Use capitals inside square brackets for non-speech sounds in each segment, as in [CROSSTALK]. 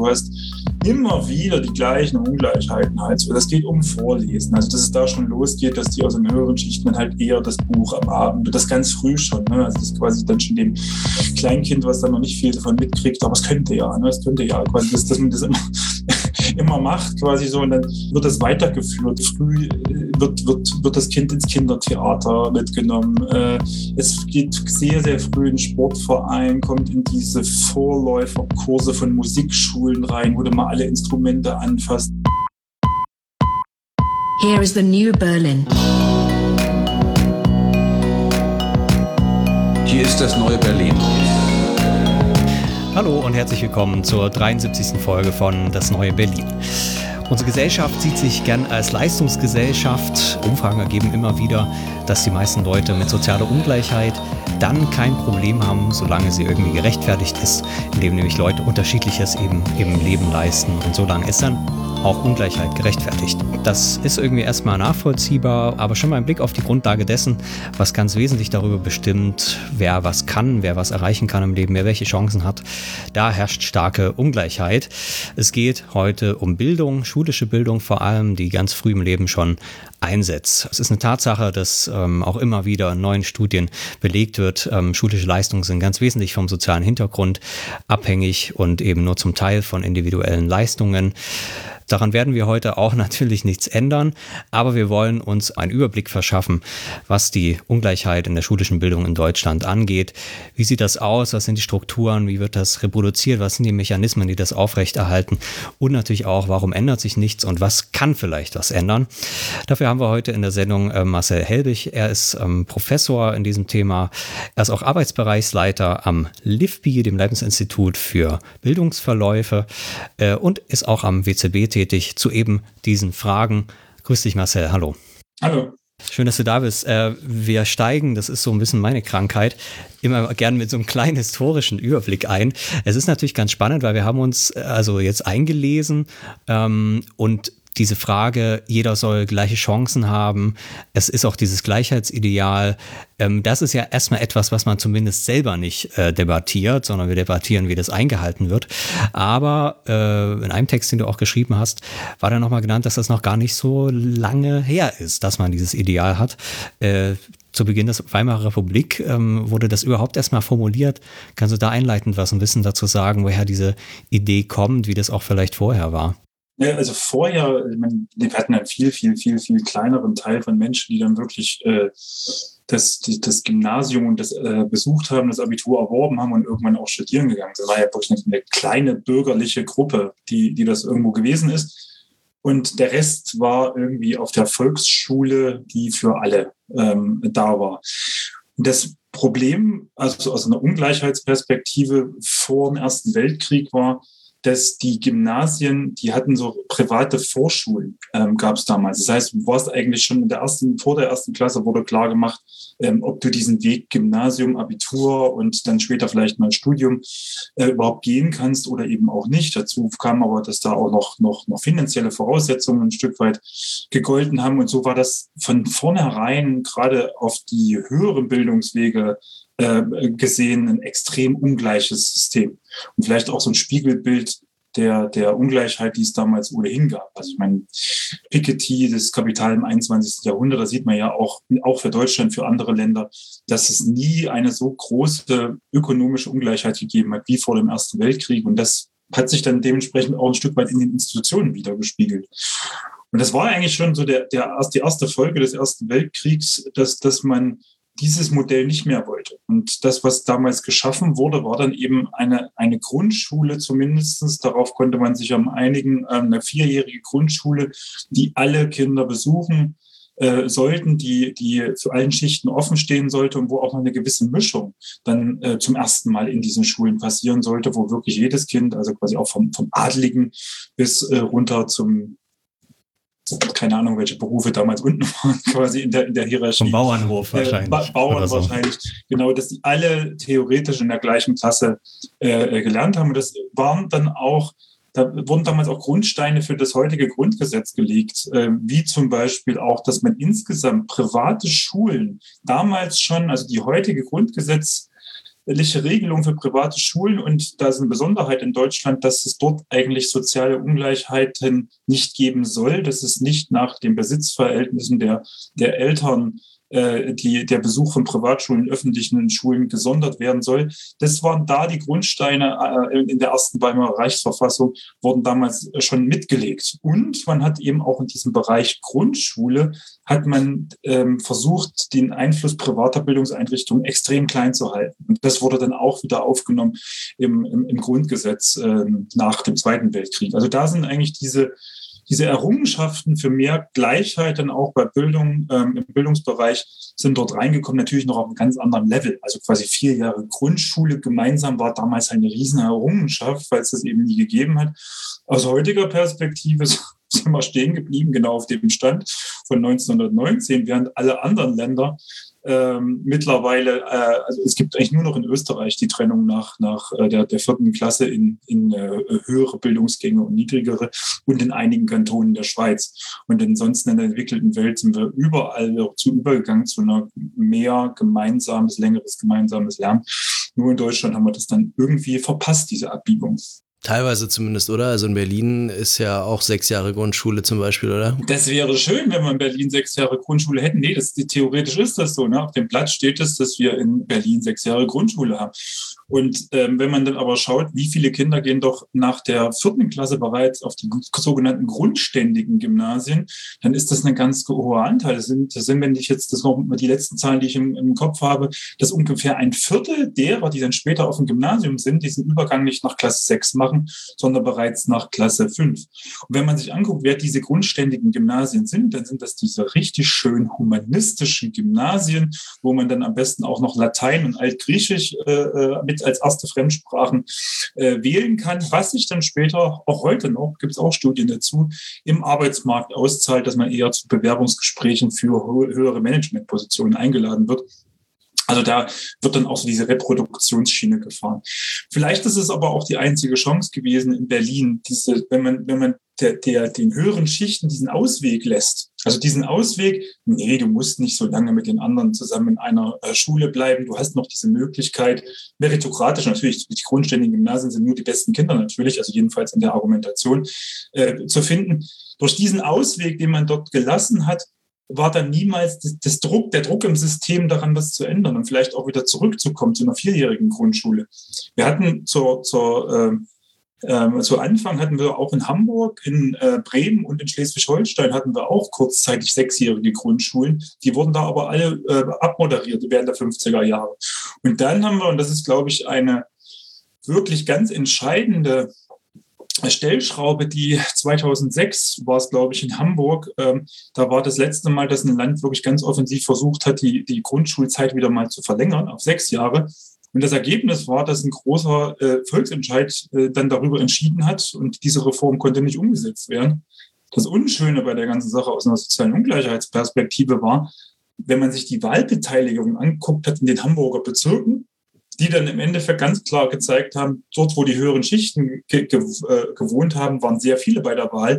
du hast immer wieder die gleichen Ungleichheiten halt. Das geht um Vorlesen. Also, dass es da schon losgeht, dass die aus den höheren Schichten dann halt eher das Buch am Abend das ganz früh schon. Ne? Also, das quasi dann schon dem Kleinkind, was dann noch nicht viel davon mitkriegt, aber es könnte ja, ne? es könnte ja quasi, dass, dass man das immer, immer macht quasi so und dann wird das weitergeführt. Früh äh, wird, wird, wird das Kind ins Kindertheater mitgenommen. Äh, es geht sehr, sehr früh in den Sportverein, kommt in diese Vorläuferkurse von Musikschulen rein, wo du mal alle Instrumente anfasst. Here is the new Berlin. Hier ist das neue Berlin. Hallo und herzlich willkommen zur 73. Folge von Das neue Berlin. Unsere Gesellschaft sieht sich gern als Leistungsgesellschaft. Umfragen ergeben immer wieder, dass die meisten Leute mit sozialer Ungleichheit dann kein Problem haben, solange sie irgendwie gerechtfertigt ist, indem nämlich Leute unterschiedliches eben im Leben leisten. Und solange ist dann auch Ungleichheit gerechtfertigt. Das ist irgendwie erstmal nachvollziehbar, aber schon mal ein Blick auf die Grundlage dessen, was ganz wesentlich darüber bestimmt, wer was kann, wer was erreichen kann im Leben, wer welche Chancen hat. Da herrscht starke Ungleichheit. Es geht heute um Bildung, schulische Bildung vor allem, die ganz früh im Leben schon einsetzt. Es ist eine Tatsache, dass ähm, auch immer wieder in neuen Studien belegt wird, ähm, schulische Leistungen sind ganz wesentlich vom sozialen Hintergrund abhängig und eben nur zum Teil von individuellen Leistungen. Daran werden wir heute auch [LAUGHS] natürlich nichts ändern, aber wir wollen uns einen Überblick verschaffen, was die Ungleichheit in der schulischen Bildung in Deutschland angeht. Wie sieht das aus? Was sind die Strukturen? Wie wird das reproduziert? Was sind die Mechanismen, die das aufrechterhalten? Und natürlich auch, warum ändert sich nichts und was kann vielleicht was ändern? Dafür haben wir heute in der Sendung äh, Marcel Helbig. Er ist ähm, Professor in diesem Thema. Er ist auch Arbeitsbereichsleiter am LIFBI, dem Leibniz-Institut für Bildungsverläufe äh, und ist auch am WCB tätig zu eben diesen Fragen. Grüß dich, Marcel. Hallo. Hallo. Schön, dass du da bist. Äh, wir steigen, das ist so ein bisschen meine Krankheit, immer gern mit so einem kleinen historischen Überblick ein. Es ist natürlich ganz spannend, weil wir haben uns äh, also jetzt eingelesen ähm, und diese Frage, jeder soll gleiche Chancen haben, es ist auch dieses Gleichheitsideal, ähm, das ist ja erstmal etwas, was man zumindest selber nicht äh, debattiert, sondern wir debattieren, wie das eingehalten wird. Aber äh, in einem Text, den du auch geschrieben hast, war da nochmal genannt, dass das noch gar nicht so lange her ist, dass man dieses Ideal hat. Äh, zu Beginn der Weimarer Republik ähm, wurde das überhaupt erstmal formuliert. Kannst du da einleitend was ein bisschen dazu sagen, woher diese Idee kommt, wie das auch vielleicht vorher war? Ja, also vorher, meine, wir hatten einen viel, viel, viel, viel kleineren Teil von Menschen, die dann wirklich äh, das, das Gymnasium und das äh, besucht haben, das Abitur erworben haben und irgendwann auch studieren gegangen sind. Das war ja wirklich eine, eine kleine bürgerliche Gruppe, die, die das irgendwo gewesen ist. Und der Rest war irgendwie auf der Volksschule, die für alle ähm, da war. Und das Problem, also aus einer Ungleichheitsperspektive vor dem Ersten Weltkrieg war, dass die Gymnasien, die hatten so private Vorschulen, ähm, gab es damals. Das heißt, du warst eigentlich schon in der ersten, vor der ersten Klasse wurde klar gemacht, ähm, ob du diesen Weg Gymnasium, Abitur und dann später vielleicht mal Studium äh, überhaupt gehen kannst oder eben auch nicht. Dazu kam aber, dass da auch noch, noch, noch finanzielle Voraussetzungen ein Stück weit gegolten haben. Und so war das von vornherein gerade auf die höheren Bildungswege äh, gesehen ein extrem ungleiches System. Und vielleicht auch so ein Spiegelbild der, der Ungleichheit, die es damals ohnehin gab. Also ich meine, Piketty, das Kapital im 21. Jahrhundert, da sieht man ja auch, auch für Deutschland, für andere Länder, dass es nie eine so große ökonomische Ungleichheit gegeben hat wie vor dem Ersten Weltkrieg. Und das hat sich dann dementsprechend auch ein Stück weit in den Institutionen wieder gespiegelt. Und das war eigentlich schon so der, der, die erste Folge des Ersten Weltkriegs, dass, dass man dieses Modell nicht mehr wollte. Und das, was damals geschaffen wurde, war dann eben eine, eine Grundschule zumindestens. Darauf konnte man sich am einigen, äh, eine vierjährige Grundschule, die alle Kinder besuchen äh, sollten, die, die für allen Schichten offen stehen sollte und wo auch noch eine gewisse Mischung dann äh, zum ersten Mal in diesen Schulen passieren sollte, wo wirklich jedes Kind, also quasi auch vom, vom Adligen bis äh, runter zum keine Ahnung, welche Berufe damals unten [LAUGHS] waren, quasi in der, in der Hierarchie. Vom Bauernhof wahrscheinlich. Äh, ba Bauern so. wahrscheinlich, genau, dass die alle theoretisch in der gleichen Klasse äh, äh, gelernt haben. Und das waren dann auch, da wurden damals auch Grundsteine für das heutige Grundgesetz gelegt, äh, wie zum Beispiel auch, dass man insgesamt private Schulen damals schon, also die heutige Grundgesetz Regelung für private Schulen und da ist eine Besonderheit in Deutschland, dass es dort eigentlich soziale Ungleichheiten nicht geben soll, dass es nicht nach den Besitzverhältnissen der, der Eltern die, der Besuch von Privatschulen, öffentlichen Schulen gesondert werden soll. Das waren da die Grundsteine äh, in der ersten Weimarer Reichsverfassung, wurden damals schon mitgelegt. Und man hat eben auch in diesem Bereich Grundschule, hat man ähm, versucht, den Einfluss privater Bildungseinrichtungen extrem klein zu halten. Und das wurde dann auch wieder aufgenommen im, im, im Grundgesetz äh, nach dem Zweiten Weltkrieg. Also da sind eigentlich diese diese Errungenschaften für mehr Gleichheit dann auch bei Bildung ähm, im Bildungsbereich sind dort reingekommen, natürlich noch auf einem ganz anderen Level. Also quasi vier Jahre Grundschule gemeinsam war damals eine riesen Errungenschaft, weil es das eben nie gegeben hat. Aus heutiger Perspektive [LAUGHS] sind wir stehen geblieben, genau auf dem Stand von 1919, während alle anderen Länder ähm, mittlerweile, äh, also es gibt eigentlich nur noch in Österreich die Trennung nach, nach äh, der, der vierten Klasse in, in äh, höhere Bildungsgänge und niedrigere und in einigen Kantonen der Schweiz. Und ansonsten in der entwickelten Welt sind wir überall zu übergegangen zu einer mehr gemeinsames, längeres gemeinsames Lernen. Nur in Deutschland haben wir das dann irgendwie verpasst, diese Abbiegung. Teilweise zumindest, oder? Also in Berlin ist ja auch sechs Jahre Grundschule zum Beispiel, oder? Das wäre schön, wenn wir in Berlin sechs Jahre Grundschule hätten. Nee, das, theoretisch ist das so. Ne? Auf dem Blatt steht es, dass wir in Berlin sechs Jahre Grundschule haben. Und ähm, wenn man dann aber schaut, wie viele Kinder gehen doch nach der vierten Klasse bereits auf die sogenannten grundständigen Gymnasien, dann ist das ein ganz hoher Anteil. Das sind, das sind wenn ich jetzt das noch die letzten Zahlen, die ich im, im Kopf habe, dass ungefähr ein Viertel derer, die dann später auf dem Gymnasium sind, diesen Übergang nicht nach Klasse 6 machen, sondern bereits nach Klasse 5. Und wenn man sich anguckt, wer diese grundständigen Gymnasien sind, dann sind das diese richtig schön humanistischen Gymnasien, wo man dann am besten auch noch Latein und Altgriechisch äh, äh mit als erste Fremdsprachen äh, wählen kann, was sich dann später, auch heute noch, gibt es auch Studien dazu, im Arbeitsmarkt auszahlt, dass man eher zu Bewerbungsgesprächen für höhere Managementpositionen eingeladen wird. Also da wird dann auch so diese Reproduktionsschiene gefahren. Vielleicht ist es aber auch die einzige Chance gewesen in Berlin, diese, wenn man, wenn man der, der, den höheren Schichten diesen Ausweg lässt. Also diesen Ausweg, nee, du musst nicht so lange mit den anderen zusammen in einer äh, Schule bleiben. Du hast noch diese Möglichkeit, meritokratisch natürlich, die grundständigen Gymnasien sind nur die besten Kinder natürlich, also jedenfalls in der Argumentation äh, zu finden. Durch diesen Ausweg, den man dort gelassen hat, war dann niemals das, das, Druck, der Druck im System daran, was zu ändern und vielleicht auch wieder zurückzukommen zu einer vierjährigen Grundschule. Wir hatten zur, zur äh, zu Anfang hatten wir auch in Hamburg, in äh, Bremen und in Schleswig-Holstein hatten wir auch kurzzeitig sechsjährige Grundschulen. Die wurden da aber alle äh, abmoderiert während der 50er Jahre. Und dann haben wir, und das ist, glaube ich, eine wirklich ganz entscheidende Stellschraube, die 2006 war es, glaube ich, in Hamburg. Ähm, da war das letzte Mal, dass ein Land wirklich ganz offensiv versucht hat, die, die Grundschulzeit wieder mal zu verlängern auf sechs Jahre. Und das Ergebnis war, dass ein großer äh, Volksentscheid äh, dann darüber entschieden hat und diese Reform konnte nicht umgesetzt werden. Das Unschöne bei der ganzen Sache aus einer sozialen Ungleichheitsperspektive war, wenn man sich die Wahlbeteiligung anguckt hat in den Hamburger Bezirken, die dann im Endeffekt ganz klar gezeigt haben, dort, wo die höheren Schichten ge ge äh, gewohnt haben, waren sehr viele bei der Wahl.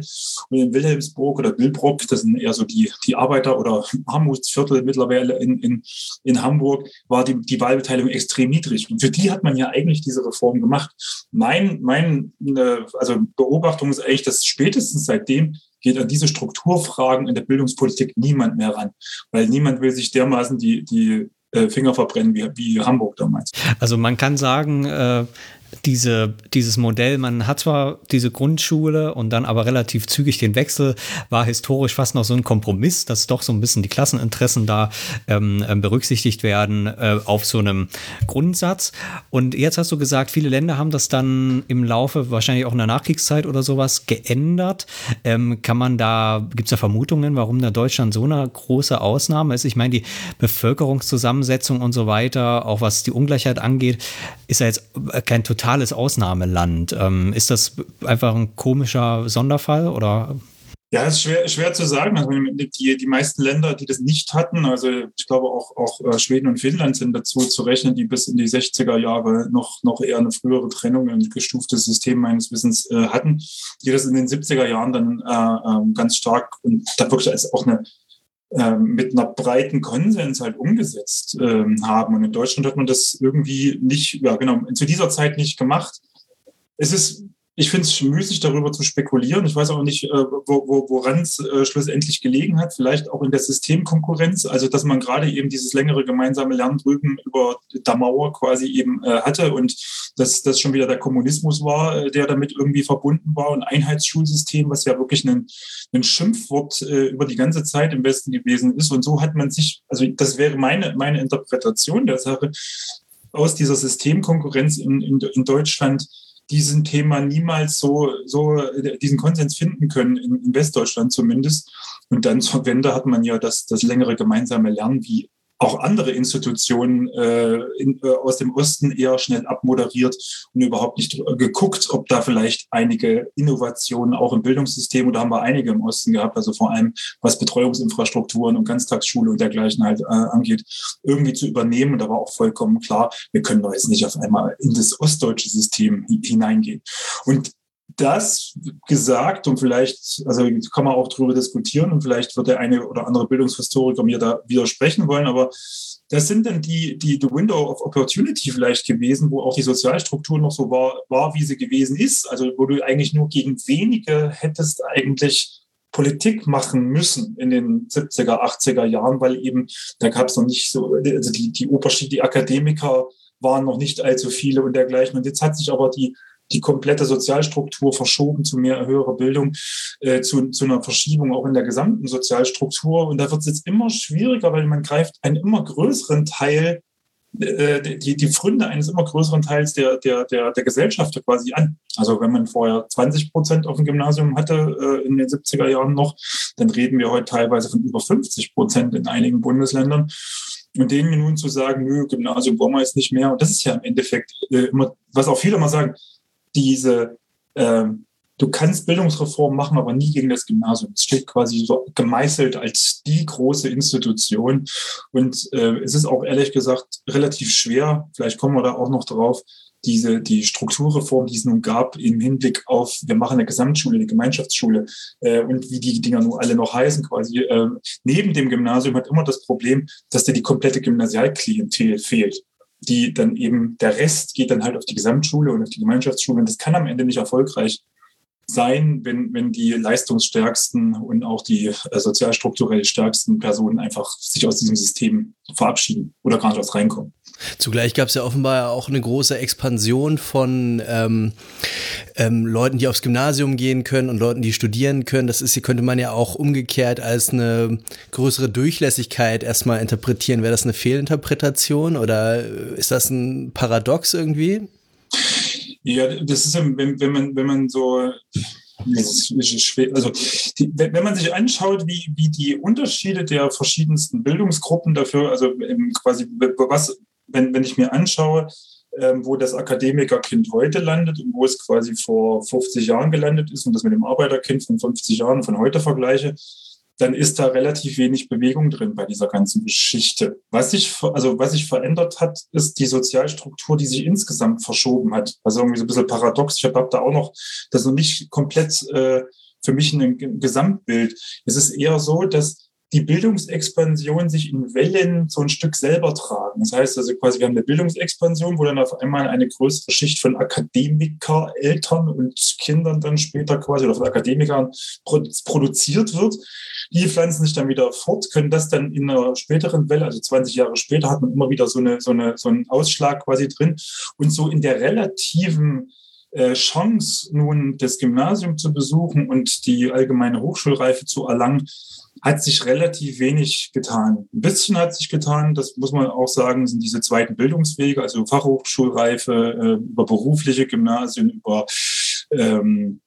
Und in Wilhelmsburg oder Wilbrock, das sind eher so die, die Arbeiter- oder Armutsviertel mittlerweile in, in, in Hamburg, war die, die Wahlbeteiligung extrem niedrig. Und für die hat man ja eigentlich diese Reform gemacht. Mein, mein äh, also Beobachtung ist eigentlich, dass spätestens seitdem geht an diese Strukturfragen in der Bildungspolitik niemand mehr ran, weil niemand will sich dermaßen die, die Finger verbrennen wie, wie Hamburg damals. Also man kann sagen, äh, diese, dieses Modell, man hat zwar diese Grundschule und dann aber relativ zügig den Wechsel, war historisch fast noch so ein Kompromiss, dass doch so ein bisschen die Klasseninteressen da ähm, ähm, berücksichtigt werden äh, auf so einem Grundsatz. Und jetzt hast du gesagt, viele Länder haben das dann im Laufe, wahrscheinlich auch in der Nachkriegszeit oder sowas, geändert. Ähm, kann man da, gibt es da Vermutungen, warum da Deutschland so eine große Ausnahme ist? Ich meine, die Bevölkerungszusammensetzung und so weiter, auch was die Ungleichheit angeht, ist ja jetzt kein total totales Ausnahmeland. Ähm, ist das einfach ein komischer Sonderfall oder? Ja, es ist schwer, schwer zu sagen. Also die, die meisten Länder, die das nicht hatten, also ich glaube auch, auch äh, Schweden und Finnland sind dazu zu rechnen, die bis in die 60er Jahre noch, noch eher eine frühere Trennung, ein gestuftes System meines Wissens äh, hatten, die das in den 70er Jahren dann äh, ähm, ganz stark und da wirklich als auch eine mit einer breiten Konsens halt umgesetzt ähm, haben. Und in Deutschland hat man das irgendwie nicht, ja genau, zu dieser Zeit nicht gemacht. Es ist ich finde es müßig, darüber zu spekulieren. Ich weiß auch nicht, äh, wo, wo, woran es äh, schlussendlich gelegen hat. Vielleicht auch in der Systemkonkurrenz. Also, dass man gerade eben dieses längere gemeinsame Lernen drüben über der Mauer quasi eben äh, hatte und dass das schon wieder der Kommunismus war, äh, der damit irgendwie verbunden war und Einheitsschulsystem, was ja wirklich ein, ein Schimpfwort äh, über die ganze Zeit im Westen gewesen ist. Und so hat man sich, also das wäre meine, meine Interpretation der Sache, aus dieser Systemkonkurrenz in, in, in Deutschland diesen Thema niemals so, so diesen Konsens finden können, in, in Westdeutschland zumindest. Und dann zur Wende hat man ja das, das längere gemeinsame Lernen wie auch andere Institutionen äh, in, äh, aus dem Osten eher schnell abmoderiert und überhaupt nicht geguckt, ob da vielleicht einige Innovationen auch im Bildungssystem oder haben wir einige im Osten gehabt, also vor allem was Betreuungsinfrastrukturen und Ganztagsschule und dergleichen halt äh, angeht, irgendwie zu übernehmen. Und da war auch vollkommen klar, wir können doch jetzt nicht auf einmal in das ostdeutsche System hineingehen. Und das gesagt und vielleicht, also kann man auch darüber diskutieren und vielleicht wird der eine oder andere Bildungshistoriker mir da widersprechen wollen, aber das sind dann die, die, die Window of Opportunity vielleicht gewesen, wo auch die Sozialstruktur noch so war, war, wie sie gewesen ist. Also wo du eigentlich nur gegen wenige hättest eigentlich Politik machen müssen in den 70er, 80er Jahren, weil eben da gab es noch nicht so, also die, die Oberschicht, die Akademiker waren noch nicht allzu viele und dergleichen. Und jetzt hat sich aber die die komplette Sozialstruktur verschoben zu mehr höherer Bildung, äh, zu, zu einer Verschiebung auch in der gesamten Sozialstruktur. Und da wird es jetzt immer schwieriger, weil man greift einen immer größeren Teil äh, die, die Fründe eines immer größeren Teils der, der, der, der Gesellschaft quasi an. Also wenn man vorher 20 Prozent auf dem Gymnasium hatte äh, in den 70er Jahren noch, dann reden wir heute teilweise von über 50 Prozent in einigen Bundesländern. Und denen nun zu sagen, nö, Gymnasium wollen wir jetzt nicht mehr. Und das ist ja im Endeffekt äh, immer, was auch viele mal sagen, diese, ähm, du kannst Bildungsreform machen, aber nie gegen das Gymnasium. Es steht quasi so gemeißelt als die große Institution. Und äh, es ist auch ehrlich gesagt relativ schwer, vielleicht kommen wir da auch noch drauf, diese, die Strukturreform, die es nun gab im Hinblick auf, wir machen eine Gesamtschule, eine Gemeinschaftsschule äh, und wie die Dinger nun alle noch heißen quasi. Äh, neben dem Gymnasium hat immer das Problem, dass dir die komplette Gymnasialklientel fehlt die dann eben, der Rest geht dann halt auf die Gesamtschule und auf die Gemeinschaftsschule. Und das kann am Ende nicht erfolgreich sein, wenn, wenn die leistungsstärksten und auch die äh, sozialstrukturell stärksten Personen einfach sich aus diesem System verabschieden oder gar nicht erst reinkommen. Zugleich gab es ja offenbar auch eine große Expansion von ähm, ähm, Leuten, die aufs Gymnasium gehen können und Leuten, die studieren können. Das ist, hier könnte man ja auch umgekehrt als eine größere Durchlässigkeit erstmal interpretieren. Wäre das eine Fehlinterpretation oder ist das ein Paradox irgendwie? Ja, das ist, wenn, wenn man, wenn man so also die, wenn man sich anschaut, wie, wie die Unterschiede der verschiedensten Bildungsgruppen dafür, also quasi was, wenn, wenn ich mir anschaue, ähm, wo das Akademikerkind heute landet und wo es quasi vor 50 Jahren gelandet ist und das mit dem Arbeiterkind von 50 Jahren von heute vergleiche, dann ist da relativ wenig Bewegung drin bei dieser ganzen Geschichte. Was sich, also was sich verändert hat, ist die Sozialstruktur, die sich insgesamt verschoben hat. Also irgendwie so ein bisschen paradox. Ich habe da auch noch das noch nicht komplett äh, für mich ein Gesamtbild. Es ist eher so, dass die Bildungsexpansion sich in Wellen so ein Stück selber tragen. Das heißt also quasi, wir haben eine Bildungsexpansion, wo dann auf einmal eine größere Schicht von Akademiker, Eltern und Kindern dann später quasi oder von Akademikern produziert wird. Die pflanzen sich dann wieder fort, können das dann in einer späteren Welle, also 20 Jahre später, hat man immer wieder so, eine, so, eine, so einen Ausschlag quasi drin. Und so in der relativen Chance, nun das Gymnasium zu besuchen und die allgemeine Hochschulreife zu erlangen, hat sich relativ wenig getan. Ein bisschen hat sich getan, das muss man auch sagen, sind diese zweiten Bildungswege, also Fachhochschulreife, äh, über berufliche Gymnasien, über ähm,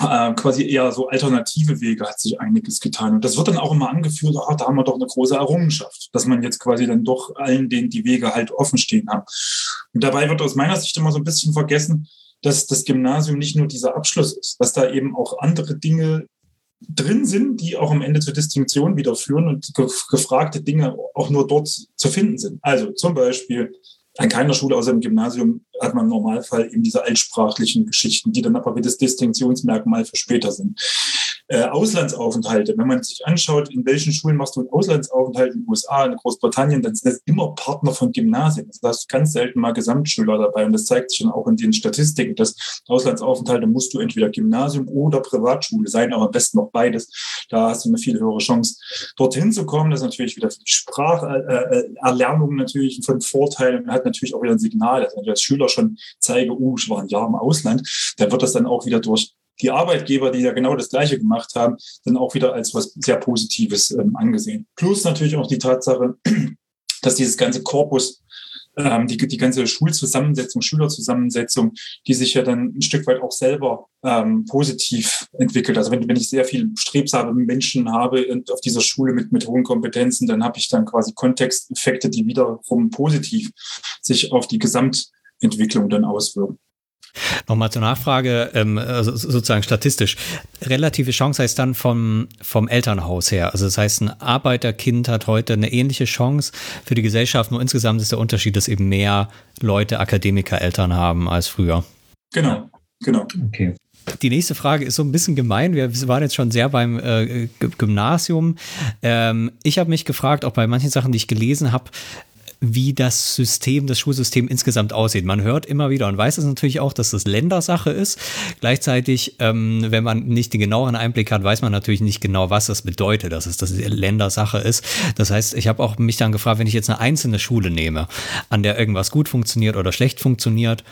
äh, quasi eher so alternative Wege hat sich einiges getan. Und das wird dann auch immer angeführt, ah, da haben wir doch eine große Errungenschaft, dass man jetzt quasi dann doch allen denen die Wege halt offen stehen hat. Und dabei wird aus meiner Sicht immer so ein bisschen vergessen, dass das Gymnasium nicht nur dieser Abschluss ist, dass da eben auch andere Dinge drin sind, die auch am Ende zur Distinktion wieder führen und gefragte Dinge auch nur dort zu finden sind. Also zum Beispiel an keiner Schule außer im Gymnasium hat man im Normalfall eben diese altsprachlichen Geschichten, die dann aber wie das Distinktionsmerkmal für später sind. Äh, Auslandsaufenthalte, wenn man sich anschaut, in welchen Schulen machst du einen Auslandsaufenthalt in den USA, in Großbritannien, dann sind das immer Partner von Gymnasien. Also da hast du ganz selten mal Gesamtschüler dabei. Und das zeigt sich dann auch in den Statistiken, dass Auslandsaufenthalte musst du entweder Gymnasium oder Privatschule sein, aber am besten noch beides. Da hast du eine viel höhere Chance, dorthin zu kommen. Das ist natürlich wieder für die Spracherlernung natürlich von Vorteil. Man hat natürlich auch wieder ein Signal, dass wenn ich als Schüler schon zeige, uh, ich war ein Jahr im Ausland, dann wird das dann auch wieder durch die Arbeitgeber, die ja genau das Gleiche gemacht haben, dann auch wieder als was sehr Positives ähm, angesehen. Plus natürlich auch die Tatsache, [CLEARS THROAT] dass dieses ganze Korpus ähm, die, die ganze Schulzusammensetzung, Schülerzusammensetzung, die sich ja dann ein Stück weit auch selber ähm, positiv entwickelt. Also wenn, wenn ich sehr viel strebsame Menschen habe auf dieser Schule mit, mit hohen Kompetenzen, dann habe ich dann quasi Kontexteffekte, die wiederum positiv sich auf die Gesamtentwicklung dann auswirken. Nochmal zur Nachfrage, ähm, also sozusagen statistisch. Relative Chance heißt dann vom, vom Elternhaus her. Also das heißt, ein Arbeiterkind hat heute eine ähnliche Chance für die Gesellschaft, nur insgesamt ist der Unterschied, dass eben mehr Leute Akademiker-Eltern haben als früher. Genau, genau. Okay. Die nächste Frage ist so ein bisschen gemein. Wir waren jetzt schon sehr beim äh, Gymnasium. Ähm, ich habe mich gefragt, auch bei manchen Sachen, die ich gelesen habe, wie das System, das Schulsystem insgesamt aussieht. Man hört immer wieder und weiß es natürlich auch, dass das Ländersache ist. Gleichzeitig, ähm, wenn man nicht den genaueren Einblick hat, weiß man natürlich nicht genau, was das bedeutet, dass es das Ländersache ist. Das heißt, ich habe auch mich dann gefragt, wenn ich jetzt eine einzelne Schule nehme, an der irgendwas gut funktioniert oder schlecht funktioniert,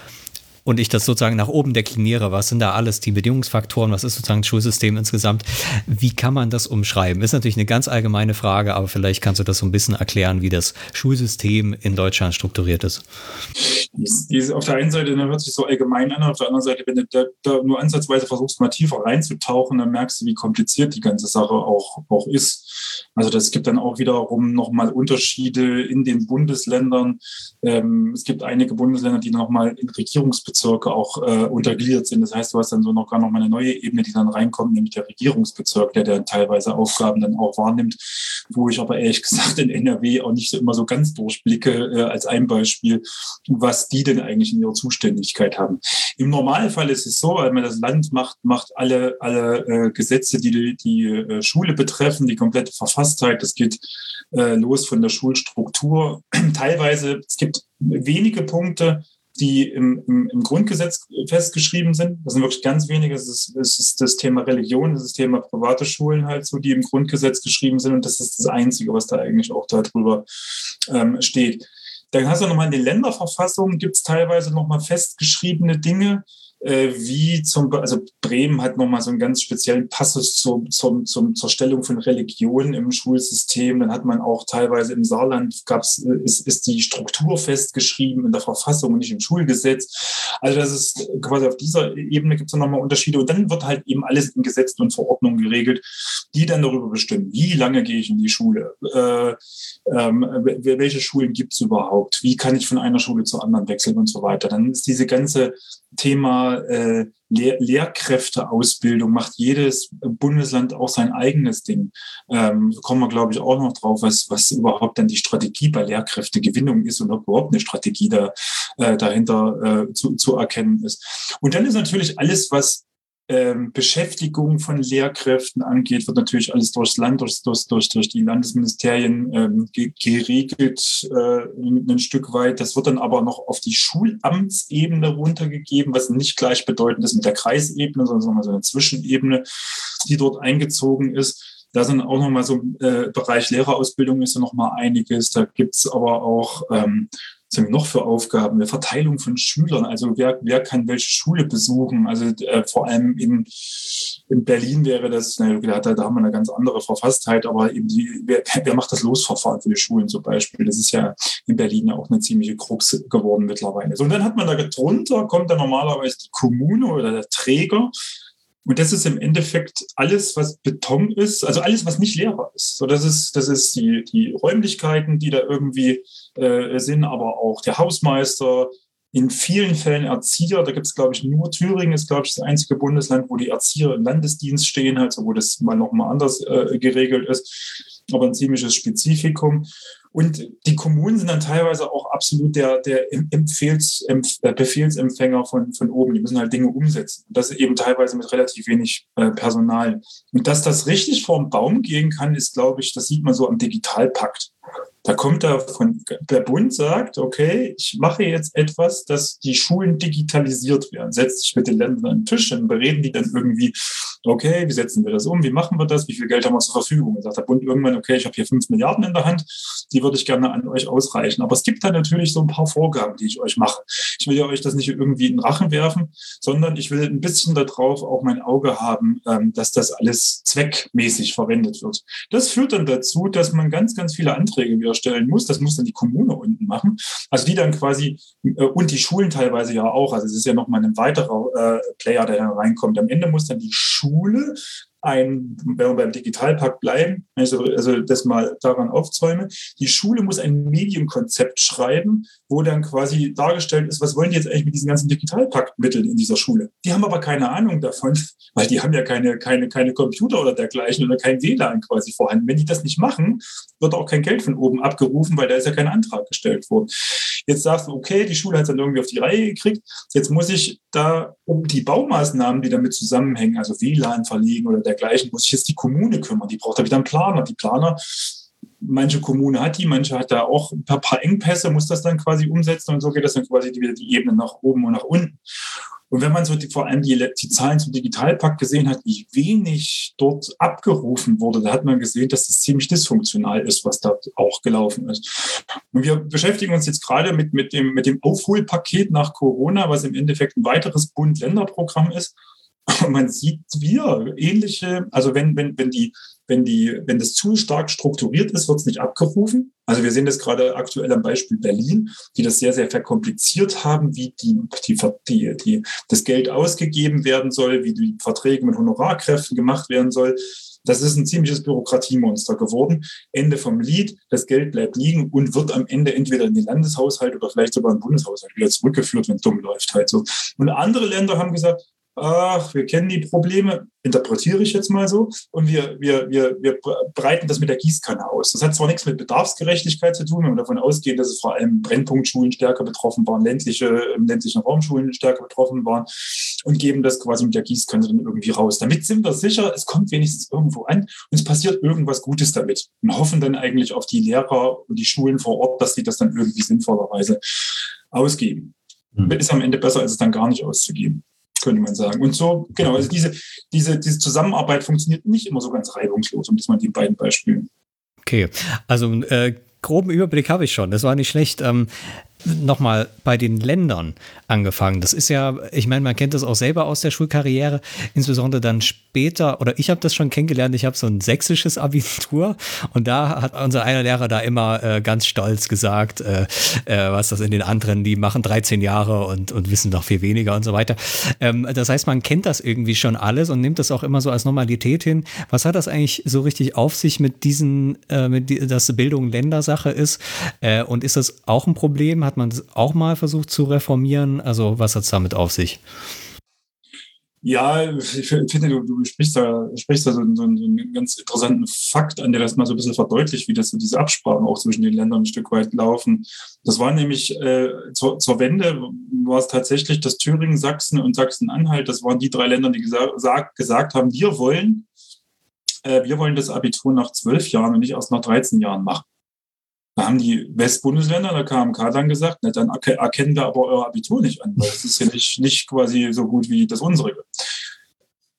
und ich das sozusagen nach oben dekliniere, was sind da alles die Bedingungsfaktoren, was ist sozusagen das Schulsystem insgesamt, wie kann man das umschreiben? Ist natürlich eine ganz allgemeine Frage, aber vielleicht kannst du das so ein bisschen erklären, wie das Schulsystem in Deutschland strukturiert ist. Auf der einen Seite dann hört sich so allgemein an, auf der anderen Seite, wenn du da, da nur ansatzweise versuchst, mal tiefer reinzutauchen, dann merkst du, wie kompliziert die ganze Sache auch, auch ist. Also das gibt dann auch wiederum nochmal Unterschiede in den Bundesländern. Ähm, es gibt einige Bundesländer, die nochmal in Regierungsbezirken Bezirke auch äh, untergliedert sind. Das heißt, du hast dann so noch gar noch mal eine neue Ebene, die dann reinkommt, nämlich der Regierungsbezirk, der dann teilweise Aufgaben dann auch wahrnimmt, wo ich aber ehrlich gesagt in NRW auch nicht so immer so ganz durchblicke äh, als ein Beispiel, was die denn eigentlich in ihrer Zuständigkeit haben. Im Normalfall ist es so, weil man das Land macht, macht alle, alle äh, Gesetze, die die, äh, Schule betreffen, die komplette Verfasstheit, das geht äh, los von der Schulstruktur. [CLEARS THROAT] Teilweise, es gibt wenige Punkte, die im, im, im Grundgesetz festgeschrieben sind. Das sind wirklich ganz wenige. Es ist, es ist das Thema Religion, das ist das Thema private Schulen halt so, die im Grundgesetz geschrieben sind. Und das ist das Einzige, was da eigentlich auch darüber ähm, steht. Dann hast du nochmal in den Länderverfassungen gibt es teilweise nochmal festgeschriebene Dinge, äh, wie zum, also Bremen hat nochmal so einen ganz speziellen Passus zur, zur, zum, zur Stellung von Religion im Schulsystem. Dann hat man auch teilweise im Saarland gab's, ist, ist die Struktur festgeschrieben in der Verfassung und nicht im Schulgesetz. Also das ist quasi auf dieser Ebene gibt es nochmal Unterschiede. Und dann wird halt eben alles in Gesetzen und Verordnungen geregelt, die dann darüber bestimmen, wie lange gehe ich in die Schule, äh, ähm, welche Schulen gibt es überhaupt, wie kann ich von einer Schule zur anderen wechseln und so weiter. Dann ist diese ganze Thema äh, Lehr Lehrkräfteausbildung macht jedes Bundesland auch sein eigenes Ding. Ähm, kommen wir, glaube ich, auch noch drauf, was, was überhaupt dann die Strategie bei Lehrkräftegewinnung ist und ob überhaupt eine Strategie da, äh, dahinter äh, zu, zu erkennen ist. Und dann ist natürlich alles, was ähm, Beschäftigung von Lehrkräften angeht, wird natürlich alles durchs Land, durch, durch, durch, durch die Landesministerien ähm, geregelt, äh, ein Stück weit. Das wird dann aber noch auf die Schulamtsebene runtergegeben, was nicht gleichbedeutend ist mit der Kreisebene, sondern so eine Zwischenebene, die dort eingezogen ist. Da sind auch nochmal so äh, Bereich Lehrerausbildung ist ja nochmal einiges. Da gibt's aber auch ähm, was haben wir noch für Aufgaben? Eine Verteilung von Schülern. Also wer, wer kann welche Schule besuchen? Also äh, vor allem in, in Berlin wäre das, na, da, da haben wir eine ganz andere Verfasstheit, aber eben die, wer, wer macht das Losverfahren für die Schulen zum Beispiel? Das ist ja in Berlin ja auch eine ziemliche Krux geworden mittlerweile. So, und dann hat man da drunter, kommt dann normalerweise die Kommune oder der Träger. Und das ist im Endeffekt alles, was Beton ist, also alles, was nicht Lehrer ist. So, das ist, das ist die, die Räumlichkeiten, die da irgendwie äh, sind, aber auch der Hausmeister, in vielen Fällen Erzieher. Da gibt es, glaube ich, nur Thüringen ist, glaube ich, das einzige Bundesland, wo die Erzieher im Landesdienst stehen, halt, wo das mal nochmal anders äh, geregelt ist, aber ein ziemliches Spezifikum. Und die Kommunen sind dann teilweise auch absolut der, der Empfehls, äh, Befehlsempfänger von, von oben. Die müssen halt Dinge umsetzen. Und das eben teilweise mit relativ wenig äh, Personal. Und dass das richtig vorm Baum gehen kann, ist, glaube ich, das sieht man so am Digitalpakt. Da kommt da von, der Bund sagt, okay, ich mache jetzt etwas, dass die Schulen digitalisiert werden. Setzt sich mit den Ländern an den Tisch, dann bereden die dann irgendwie, okay, wie setzen wir das um, wie machen wir das, wie viel Geld haben wir zur Verfügung? Dann sagt der Bund irgendwann, okay, ich habe hier fünf Milliarden in der Hand, die würde ich gerne an euch ausreichen. Aber es gibt da natürlich so ein paar Vorgaben, die ich euch mache. Ich will ja euch das nicht irgendwie in den Rachen werfen, sondern ich will ein bisschen darauf auch mein Auge haben, ähm, dass das alles zweckmäßig verwendet wird. Das führt dann dazu, dass man ganz, ganz viele Anträge wieder stellen muss. Das muss dann die Kommune unten machen. Also die dann quasi, äh, und die Schulen teilweise ja auch. Also es ist ja nochmal ein weiterer äh, Player, der da reinkommt. Am Ende muss dann die Schule ein, wenn wir beim Digitalpakt bleiben, also, also das mal daran aufzäume, die Schule muss ein Medienkonzept schreiben, wo dann quasi dargestellt ist, was wollen die jetzt eigentlich mit diesen ganzen Digitalpaktmitteln in dieser Schule? Die haben aber keine Ahnung davon, [LAUGHS] weil die haben ja keine, keine, keine Computer oder dergleichen oder kein WLAN quasi vorhanden. Wenn die das nicht machen, wird auch kein Geld von oben abgerufen, weil da ist ja kein Antrag gestellt worden. Jetzt sagst du, okay, die Schule hat es dann irgendwie auf die Reihe gekriegt. Jetzt muss ich da um die Baumaßnahmen, die damit zusammenhängen, also WLAN verlegen oder dergleichen, muss ich jetzt die Kommune kümmern. Die braucht da wieder einen Planer. Die Planer manche Kommune hat die, manche hat da auch ein paar, Engpässe, muss das dann quasi umsetzen und so geht das dann quasi wieder die Ebene nach oben und nach unten. Und wenn man so die, vor allem die, die Zahlen zum Digitalpakt gesehen hat, wie wenig dort abgerufen wurde, da hat man gesehen, dass das ziemlich dysfunktional ist, was da auch gelaufen ist. Und wir beschäftigen uns jetzt gerade mit, mit, dem, mit dem Aufholpaket nach Corona, was im Endeffekt ein weiteres Bund-Länder-Programm ist. Und man sieht wieder ähnliche, also wenn, wenn, wenn die, wenn die, wenn das zu stark strukturiert ist, wird es nicht abgerufen. Also wir sehen das gerade aktuell am Beispiel Berlin, die das sehr, sehr verkompliziert haben, wie die, die, die, die, das Geld ausgegeben werden soll, wie die Verträge mit Honorarkräften gemacht werden soll. Das ist ein ziemliches Bürokratiemonster geworden. Ende vom Lied, das Geld bleibt liegen und wird am Ende entweder in den Landeshaushalt oder vielleicht sogar in den Bundeshaushalt wieder zurückgeführt, wenn es dumm läuft halt so. Und andere Länder haben gesagt, ach, wir kennen die Probleme, interpretiere ich jetzt mal so, und wir, wir, wir, wir breiten das mit der Gießkanne aus. Das hat zwar nichts mit Bedarfsgerechtigkeit zu tun, wenn wir davon ausgehen, dass es vor allem Brennpunktschulen stärker betroffen waren, ländliche, im ländlichen Raumschulen stärker betroffen waren und geben das quasi mit der Gießkanne dann irgendwie raus. Damit sind wir sicher, es kommt wenigstens irgendwo an und es passiert irgendwas Gutes damit und hoffen dann eigentlich auf die Lehrer und die Schulen vor Ort, dass sie das dann irgendwie sinnvollerweise ausgeben. Mhm. Ist am Ende besser, als es dann gar nicht auszugeben könnte man sagen. Und so, genau, also diese, diese, diese Zusammenarbeit funktioniert nicht immer so ganz reibungslos, um das mal die beiden Beispielen. Okay, also äh, groben Überblick habe ich schon. Das war nicht schlecht. Ähm, nochmal bei den Ländern angefangen. Das ist ja, ich meine, man kennt das auch selber aus der Schulkarriere, insbesondere dann später, oder ich habe das schon kennengelernt, ich habe so ein sächsisches Abitur und da hat unser einer Lehrer da immer äh, ganz stolz gesagt, äh, äh, was das in den anderen, die machen 13 Jahre und, und wissen noch viel weniger und so weiter. Ähm, das heißt, man kennt das irgendwie schon alles und nimmt das auch immer so als Normalität hin. Was hat das eigentlich so richtig auf sich mit diesen, äh, mit die, dass Bildung Ländersache ist? Äh, und ist das auch ein Problem? Hat man das auch mal versucht zu reformieren? Also was hat es damit auf sich? Ja, ich finde, du, du sprichst da, sprichst da so, so, so, einen ganz interessanten Fakt an, der das mal so ein bisschen verdeutlicht, wie das so diese Absprachen auch zwischen den Ländern ein Stück weit laufen. Das war nämlich äh, zur, zur Wende war es tatsächlich, dass Thüringen, Sachsen und Sachsen-Anhalt, das waren die drei Länder, die gesagt, gesagt haben, wir wollen, äh, wir wollen das Abitur nach zwölf Jahren und nicht erst nach 13 Jahren machen. Da haben die Westbundesländer, der KMK, dann gesagt, na, dann erkennen wir aber euer Abitur nicht an, weil es ist ja nicht, nicht quasi so gut wie das unsere.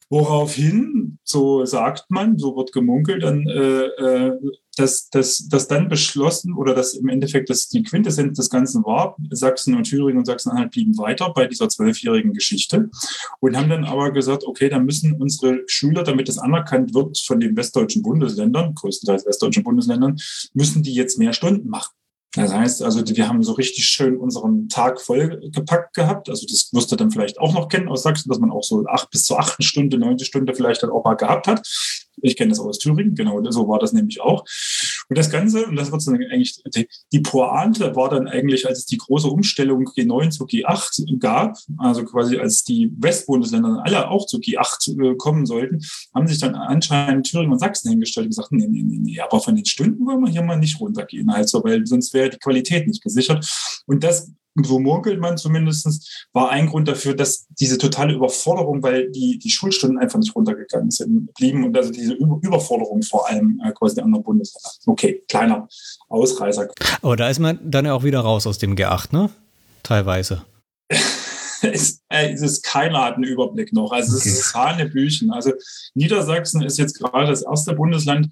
Woraufhin, so sagt man, so wird gemunkelt, dann, äh, äh, dass, dass, dass dann beschlossen oder dass im Endeffekt dass die Quintessenz des Ganzen war, Sachsen und Thüringen und Sachsen-Anhalt blieben weiter bei dieser zwölfjährigen Geschichte und haben dann aber gesagt, okay, dann müssen unsere Schüler, damit es anerkannt wird von den westdeutschen Bundesländern, größtenteils westdeutschen Bundesländern, müssen die jetzt mehr Stunden machen. Das heißt, also wir haben so richtig schön unseren Tag voll gepackt gehabt. Also das wirst du dann vielleicht auch noch kennen aus Sachsen, dass man auch so acht bis zur achten Stunde, neunte Stunde vielleicht dann auch mal gehabt hat. Ich kenne das aus Thüringen, genau, so war das nämlich auch. Und das Ganze, und das wird dann eigentlich, die, Pointe war dann eigentlich, als es die große Umstellung G9 zu G8 gab, also quasi als die Westbundesländer alle auch zu G8 äh, kommen sollten, haben sich dann anscheinend Thüringen und Sachsen hingestellt und gesagt, nee, nee, nee, nee, aber von den Stunden wollen wir hier mal nicht runtergehen, halt so, weil sonst wäre die Qualität nicht gesichert. Und das so munkelt man zumindest, war ein Grund dafür, dass diese totale Überforderung, weil die, die Schulstunden einfach nicht runtergegangen sind, blieben und also diese Überforderung vor allem äh, quasi der anderen Bundesländer. Okay, kleiner Ausreißer. Aber da ist man dann ja auch wieder raus aus dem G8, ne? Teilweise. [LAUGHS] es, äh, es ist keiner hat einen Überblick noch. Also es okay. ist Hanebüchen. Also Niedersachsen ist jetzt gerade das erste Bundesland,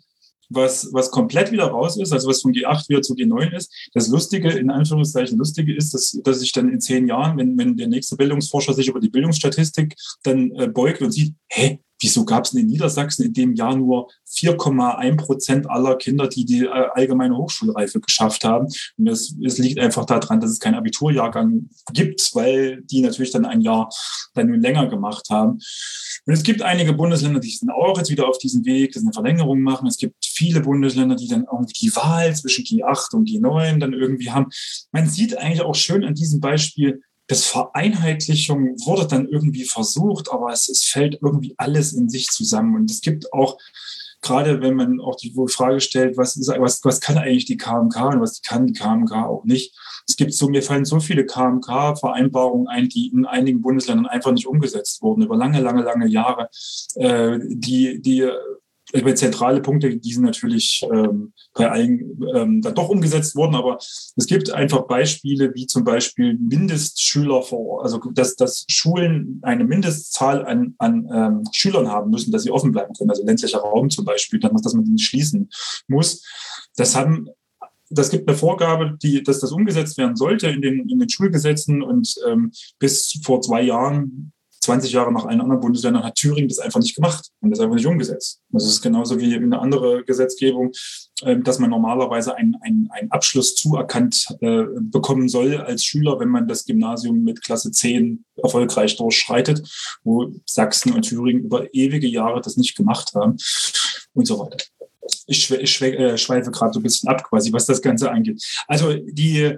was, was komplett wieder raus ist, also was von G8 wieder zu G9 ist. Das Lustige, in Anführungszeichen Lustige ist, dass, dass ich dann in zehn Jahren, wenn, wenn der nächste Bildungsforscher sich über die Bildungsstatistik dann äh, beugt und sieht, hä, wieso gab es in Niedersachsen in dem Jahr nur 4,1 Prozent aller Kinder, die die äh, allgemeine Hochschulreife geschafft haben? Und das, es liegt einfach daran, dass es keinen Abiturjahrgang gibt, weil die natürlich dann ein Jahr dann nun länger gemacht haben. Und es gibt einige Bundesländer, die sind auch jetzt wieder auf diesem Weg, das eine Verlängerung machen. Es gibt viele Bundesländer, die dann irgendwie die Wahl zwischen G8 und G9 dann irgendwie haben. Man sieht eigentlich auch schön an diesem Beispiel, das Vereinheitlichung wurde dann irgendwie versucht, aber es, es fällt irgendwie alles in sich zusammen. Und es gibt auch, gerade wenn man auch die Frage stellt, was, ist, was, was kann eigentlich die KMK und was kann die KMK auch nicht. Es gibt so, mir fallen so viele KMK-Vereinbarungen ein, die in einigen Bundesländern einfach nicht umgesetzt wurden, über lange, lange, lange Jahre, äh, die, die über zentrale Punkte, die sind natürlich ähm, bei allen ähm, dann doch umgesetzt worden, aber es gibt einfach Beispiele, wie zum Beispiel Mindestschüler vor, also dass, dass Schulen eine Mindestzahl an, an ähm, Schülern haben müssen, dass sie offen bleiben können, also ländlicher Raum zum Beispiel, dass man den schließen muss. Das haben das gibt eine Vorgabe, die, dass das umgesetzt werden sollte in den, in den Schulgesetzen. Und ähm, bis vor zwei Jahren 20 Jahre nach allen anderen Bundesländern hat Thüringen das einfach nicht gemacht und das einfach nicht umgesetzt. Das ist genauso wie eine andere Gesetzgebung, ähm, dass man normalerweise einen, einen, einen Abschluss zuerkannt äh, bekommen soll als Schüler, wenn man das Gymnasium mit Klasse 10 erfolgreich durchschreitet, wo Sachsen und Thüringen über ewige Jahre das nicht gemacht haben und so weiter. Ich, ich äh, schweife gerade so ein bisschen ab, quasi, was das Ganze angeht. Also die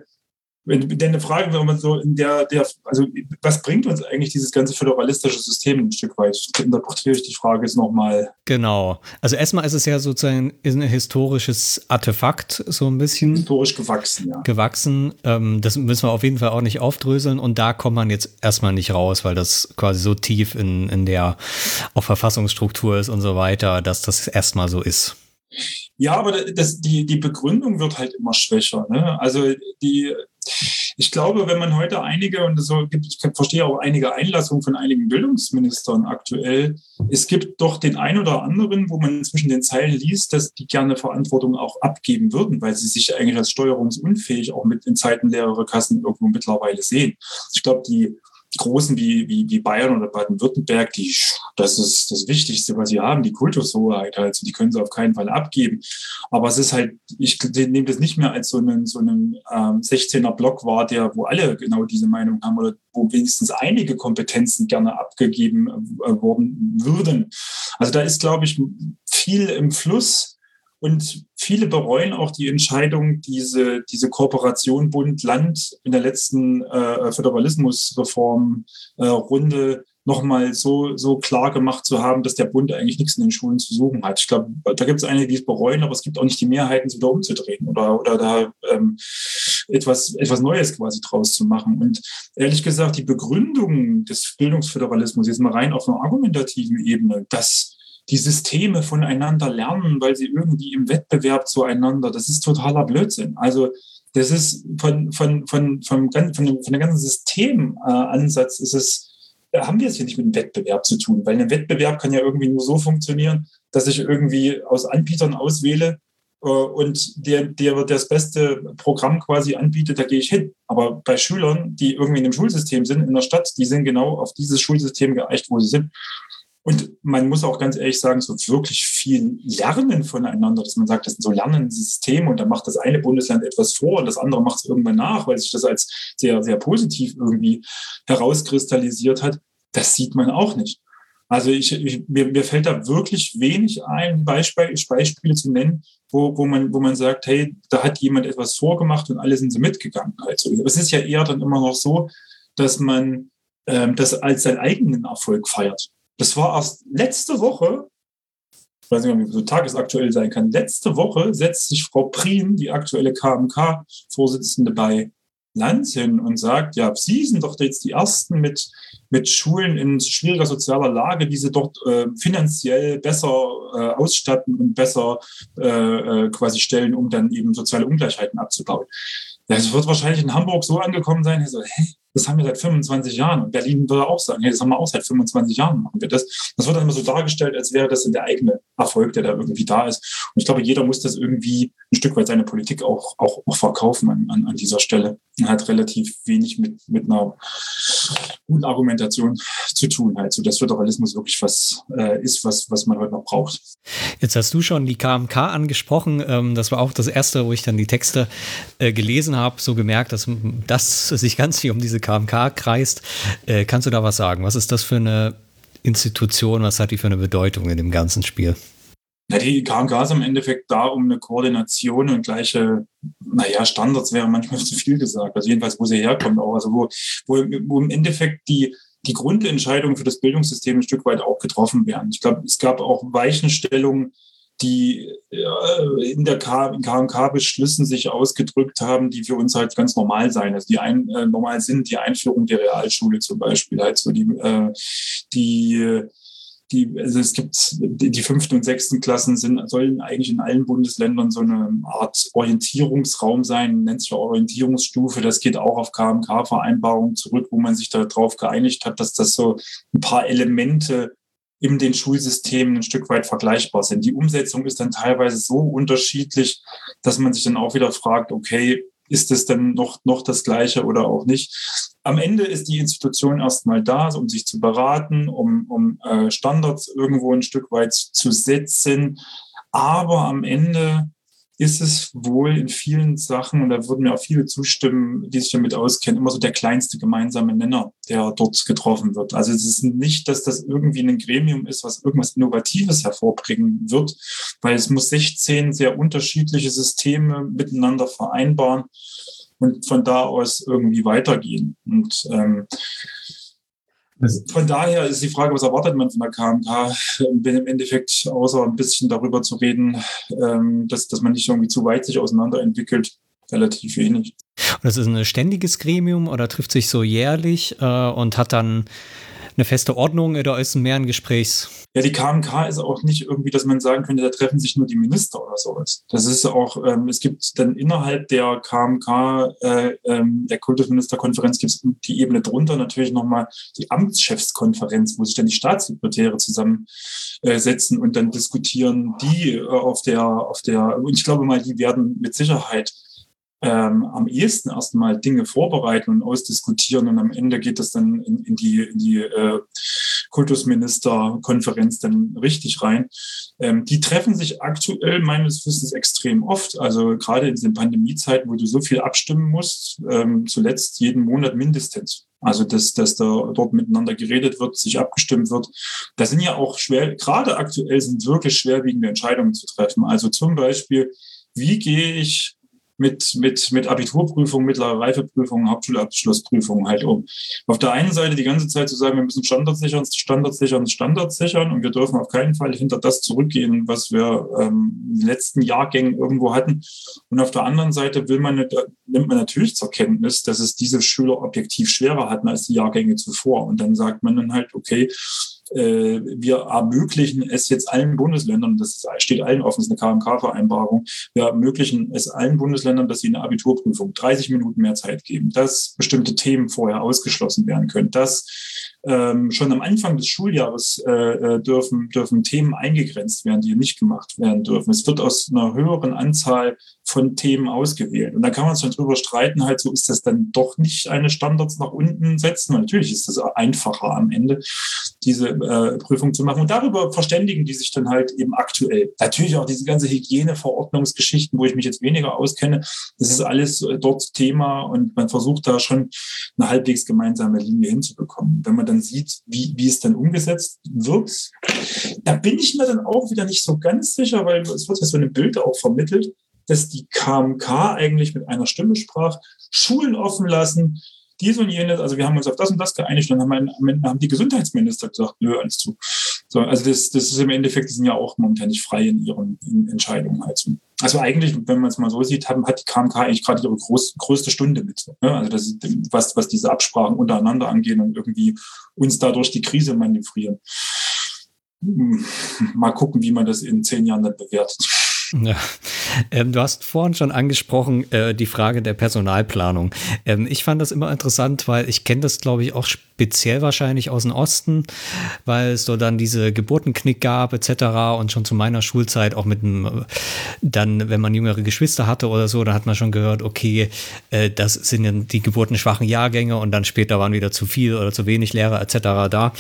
denn eine Frage, wenn man so in der, der, also was bringt uns eigentlich dieses ganze föderalistische System ein Stück weit? Interpretiere ich die Frage jetzt nochmal. Genau. Also erstmal ist es ja sozusagen ein historisches Artefakt, so ein bisschen. Historisch gewachsen, ja. Gewachsen. Ähm, das müssen wir auf jeden Fall auch nicht aufdröseln und da kommt man jetzt erstmal nicht raus, weil das quasi so tief in, in der auch Verfassungsstruktur ist und so weiter, dass das erstmal so ist. Ja, aber das, die, die Begründung wird halt immer schwächer. Ne? Also die, ich glaube, wenn man heute einige, und so gibt, ich verstehe auch einige Einlassungen von einigen Bildungsministern aktuell, es gibt doch den einen oder anderen, wo man zwischen den Zeilen liest, dass die gerne Verantwortung auch abgeben würden, weil sie sich eigentlich als steuerungsunfähig auch mit in Zeiten leerer Kassen irgendwo mittlerweile sehen. Ich glaube, die Großen wie, wie, wie Bayern oder Baden-Württemberg, die, das ist das Wichtigste, was sie haben, die Kultushoheit halt. Die können sie auf keinen Fall abgeben. Aber es ist halt, ich nehme das nicht mehr als so einen, so einen ähm, 16er Block wahr, der, wo alle genau diese Meinung haben oder wo wenigstens einige Kompetenzen gerne abgegeben äh, worden würden. Also da ist, glaube ich, viel im Fluss. Und viele bereuen auch die Entscheidung, diese, diese Kooperation Bund-Land in der letzten äh, Föderalismusreform-Runde äh, nochmal so, so klar gemacht zu haben, dass der Bund eigentlich nichts in den Schulen zu suchen hat. Ich glaube, da gibt es einige, die es bereuen, aber es gibt auch nicht die Mehrheiten, sie wieder umzudrehen oder, oder da ähm, etwas, etwas Neues quasi draus zu machen. Und ehrlich gesagt, die Begründung des Bildungsföderalismus, jetzt mal rein auf einer argumentativen Ebene, dass die Systeme voneinander lernen, weil sie irgendwie im Wettbewerb zueinander, das ist totaler Blödsinn. Also das ist von, von, von, von, von, von dem, ganzen Systemansatz ist es, haben wir es hier nicht mit einem Wettbewerb zu tun, weil ein Wettbewerb kann ja irgendwie nur so funktionieren, dass ich irgendwie aus Anbietern auswähle äh, und der, der das beste Programm quasi anbietet, da gehe ich hin. Aber bei Schülern, die irgendwie in einem Schulsystem sind, in der Stadt, die sind genau auf dieses Schulsystem geeicht, wo sie sind. Und man muss auch ganz ehrlich sagen, so wirklich viel lernen voneinander, dass man sagt, das sind so Lernensysteme und dann macht das eine Bundesland etwas vor und das andere macht es irgendwann nach, weil sich das als sehr, sehr positiv irgendwie herauskristallisiert hat. Das sieht man auch nicht. Also ich, ich, mir, mir fällt da wirklich wenig ein, Beispiel, Beispiele zu nennen, wo, wo, man, wo man sagt, hey, da hat jemand etwas vorgemacht und alle sind so mitgegangen. Also es ist ja eher dann immer noch so, dass man ähm, das als seinen eigenen Erfolg feiert. Das war erst letzte Woche, ich weiß nicht, ob so tagesaktuell sein kann, letzte Woche setzt sich Frau Prien, die aktuelle KMK-Vorsitzende bei Lanz hin und sagt, ja, Sie sind doch jetzt die Ersten mit, mit Schulen in schwieriger sozialer Lage, die sie dort äh, finanziell besser äh, ausstatten und besser äh, äh quasi stellen, um dann eben soziale Ungleichheiten abzubauen. Das wird wahrscheinlich in Hamburg so angekommen sein, so, hä, das haben wir seit 25 Jahren. Berlin würde auch sagen, hey, das haben wir auch seit 25 Jahren machen wir das. Das wird dann immer so dargestellt, als wäre das der eigene Erfolg, der da irgendwie da ist. Und ich glaube, jeder muss das irgendwie ein Stück weit seine Politik auch, auch, auch verkaufen an, an, an dieser Stelle. Und hat relativ wenig mit, mit einer guten Argumentation zu tun. Halt. So, dass Föderalismus wirklich was äh, ist, was, was man heute noch braucht. Jetzt hast du schon die KMK angesprochen. Ähm, das war auch das erste, wo ich dann die Texte äh, gelesen habe, so gemerkt, dass das sich ganz viel um diese KMK kreist. Äh, kannst du da was sagen? Was ist das für eine Institution? Was hat die für eine Bedeutung in dem ganzen Spiel? Ja, die KMK ist im Endeffekt da, um eine Koordination und gleiche, naja, Standards wäre manchmal [LAUGHS] zu viel gesagt. Also jedenfalls, wo sie herkommt auch. Also wo, wo, wo im Endeffekt die, die Grundentscheidungen für das Bildungssystem ein Stück weit auch getroffen werden. Ich glaube, es gab auch Weichenstellungen, die äh, in der KMK-Beschlüssen sich ausgedrückt haben, die für uns halt ganz normal sein. Also die ein, äh, normal sind die Einführung der Realschule zum Beispiel, halt so die, äh, die die, also es gibt die fünften und sechsten Klassen sind, sollen eigentlich in allen Bundesländern so eine Art Orientierungsraum sein, nennt sich Orientierungsstufe. Das geht auch auf KMK-Vereinbarungen zurück, wo man sich darauf geeinigt hat, dass das so ein paar Elemente in den Schulsystemen ein Stück weit vergleichbar sind. Die Umsetzung ist dann teilweise so unterschiedlich, dass man sich dann auch wieder fragt, okay, ist es denn noch, noch das Gleiche oder auch nicht? Am Ende ist die Institution erstmal da, um sich zu beraten, um, um äh, Standards irgendwo ein Stück weit zu setzen. Aber am Ende ist es wohl in vielen Sachen, und da würden mir auch viele zustimmen, die sich damit auskennen, immer so der kleinste gemeinsame Nenner, der dort getroffen wird. Also es ist nicht, dass das irgendwie ein Gremium ist, was irgendwas Innovatives hervorbringen wird, weil es muss 16 sehr unterschiedliche Systeme miteinander vereinbaren und von da aus irgendwie weitergehen. Und ähm, von daher ist die Frage, was erwartet man von der KMK? Bin im Endeffekt, außer ein bisschen darüber zu reden, ähm, dass, dass man nicht irgendwie zu weit sich auseinanderentwickelt, relativ wenig. Und das ist ein ständiges Gremium oder trifft sich so jährlich äh, und hat dann eine feste Ordnung oder ist mehr ein Gesprächs? Ja, die KMK ist auch nicht irgendwie, dass man sagen könnte, da treffen sich nur die Minister oder sowas. Das ist auch, ähm, es gibt dann innerhalb der KMK, äh, ähm, der Kultusministerkonferenz, gibt es die Ebene drunter natürlich nochmal die Amtschefskonferenz, wo sich dann die Staatssekretäre zusammensetzen äh, und dann diskutieren die äh, auf der, auf der, und ich glaube mal, die werden mit Sicherheit ähm, am ehesten erstmal Dinge vorbereiten und ausdiskutieren und am Ende geht das dann in, in die, in die äh, Kultusministerkonferenz dann richtig rein. Ähm, die treffen sich aktuell meines Wissens extrem oft. Also gerade in den Pandemiezeiten, wo du so viel abstimmen musst, ähm, zuletzt jeden Monat mindestens. Also dass, dass da dort miteinander geredet wird, sich abgestimmt wird. Da sind ja auch schwer, gerade aktuell sind wirklich schwerwiegende Entscheidungen zu treffen. Also zum Beispiel, wie gehe ich mit, mit, mit Abiturprüfungen, mittlere Reifeprüfungen, Hauptschulabschlussprüfungen halt um. Auf der einen Seite die ganze Zeit zu sagen, wir müssen Standards sichern, Standards sichern, Standards sichern und wir dürfen auf keinen Fall hinter das zurückgehen, was wir ähm, in den letzten Jahrgängen irgendwo hatten. Und auf der anderen Seite will man, nimmt man natürlich zur Kenntnis, dass es diese Schüler objektiv schwerer hatten als die Jahrgänge zuvor. Und dann sagt man dann halt, okay, äh, wir ermöglichen es jetzt allen Bundesländern, das steht allen offen, ist eine KMK-Vereinbarung, wir ermöglichen es allen Bundesländern, dass sie eine Abiturprüfung 30 Minuten mehr Zeit geben, dass bestimmte Themen vorher ausgeschlossen werden können, dass ähm, schon am Anfang des Schuljahres äh, äh, dürfen, dürfen Themen eingegrenzt werden, die nicht gemacht werden dürfen. Es wird aus einer höheren Anzahl von Themen ausgewählt. Und da kann man sich dann drüber streiten, halt so ist das dann doch nicht eine Standards nach unten setzen. Natürlich ist das einfacher am Ende, diese äh, Prüfung zu machen. Und darüber verständigen die sich dann halt eben aktuell. Natürlich auch diese ganze Hygieneverordnungsgeschichten, wo ich mich jetzt weniger auskenne. Das ist alles äh, dort Thema und man versucht da schon eine halbwegs gemeinsame Linie hinzubekommen. Wenn man dann sieht, wie, wie es dann umgesetzt wird, da bin ich mir dann auch wieder nicht so ganz sicher, weil es wird ja so eine Bild auch vermittelt, dass die KMK eigentlich mit einer Stimme sprach, Schulen offen lassen, dies und jenes, also wir haben uns auf das und das geeinigt und dann haben, haben die Gesundheitsminister gesagt, nö, alles zu. So, also das, das ist im Endeffekt, die sind ja auch momentan nicht frei in ihren in Entscheidungen halt. Also eigentlich, wenn man es mal so sieht, haben, hat die KMK eigentlich gerade ihre groß, größte Stunde mit. Ne? Also das ist, was, was diese Absprachen untereinander angehen und irgendwie uns dadurch die Krise manövrieren. Hm, mal gucken, wie man das in zehn Jahren dann bewertet. Ja. Ähm, du hast vorhin schon angesprochen, äh, die Frage der Personalplanung. Ähm, ich fand das immer interessant, weil ich kenne das, glaube ich, auch speziell wahrscheinlich aus dem Osten, weil es so dann diese Geburtenknick gab etc. Und schon zu meiner Schulzeit auch mit einem, dann, wenn man jüngere Geschwister hatte oder so, da hat man schon gehört, okay, äh, das sind ja die geburtenschwachen Jahrgänge und dann später waren wieder zu viel oder zu wenig Lehrer etc. da.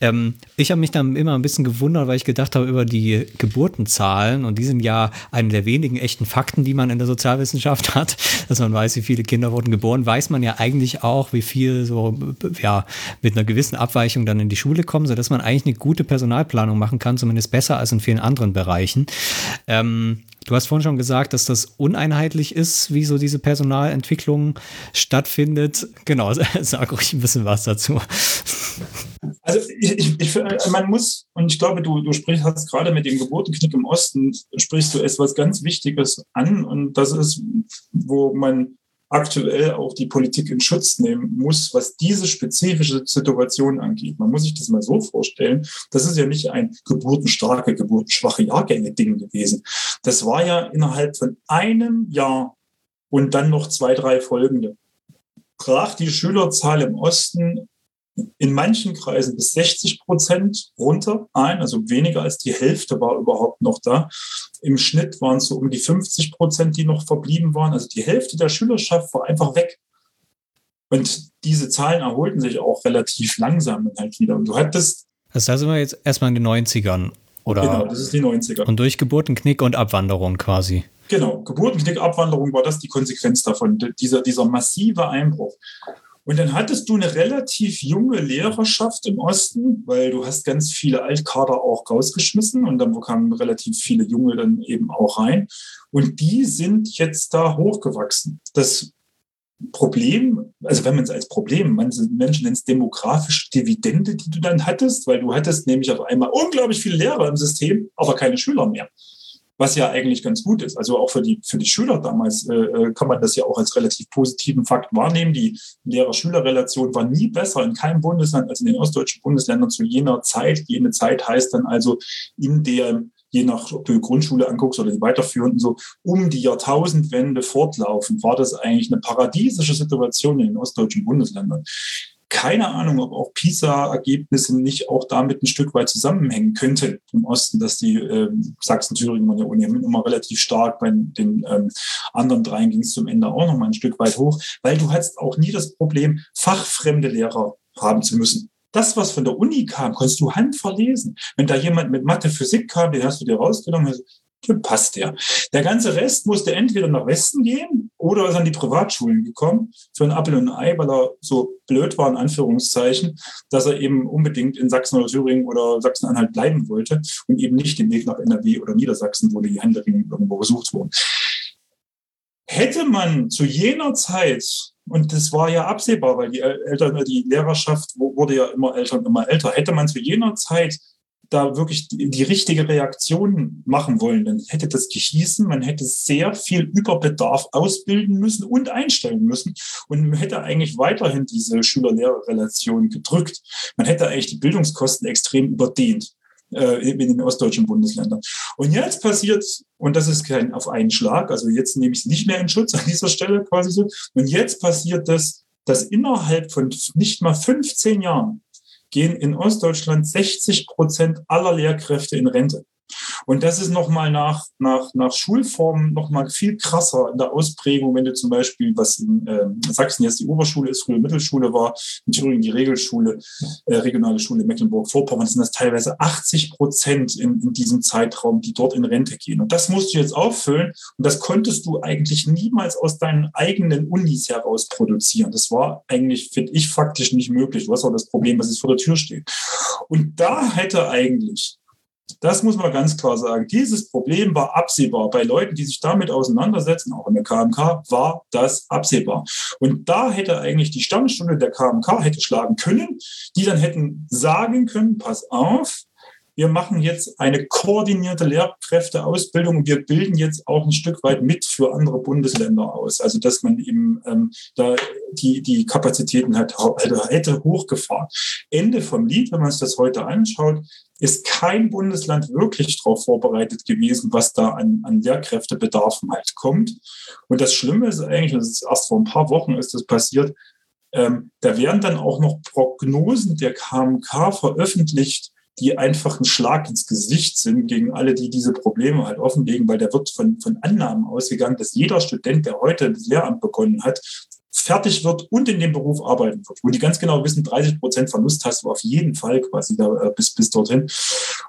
Ähm, ich habe mich dann immer ein bisschen gewundert, weil ich gedacht habe über die Geburtenzahlen und die sind ja eine der wenigen echten Fakten, die man in der Sozialwissenschaft hat, dass man weiß, wie viele Kinder wurden geboren, weiß man ja eigentlich auch, wie viel so, ja, mit einer gewissen Abweichung dann in die Schule kommen, sodass man eigentlich eine gute Personalplanung machen kann, zumindest besser als in vielen anderen Bereichen. Ähm, Du hast vorhin schon gesagt, dass das uneinheitlich ist, wie so diese Personalentwicklung stattfindet. Genau, [LAUGHS] sag ruhig ein bisschen was dazu. Also ich, ich, man muss, und ich glaube, du, du sprichst hast gerade mit dem Geburtenknick im Osten, sprichst du etwas ganz Wichtiges an. Und das ist, wo man aktuell auch die Politik in Schutz nehmen muss, was diese spezifische Situation angeht. Man muss sich das mal so vorstellen, das ist ja nicht ein geburtenstarke, geburtenschwache Jahrgänge-Ding gewesen. Das war ja innerhalb von einem Jahr und dann noch zwei, drei folgende. Brach die Schülerzahl im Osten in manchen Kreisen bis 60 Prozent runter ein, also weniger als die Hälfte war überhaupt noch da. Im Schnitt waren es so um die 50 Prozent, die noch verblieben waren. Also die Hälfte der Schülerschaft war einfach weg. Und diese Zahlen erholten sich auch relativ langsam halt wieder. Und du hattest. Das heißt, sind wir jetzt erstmal in den 90ern, oder? Genau, das ist die 90er. Und durch Geburtenknick und Abwanderung quasi. Genau, Geburtenknick, Abwanderung war das die Konsequenz davon, dieser, dieser massive Einbruch. Und dann hattest du eine relativ junge Lehrerschaft im Osten, weil du hast ganz viele Altkader auch rausgeschmissen und dann kamen relativ viele Junge dann eben auch rein. Und die sind jetzt da hochgewachsen. Das Problem, also wenn man es als Problem, manche Menschen nennen es demografische Dividende, die du dann hattest, weil du hattest nämlich auf einmal unglaublich viele Lehrer im System, aber keine Schüler mehr was ja eigentlich ganz gut ist. Also auch für die, für die Schüler damals äh, äh, kann man das ja auch als relativ positiven Fakt wahrnehmen. Die Lehrer-Schüler-Relation war nie besser in keinem Bundesland als in den ostdeutschen Bundesländern zu jener Zeit. Jene Zeit heißt dann also in der je nach, ob du Grundschule anguckst oder die weiterführenden, so um die Jahrtausendwende fortlaufend, war das eigentlich eine paradiesische Situation in den ostdeutschen Bundesländern keine Ahnung, ob auch PISA-Ergebnisse nicht auch damit ein Stück weit zusammenhängen könnten im Osten, dass die äh, Sachsen-Thüringen waren ja ohnehin immer relativ stark, bei den ähm, anderen dreien ging es zum Ende auch noch mal ein Stück weit hoch, weil du hattest auch nie das Problem, fachfremde Lehrer haben zu müssen. Das, was von der Uni kam, konntest du handverlesen. Wenn da jemand mit Mathe, Physik kam, den hast du dir rausgenommen, passt der. Der ganze Rest musste entweder nach Westen gehen oder ist an die Privatschulen gekommen für ein Apfel und ein Ei, weil er so blöd war, in Anführungszeichen, dass er eben unbedingt in Sachsen oder Thüringen oder Sachsen-Anhalt bleiben wollte und eben nicht den Weg nach NRW oder Niedersachsen, wo die Händlerinnen irgendwo gesucht wurden. Hätte man zu jener Zeit, und das war ja absehbar, weil die Eltern, die Lehrerschaft wurde ja immer älter und immer älter, hätte man zu jener Zeit da wirklich die, richtige Reaktion machen wollen, dann hätte das gehießen, man hätte sehr viel Überbedarf ausbilden müssen und einstellen müssen und man hätte eigentlich weiterhin diese Schüler-Lehrer-Relation gedrückt. Man hätte eigentlich die Bildungskosten extrem überdehnt äh, in den ostdeutschen Bundesländern. Und jetzt passiert, und das ist kein auf einen Schlag, also jetzt nehme ich es nicht mehr in Schutz an dieser Stelle quasi so, und jetzt passiert das, dass innerhalb von nicht mal 15 Jahren gehen in Ostdeutschland 60 Prozent aller Lehrkräfte in Rente. Und das ist nochmal nach, nach, nach Schulformen nochmal viel krasser in der Ausprägung, wenn du zum Beispiel, was in äh, Sachsen jetzt die Oberschule ist, früher Mittelschule war, in Thüringen die Regelschule, äh, regionale Schule Mecklenburg-Vorpommern, sind das teilweise 80 Prozent in, in diesem Zeitraum, die dort in Rente gehen. Und das musst du jetzt auffüllen. Und das konntest du eigentlich niemals aus deinen eigenen Unis heraus produzieren. Das war eigentlich, finde ich, faktisch nicht möglich. Du hast auch das Problem, was jetzt vor der Tür steht. Und da hätte eigentlich das muss man ganz klar sagen. Dieses Problem war absehbar. Bei Leuten, die sich damit auseinandersetzen, auch in der KMK, war das absehbar. Und da hätte eigentlich die Sternstunde der KMK hätte schlagen können, die dann hätten sagen können, pass auf, wir machen jetzt eine koordinierte Lehrkräfteausbildung wir bilden jetzt auch ein Stück weit mit für andere Bundesländer aus. Also dass man eben ähm, da die, die Kapazitäten hat, hätte hochgefahren. Ende vom Lied, wenn man sich das heute anschaut, ist kein Bundesland wirklich darauf vorbereitet gewesen, was da an, an Lehrkräftebedarfen halt kommt. Und das Schlimme ist eigentlich, das ist erst vor ein paar Wochen ist das passiert, ähm, da werden dann auch noch Prognosen der KMK veröffentlicht, die einfach ein Schlag ins Gesicht sind gegen alle, die diese Probleme halt offenlegen, weil da wird von, von Annahmen ausgegangen, dass jeder Student, der heute das Lehramt begonnen hat, fertig wird und in dem Beruf arbeiten wird, wo die ganz genau wissen, 30 Prozent Verlust hast du auf jeden Fall quasi da, äh, bis, bis dorthin.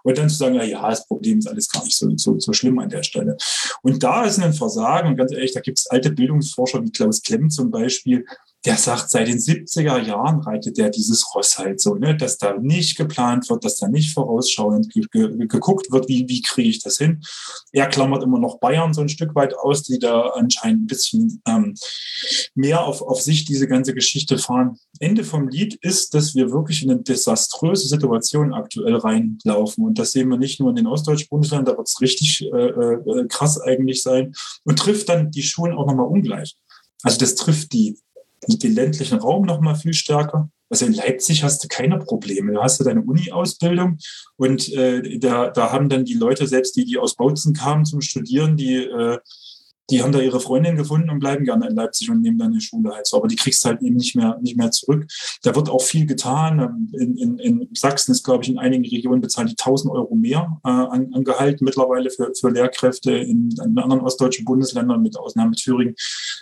Und dann zu sagen, ja, ja, das Problem ist alles gar nicht so, so, so schlimm an der Stelle. Und da ist ein Versagen, und ganz ehrlich, da gibt es alte Bildungsforscher wie Klaus Klemm zum Beispiel, der sagt, seit den 70er Jahren reitet der dieses Ross halt so, ne, dass da nicht geplant wird, dass da nicht vorausschauend ge ge geguckt wird, wie, wie kriege ich das hin. Er klammert immer noch Bayern so ein Stück weit aus, die da anscheinend ein bisschen ähm, mehr auf, auf sich diese ganze Geschichte fahren. Ende vom Lied ist, dass wir wirklich in eine desaströse Situation aktuell reinlaufen. Und das sehen wir nicht nur in den ostdeutschen Bundesländern, da wird es richtig äh, äh, krass eigentlich sein und trifft dann die Schulen auch nochmal ungleich. Also das trifft die den ländlichen Raum noch mal viel stärker. Also in Leipzig hast du keine Probleme. Da hast du deine Uni-Ausbildung und äh, da, da haben dann die Leute, selbst die, die aus Bautzen kamen zum Studieren, die äh, die haben da ihre Freundin gefunden und bleiben gerne in Leipzig und nehmen dann eine Schule halt so. Aber die kriegst halt eben nicht mehr, nicht mehr zurück. Da wird auch viel getan. In, in, in Sachsen ist, glaube ich, in einigen Regionen bezahlt die 1000 Euro mehr äh, an, an Gehalt mittlerweile für, für Lehrkräfte. In, in anderen ostdeutschen Bundesländern, mit Ausnahme Thüringen,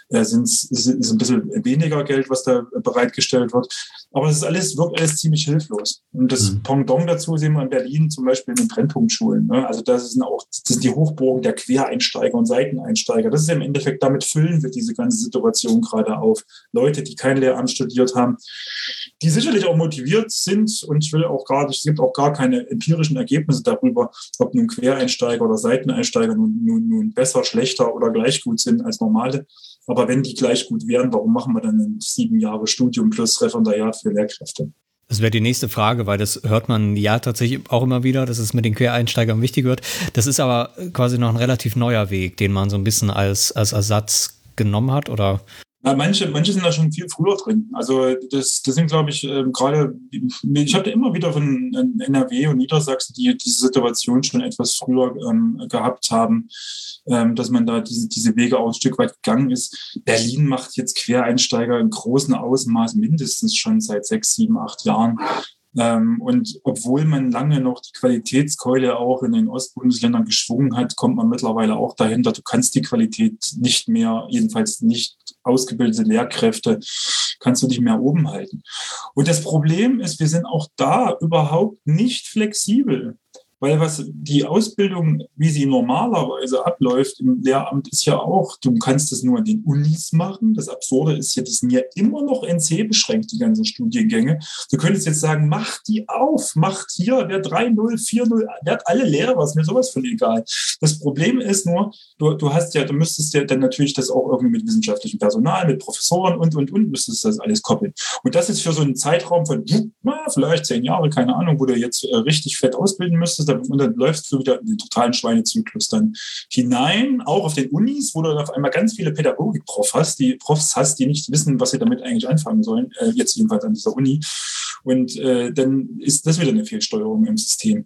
äh, sind es ein bisschen weniger Geld, was da bereitgestellt wird. Aber es ist alles, wirkt alles ziemlich hilflos. Und das mhm. Pendant dazu sehen wir in Berlin zum Beispiel in den Brennpunktschulen. Ne? Also das sind auch, das sind die Hochburgen der Quereinsteiger und Seiteneinsteiger. Das ist im Endeffekt, damit füllen wir diese ganze Situation gerade auf. Leute, die kein Lehramt studiert haben, die sicherlich auch motiviert sind und ich will auch gar es gibt auch gar keine empirischen Ergebnisse darüber, ob nun Quereinsteiger oder Seiteneinsteiger nun, nun, nun besser, schlechter oder gleich gut sind als normale. Aber wenn die gleich gut wären, warum machen wir dann ein sieben Jahre Studium plus Referendariat für Lehrkräfte? Das wäre die nächste Frage, weil das hört man ja tatsächlich auch immer wieder, dass es mit den Quereinsteigern wichtig wird. Das ist aber quasi noch ein relativ neuer Weg, den man so ein bisschen als, als Ersatz genommen hat, oder? Ja, manche, manche sind da schon viel früher drin. Also das, das sind, glaube ich, äh, gerade, ich habe immer wieder von NRW und Niedersachsen, die diese Situation schon etwas früher ähm, gehabt haben, ähm, dass man da diese, diese Wege auch ein Stück weit gegangen ist. Berlin macht jetzt Quereinsteiger im großen Ausmaß mindestens schon seit sechs, sieben, acht Jahren. Ähm, und obwohl man lange noch die Qualitätskeule auch in den Ostbundesländern geschwungen hat, kommt man mittlerweile auch dahinter, du kannst die Qualität nicht mehr, jedenfalls nicht ausgebildete Lehrkräfte kannst du nicht mehr oben halten. Und das Problem ist, wir sind auch da überhaupt nicht flexibel. Weil was die Ausbildung, wie sie normalerweise abläuft im Lehramt, ist ja auch, du kannst es nur an den Unis machen. Das Absurde ist ja, die sind ja immer noch NC beschränkt, die ganzen Studiengänge. Du könntest jetzt sagen, mach die auf, macht hier, wer 3-0, 4-0, wer hat alle Lehrer, ist mir sowas von egal. Das Problem ist nur, du, du hast ja, du müsstest ja dann natürlich das auch irgendwie mit wissenschaftlichem Personal, mit Professoren und, und, und, müsstest das alles koppeln. Und das ist für so einen Zeitraum von, na, vielleicht zehn Jahre, keine Ahnung, wo du jetzt äh, richtig fett ausbilden müsstest, und dann läufst du wieder in den totalen Schweinezyklus dann hinein, auch auf den Unis, wo du dann auf einmal ganz viele Pädagogik-Prof hast, die Profs hast, die nicht wissen, was sie damit eigentlich anfangen sollen, äh, jetzt jedenfalls an dieser Uni. Und äh, dann ist das wieder eine Fehlsteuerung im System.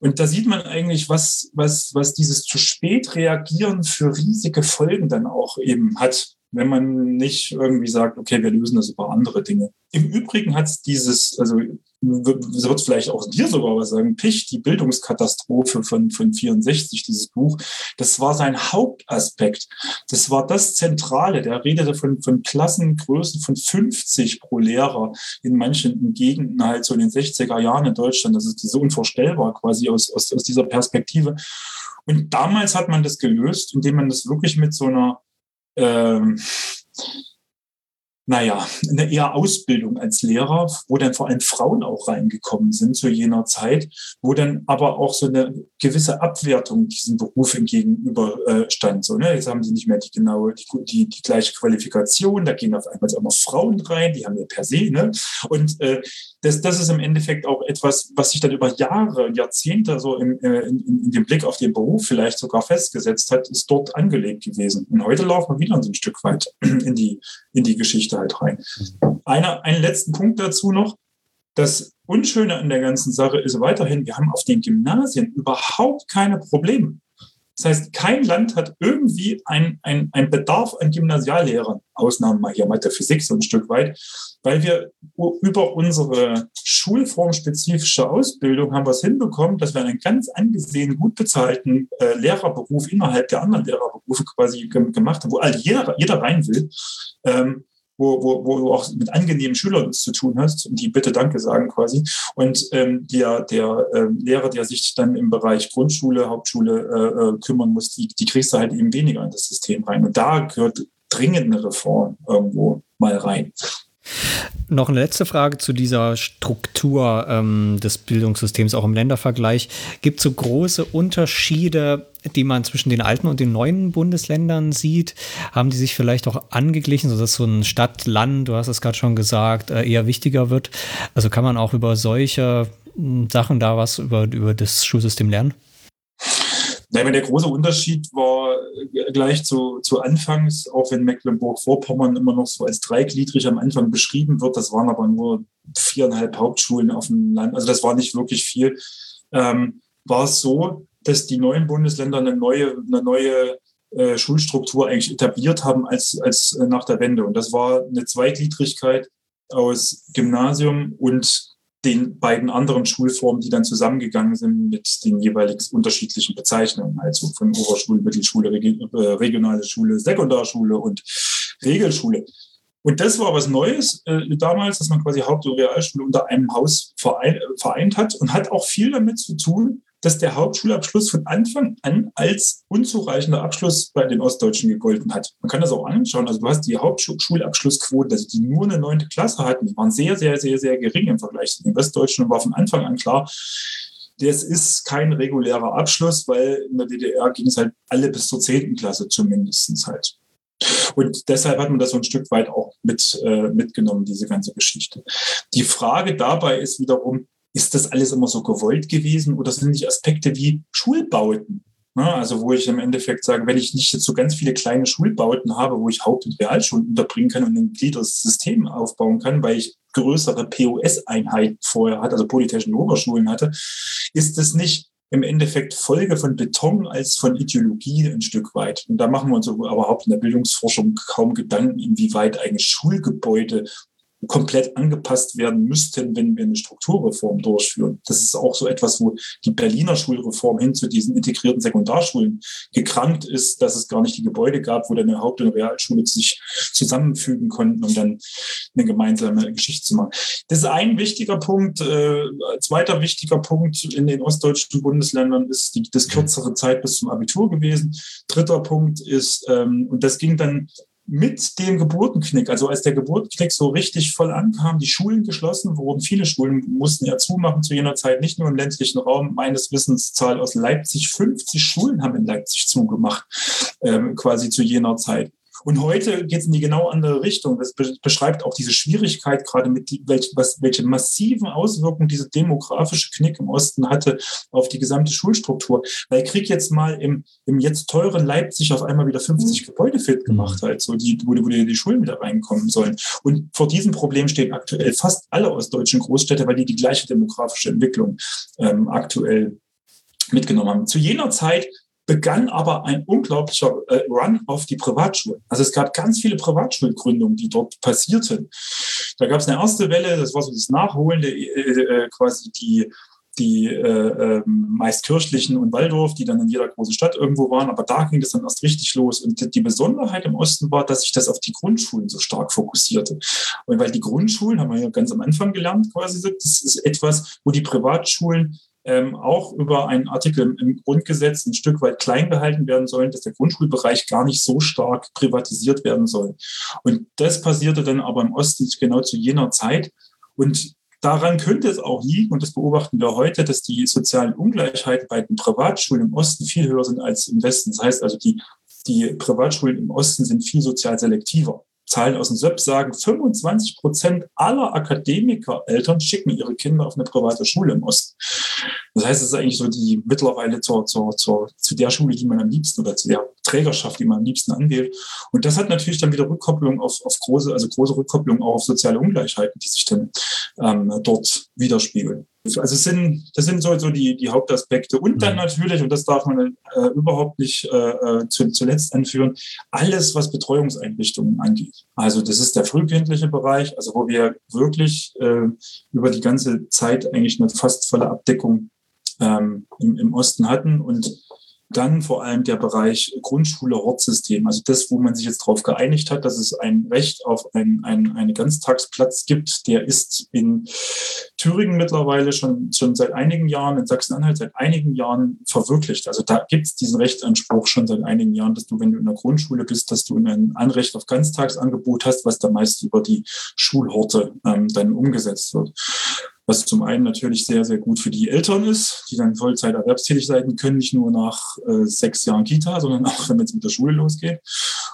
Und da sieht man eigentlich, was, was, was dieses zu spät reagieren für riesige Folgen dann auch eben hat wenn man nicht irgendwie sagt, okay, wir lösen das über andere Dinge. Im Übrigen hat es dieses, also wird vielleicht auch dir sogar was sagen, Pich, die Bildungskatastrophe von, von 64, dieses Buch, das war sein Hauptaspekt. Das war das Zentrale. Der redete von, von Klassengrößen von 50 pro Lehrer in manchen Gegenden halt so in den 60er Jahren in Deutschland. Das ist so unvorstellbar quasi aus, aus, aus dieser Perspektive. Und damals hat man das gelöst, indem man das wirklich mit so einer, ähm, naja, eine eher Ausbildung als Lehrer, wo dann vor allem Frauen auch reingekommen sind zu jener Zeit, wo dann aber auch so eine gewisse Abwertung diesem Beruf entgegenüber äh, stand. So, ne? Jetzt haben sie nicht mehr die genaue, die, die, die gleiche Qualifikation, da gehen auf einmal immer Frauen rein, die haben ja per se, ne? Und äh, das, das ist im Endeffekt auch etwas, was sich dann über Jahre, Jahrzehnte so im, äh, in, in dem Blick auf den Beruf vielleicht sogar festgesetzt hat, ist dort angelegt gewesen. Und heute laufen wir wieder so ein Stück weit in die, in die Geschichte halt rein. Einer, einen letzten Punkt dazu noch. Das Unschöne an der ganzen Sache ist weiterhin, wir haben auf den Gymnasien überhaupt keine Probleme. Das heißt, kein Land hat irgendwie einen ein Bedarf an Gymnasiallehrern, Ausnahmen mal hier Mathe, Physik so ein Stück weit, weil wir über unsere schulformspezifische Ausbildung haben wir es hinbekommen, dass wir einen ganz angesehen, gut bezahlten äh, Lehrerberuf innerhalb der anderen Lehrerberufe quasi gemacht haben, wo all jeder, jeder rein will. Ähm, wo, wo, wo du auch mit angenehmen Schülern zu tun hast die bitte Danke sagen quasi. Und ähm, der, der ähm, Lehrer, der sich dann im Bereich Grundschule, Hauptschule äh, äh, kümmern muss, die, die kriegst du halt eben weniger in das System rein. Und da gehört dringend eine Reform irgendwo mal rein. Noch eine letzte Frage zu dieser Struktur ähm, des Bildungssystems, auch im Ländervergleich. Gibt es so große Unterschiede, die man zwischen den alten und den neuen Bundesländern sieht? Haben die sich vielleicht auch angeglichen, sodass so ein Stadt-Land, du hast es gerade schon gesagt, äh, eher wichtiger wird? Also kann man auch über solche hm, Sachen da was über, über das Schulsystem lernen? Nein, der große Unterschied war äh, gleich zu, zu Anfangs, auch wenn Mecklenburg-Vorpommern immer noch so als dreigliedrig am Anfang beschrieben wird, das waren aber nur viereinhalb Hauptschulen auf dem Land, also das war nicht wirklich viel, ähm, war es so, dass die neuen Bundesländer eine neue, eine neue äh, Schulstruktur eigentlich etabliert haben als, als äh, nach der Wende. Und das war eine Zweigliedrigkeit aus Gymnasium und den beiden anderen Schulformen, die dann zusammengegangen sind mit den jeweils unterschiedlichen Bezeichnungen, also von Oberschule, Mittelschule, äh, regionale Schule, Sekundarschule und Regelschule. Und das war was Neues äh, damals, dass man quasi Haupt- und Realschule unter einem Haus vereint, vereint hat und hat auch viel damit zu tun, dass der Hauptschulabschluss von Anfang an als unzureichender Abschluss bei den Ostdeutschen gegolten hat. Man kann das auch anschauen. Also du hast die Hauptschulabschlussquote, also die nur eine neunte Klasse hatten, die waren sehr, sehr, sehr, sehr gering im Vergleich zu den Westdeutschen und war von Anfang an klar, das ist kein regulärer Abschluss, weil in der DDR ging es halt alle bis zur zehnten Klasse zumindest halt. Und deshalb hat man das so ein Stück weit auch mit, äh, mitgenommen, diese ganze Geschichte. Die Frage dabei ist wiederum, ist das alles immer so gewollt gewesen oder sind nicht Aspekte wie Schulbauten? Ne? Also wo ich im Endeffekt sage, wenn ich nicht jetzt so ganz viele kleine Schulbauten habe, wo ich Haupt- und Realschulen unterbringen kann und ein gliederes System aufbauen kann, weil ich größere POS-Einheiten vorher hatte, also Polytechnischen Oberschulen hatte, ist das nicht im Endeffekt Folge von Beton als von Ideologie ein Stück weit. Und da machen wir uns überhaupt in der Bildungsforschung kaum Gedanken, inwieweit eigentlich Schulgebäude komplett angepasst werden müssten, wenn wir eine Strukturreform durchführen. Das ist auch so etwas, wo die Berliner Schulreform hin zu diesen integrierten Sekundarschulen gekrankt ist, dass es gar nicht die Gebäude gab, wo dann eine Haupt- und Realschule sich zusammenfügen konnten, um dann eine gemeinsame Geschichte zu machen. Das ist ein wichtiger Punkt. Äh, zweiter wichtiger Punkt in den ostdeutschen Bundesländern ist die, das kürzere Zeit bis zum Abitur gewesen. Dritter Punkt ist, ähm, und das ging dann mit dem Geburtenknick, also als der Geburtenknick so richtig voll ankam, die Schulen geschlossen wurden, viele Schulen mussten ja zumachen zu jener Zeit, nicht nur im ländlichen Raum, meines Wissens Zahl aus Leipzig, 50 Schulen haben in Leipzig zugemacht, ähm, quasi zu jener Zeit. Und heute geht es in die genau andere Richtung. Das beschreibt auch diese Schwierigkeit, gerade mit die, welche, was, welche massiven Auswirkungen diese demografische Knick im Osten hatte auf die gesamte Schulstruktur. Weil Krieg jetzt mal im, im jetzt teuren Leipzig auf einmal wieder 50 mhm. Gebäude fit gemacht hat, so die, wo, wo die Schulen wieder reinkommen sollen. Und vor diesem Problem stehen aktuell fast alle ostdeutschen Großstädte, weil die die gleiche demografische Entwicklung ähm, aktuell mitgenommen haben. Zu jener Zeit begann aber ein unglaublicher äh, Run auf die Privatschulen. Also es gab ganz viele Privatschulgründungen, die dort passierten. Da gab es eine erste Welle, das war so das Nachholende, äh, äh, quasi die die äh, äh, meist kirchlichen und Waldorf, die dann in jeder großen Stadt irgendwo waren. Aber da ging das dann erst richtig los. Und die Besonderheit im Osten war, dass sich das auf die Grundschulen so stark fokussierte. Und weil die Grundschulen, haben wir ja ganz am Anfang gelernt, quasi, das ist etwas, wo die Privatschulen ähm, auch über einen Artikel im Grundgesetz ein Stück weit klein gehalten werden sollen, dass der Grundschulbereich gar nicht so stark privatisiert werden soll. Und das passierte dann aber im Osten genau zu jener Zeit. Und Daran könnte es auch liegen, und das beobachten wir heute, dass die sozialen Ungleichheiten bei den Privatschulen im Osten viel höher sind als im Westen. Das heißt also, die, die Privatschulen im Osten sind viel sozial selektiver. Zahlen aus dem SÖP sagen, 25 Prozent aller Akademiker-Eltern schicken ihre Kinder auf eine private Schule im Osten. Das heißt, es ist eigentlich so die mittlerweile zur, zur, zur, zu der Schule, die man am liebsten oder zu der Trägerschaft, die man am liebsten anwählt. Und das hat natürlich dann wieder Rückkopplung auf, auf große, also große Rückkopplung auch auf soziale Ungleichheiten, die sich dann ähm, dort widerspiegeln. Also es sind, das sind so, so die, die Hauptaspekte. Und dann mhm. natürlich, und das darf man äh, überhaupt nicht äh, äh, zu, zuletzt anführen, alles, was Betreuungseinrichtungen angeht. Also das ist der frühkindliche Bereich, also wo wir wirklich äh, über die ganze Zeit eigentlich eine fast volle Abdeckung ähm, im, im Osten hatten. Und dann vor allem der Bereich Grundschule-Hortsystem, also das, wo man sich jetzt darauf geeinigt hat, dass es ein Recht auf ein, ein, einen Ganztagsplatz gibt, der ist in Thüringen mittlerweile schon, schon seit einigen Jahren, in Sachsen-Anhalt seit einigen Jahren verwirklicht. Also da gibt es diesen Rechtsanspruch schon seit einigen Jahren, dass du, wenn du in der Grundschule bist, dass du ein Anrecht auf Ganztagsangebot hast, was da meist über die Schulhorte ähm, dann umgesetzt wird was zum einen natürlich sehr, sehr gut für die Eltern ist, die dann Vollzeit erwerbstätig sein können, nicht nur nach äh, sechs Jahren Kita, sondern auch, wenn es mit der Schule losgeht.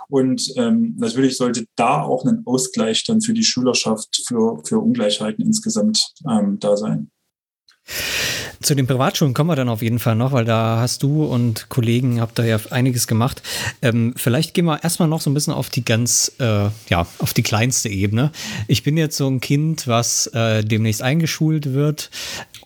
Und ähm, natürlich sollte da auch ein Ausgleich dann für die Schülerschaft, für, für Ungleichheiten insgesamt ähm, da sein. Zu den Privatschulen kommen wir dann auf jeden Fall noch, weil da hast du und Kollegen habt da ja einiges gemacht. Ähm, vielleicht gehen wir erstmal noch so ein bisschen auf die ganz, äh, ja, auf die kleinste Ebene. Ich bin jetzt so ein Kind, was äh, demnächst eingeschult wird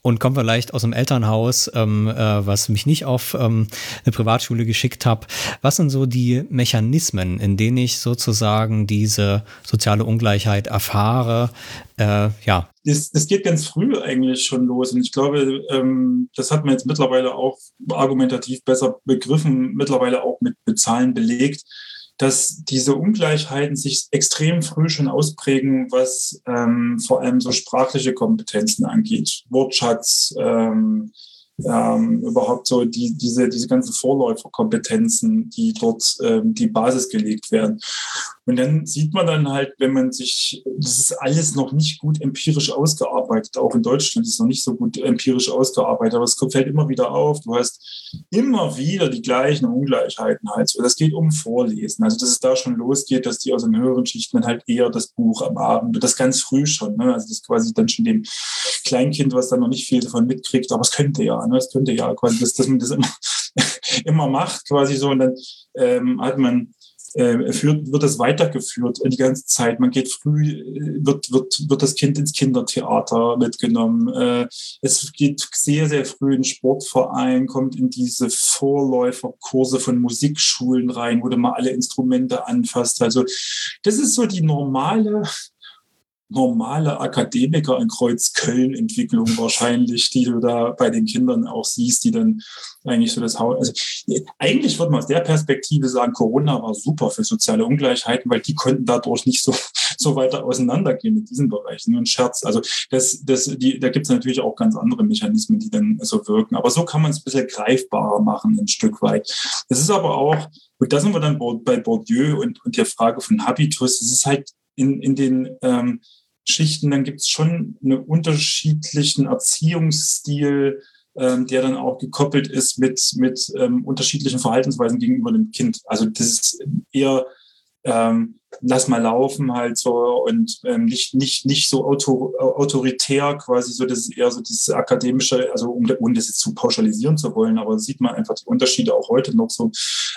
und komme vielleicht aus einem Elternhaus, ähm, äh, was mich nicht auf ähm, eine Privatschule geschickt hat. Was sind so die Mechanismen, in denen ich sozusagen diese soziale Ungleichheit erfahre? Äh, ja, das, das geht ganz früh eigentlich schon los. Und ich glaube, ähm, das hat man jetzt mittlerweile auch argumentativ besser begriffen, mittlerweile auch mit, mit Zahlen belegt, dass diese Ungleichheiten sich extrem früh schon ausprägen, was ähm, vor allem so sprachliche Kompetenzen angeht. Wortschatz, ähm, ähm, überhaupt so die, diese, diese ganzen Vorläuferkompetenzen, die dort ähm, die Basis gelegt werden. Und dann sieht man dann halt, wenn man sich, das ist alles noch nicht gut empirisch ausgearbeitet, auch in Deutschland ist es noch nicht so gut empirisch ausgearbeitet, aber es fällt immer wieder auf, du hast immer wieder die gleichen Ungleichheiten halt. Das geht um Vorlesen. Also, dass es da schon losgeht, dass die aus den höheren Schichten halt eher das Buch am Abend, das ganz früh schon, ne? also das quasi dann schon dem Kleinkind, was dann noch nicht viel davon mitkriegt, aber es könnte ja, ne? es könnte ja quasi, dass, dass man das immer, [LAUGHS] immer macht quasi so und dann ähm, hat man äh, führt, wird das weitergeführt die ganze Zeit. Man geht früh, äh, wird, wird, wird das Kind ins Kindertheater mitgenommen. Äh, es geht sehr, sehr früh in Sportverein, kommt in diese Vorläuferkurse von Musikschulen rein, wo du mal alle Instrumente anfasst. Also das ist so die normale normale Akademiker in Kreuzköln-Entwicklung wahrscheinlich, die du da bei den Kindern auch siehst, die dann eigentlich so das Haus. Also eigentlich würde man aus der Perspektive sagen, Corona war super für soziale Ungleichheiten, weil die konnten dadurch nicht so, [LAUGHS] so weiter auseinandergehen mit diesem Bereich. Nur ein Scherz. Also das, das, die, da gibt es natürlich auch ganz andere Mechanismen, die dann so wirken. Aber so kann man es ein bisschen greifbarer machen, ein Stück weit. Das ist aber auch, und da sind wir dann bei Bourdieu und, und der Frage von Habitus, es ist halt in, in den ähm, Schichten, dann gibt es schon einen unterschiedlichen Erziehungsstil, ähm, der dann auch gekoppelt ist mit, mit ähm, unterschiedlichen Verhaltensweisen gegenüber dem Kind. Also das ist eher ähm, lass mal laufen halt so und ähm, nicht, nicht, nicht so auto, autoritär quasi so, das ist eher so dieses akademische, also um, um das jetzt zu pauschalisieren zu wollen, aber sieht man einfach die Unterschiede auch heute noch so,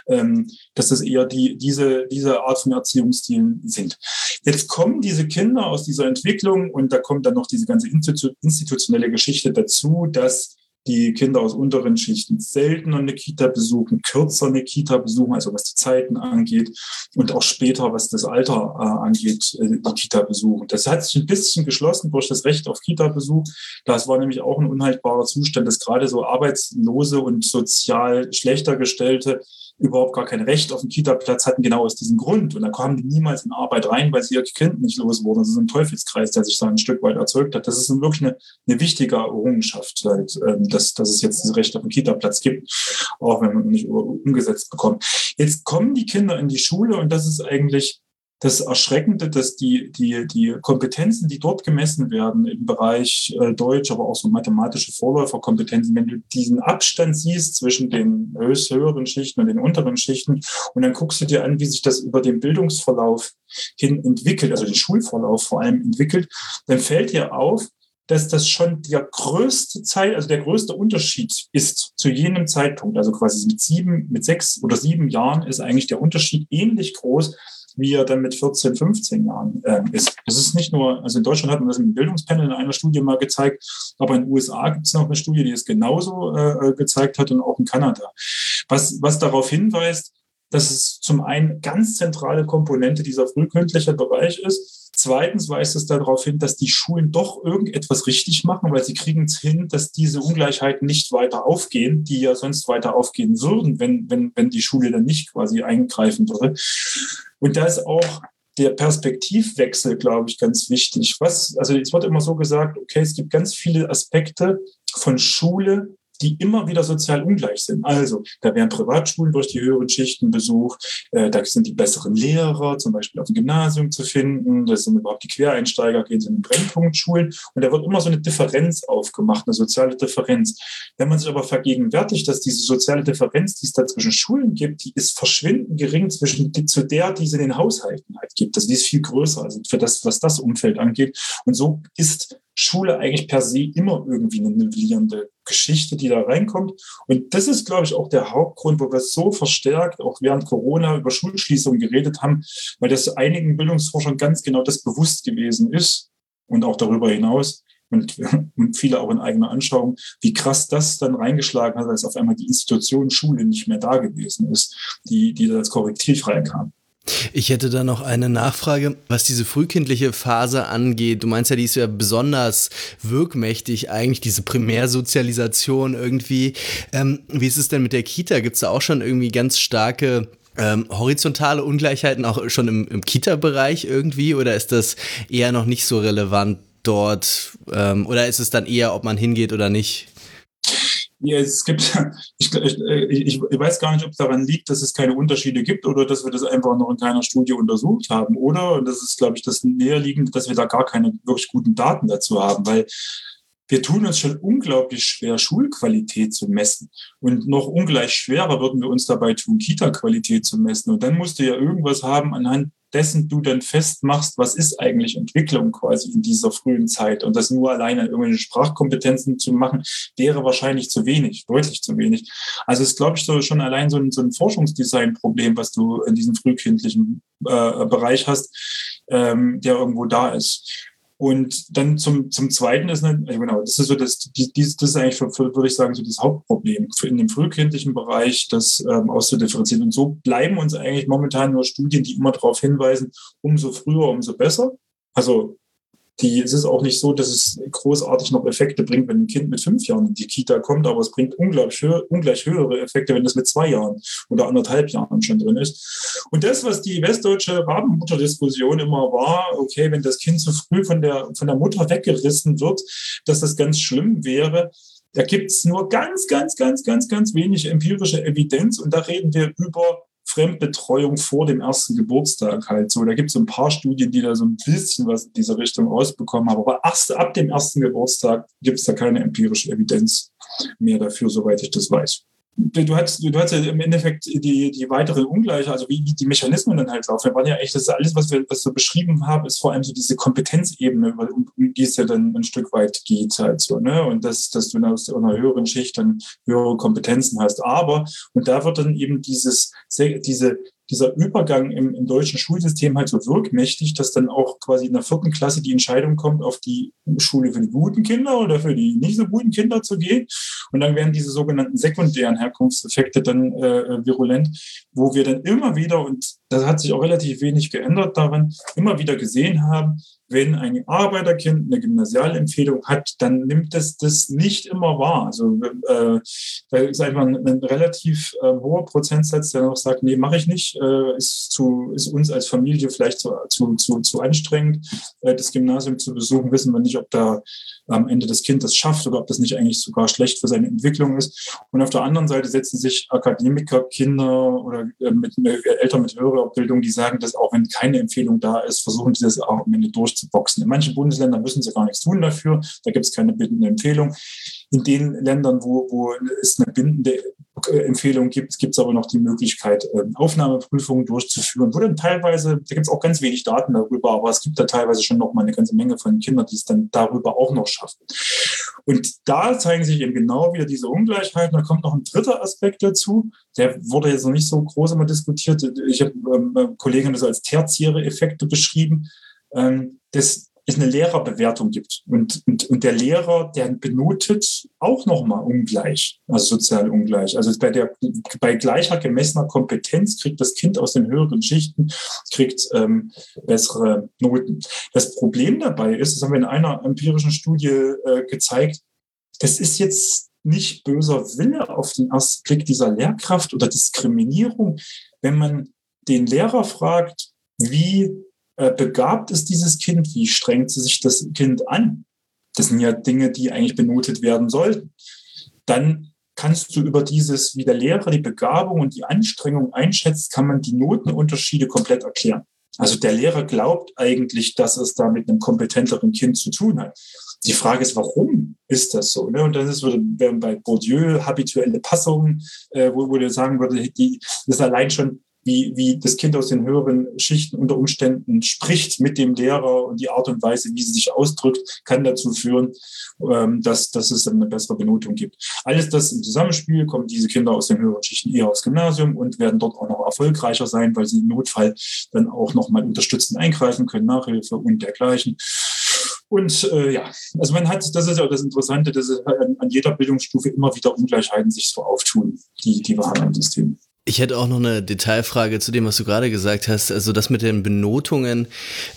ähm, dass das eher die, diese, diese Art von Erziehungsstilen sind. Jetzt kommen diese Kinder aus dieser Entwicklung und da kommt dann noch diese ganze institutionelle Geschichte dazu, dass die Kinder aus unteren Schichten seltener eine Kita besuchen, kürzer eine Kita besuchen, also was die Zeiten angeht und auch später, was das Alter äh, angeht, äh, die Kita besuchen. Das hat sich ein bisschen geschlossen durch das Recht auf Kita-Besuch. Das war nämlich auch ein unhaltbarer Zustand, dass gerade so Arbeitslose und sozial schlechter gestellte überhaupt gar kein Recht auf einen Kita-Platz hatten, genau aus diesem Grund. Und da kamen die niemals in Arbeit rein, weil sie ihr Kind nicht los wurden. Das ist ein Teufelskreis, der sich da ein Stück weit erzeugt hat. Das ist wirklich eine, eine wichtige Errungenschaft, halt, ähm, dass, dass es jetzt das Recht auf einen Kita-Platz gibt, auch wenn man nicht umgesetzt bekommt. Jetzt kommen die Kinder in die Schule und das ist eigentlich das Erschreckende, dass die, die, die Kompetenzen, die dort gemessen werden im Bereich äh, Deutsch, aber auch so mathematische Vorläuferkompetenzen, wenn du diesen Abstand siehst zwischen den höheren Schichten und den unteren Schichten und dann guckst du dir an, wie sich das über den Bildungsverlauf hin entwickelt, also den Schulverlauf vor allem entwickelt, dann fällt dir auf, dass das schon der größte Zeit, also der größte Unterschied ist zu jenem Zeitpunkt, also quasi mit sieben, mit sechs oder sieben Jahren ist eigentlich der Unterschied ähnlich groß wie er dann mit 14, 15 Jahren äh, ist. Das ist nicht nur, also in Deutschland hat man das im Bildungspanel in einer Studie mal gezeigt, aber in den USA gibt es noch eine Studie, die es genauso äh, äh, gezeigt hat und auch in Kanada. Was, was darauf hinweist, dass es zum einen ganz zentrale Komponente dieser frühkindliche Bereich ist, Zweitens weist es darauf hin, dass die Schulen doch irgendetwas richtig machen, weil sie kriegen es hin, dass diese Ungleichheiten nicht weiter aufgehen, die ja sonst weiter aufgehen würden, wenn, wenn, wenn die Schule dann nicht quasi eingreifen würde. Und da ist auch der Perspektivwechsel, glaube ich, ganz wichtig. Was, also es wird immer so gesagt, okay, es gibt ganz viele Aspekte von Schule, die immer wieder sozial ungleich sind. Also, da werden Privatschulen durch die höheren Schichten besucht, äh, da sind die besseren Lehrer, zum Beispiel auf dem Gymnasium zu finden, das sind überhaupt die Quereinsteiger, gehen in Brennpunktschulen und da wird immer so eine Differenz aufgemacht, eine soziale Differenz. Wenn man sich aber vergegenwärtigt, dass diese soziale Differenz, die es da zwischen Schulen gibt, die ist verschwindend gering zwischen die, zu der, die es in den Haushalten halt gibt. Also die ist viel größer, also für das, was das Umfeld angeht. Und so ist Schule eigentlich per se immer irgendwie eine nivellierende Geschichte, die da reinkommt. Und das ist, glaube ich, auch der Hauptgrund, wo wir so verstärkt auch während Corona über Schulschließungen geredet haben, weil das einigen Bildungsforschern ganz genau das bewusst gewesen ist und auch darüber hinaus. Und, [LAUGHS] und viele auch in eigener Anschauung, wie krass das dann reingeschlagen hat, als auf einmal die Institution Schule nicht mehr da gewesen ist, die, die da als Korrektiv reinkam. Ich hätte da noch eine Nachfrage, was diese frühkindliche Phase angeht. Du meinst ja, die ist ja besonders wirkmächtig, eigentlich diese Primärsozialisation irgendwie. Ähm, wie ist es denn mit der Kita? Gibt es da auch schon irgendwie ganz starke ähm, horizontale Ungleichheiten auch schon im, im Kita-Bereich irgendwie oder ist das eher noch nicht so relevant dort? Ähm, oder ist es dann eher, ob man hingeht oder nicht? Ja, es gibt, [LAUGHS] ich, ich, ich, weiß gar nicht, ob es daran liegt, dass es keine Unterschiede gibt oder dass wir das einfach noch in keiner Studie untersucht haben. Oder, und das ist, glaube ich, das näherliegende, dass wir da gar keine wirklich guten Daten dazu haben, weil wir tun uns schon unglaublich schwer, Schulqualität zu messen. Und noch ungleich schwerer würden wir uns dabei tun, Kita-Qualität zu messen. Und dann musst du ja irgendwas haben, anhand dessen du dann festmachst, was ist eigentlich Entwicklung quasi in dieser frühen Zeit. Und das nur alleine irgendwelche Sprachkompetenzen zu machen, wäre wahrscheinlich zu wenig, deutlich zu wenig. Also es glaube ich, so schon allein so ein, so ein Forschungsdesign-Problem, was du in diesem frühkindlichen äh, Bereich hast, ähm, der irgendwo da ist. Und dann zum, zum Zweiten ist, eine, genau, das ist so das, die, das ist eigentlich, für, würde ich sagen, so das Hauptproblem in dem frühkindlichen Bereich, das ähm, auszudifferenzieren. Und so bleiben uns eigentlich momentan nur Studien, die immer darauf hinweisen, umso früher, umso besser. Also die, es ist auch nicht so, dass es großartig noch Effekte bringt, wenn ein Kind mit fünf Jahren in die Kita kommt, aber es bringt ungleich, höher, ungleich höhere Effekte, wenn das mit zwei Jahren oder anderthalb Jahren schon drin ist. Und das, was die westdeutsche Rabenmutter-Diskussion immer war, okay, wenn das Kind zu früh von der, von der Mutter weggerissen wird, dass das ganz schlimm wäre, da gibt es nur ganz, ganz, ganz, ganz, ganz wenig empirische Evidenz und da reden wir über Fremdbetreuung vor dem ersten Geburtstag halt so. Da gibt es ein paar Studien, die da so ein bisschen was in dieser Richtung rausbekommen haben. Aber erst ab dem ersten Geburtstag gibt es da keine empirische Evidenz mehr dafür, soweit ich das weiß du hast, du hast ja im Endeffekt die, die weitere Ungleichheit, also wie, wie die Mechanismen dann halt laufen. Wir waren ja echt, das ist alles, was wir, was wir beschrieben haben, ist vor allem so diese Kompetenzebene, um, um die es ja dann ein Stück weit geht halt so, ne? Und das, dass du aus einer höheren Schicht dann höhere Kompetenzen hast. Aber, und da wird dann eben dieses, diese, dieser Übergang im, im deutschen Schulsystem halt so wirkmächtig, dass dann auch quasi in der vierten Klasse die Entscheidung kommt, auf die Schule für die guten Kinder oder für die nicht so guten Kinder zu gehen. Und dann werden diese sogenannten sekundären Herkunftseffekte dann äh, virulent, wo wir dann immer wieder, und da hat sich auch relativ wenig geändert daran, immer wieder gesehen haben, wenn ein Arbeiterkind eine Gymnasialempfehlung hat, dann nimmt es das nicht immer wahr. Also äh, da ist einfach ein, ein relativ äh, hoher Prozentsatz, der noch sagt, nee, mache ich nicht, äh, ist, zu, ist uns als Familie vielleicht zu, zu, zu, zu anstrengend, äh, das Gymnasium zu besuchen, wissen wir nicht, ob da am Ende das Kind das schafft oder ob das nicht eigentlich sogar schlecht für seine Entwicklung ist. Und auf der anderen Seite setzen sich Akademiker, Kinder oder äh, mit, äh, Eltern mit höherer Bildung, die sagen, dass auch wenn keine Empfehlung da ist, versuchen die das auch am Ende durchzuboxen. In manchen Bundesländern müssen sie gar nichts tun dafür. Da gibt es keine bindende Empfehlung. In den Ländern, wo, wo es eine bindende Empfehlung gibt, gibt es aber noch die Möglichkeit, ähm, Aufnahmeprüfungen durchzuführen, wo dann teilweise, da gibt es auch ganz wenig Daten darüber, aber es gibt da teilweise schon noch mal eine ganze Menge von Kindern, die es dann darüber auch noch schaffen. Und da zeigen sich eben genau wieder diese Ungleichheiten. Da kommt noch ein dritter Aspekt dazu, der wurde jetzt noch nicht so groß immer diskutiert. Ich habe ähm, Kollegen das als tertiäre Effekte beschrieben. Ähm, das es eine Lehrerbewertung gibt. Und, und, und der Lehrer, der benotet auch nochmal ungleich, also sozial ungleich. Also bei, der, bei gleicher gemessener Kompetenz kriegt das Kind aus den höheren Schichten kriegt, ähm, bessere Noten. Das Problem dabei ist, das haben wir in einer empirischen Studie äh, gezeigt, das ist jetzt nicht böser Wille auf den ersten Blick dieser Lehrkraft oder Diskriminierung, wenn man den Lehrer fragt, wie begabt ist dieses Kind, wie strengt sich das Kind an. Das sind ja Dinge, die eigentlich benotet werden sollten. Dann kannst du über dieses, wie der Lehrer die Begabung und die Anstrengung einschätzt, kann man die Notenunterschiede komplett erklären. Also der Lehrer glaubt eigentlich, dass es da mit einem kompetenteren Kind zu tun hat. Die Frage ist, warum ist das so? Ne? Und das ist, wären bei Bourdieu habituelle Passungen, äh, wo, wo der sagen würde, die, das ist allein schon wie, wie das Kind aus den höheren Schichten unter Umständen spricht mit dem Lehrer und die Art und Weise, wie sie sich ausdrückt, kann dazu führen, ähm, dass, dass es eine bessere Benotung gibt. Alles das im Zusammenspiel kommen diese Kinder aus den höheren Schichten eher aufs Gymnasium und werden dort auch noch erfolgreicher sein, weil sie im Notfall dann auch nochmal unterstützend eingreifen können, Nachhilfe und dergleichen. Und äh, ja, also man hat, das ist ja das Interessante, dass an, an jeder Bildungsstufe immer wieder Ungleichheiten sich so auftun, die, die wir haben im System. Ich hätte auch noch eine Detailfrage zu dem, was du gerade gesagt hast. Also das mit den Benotungen,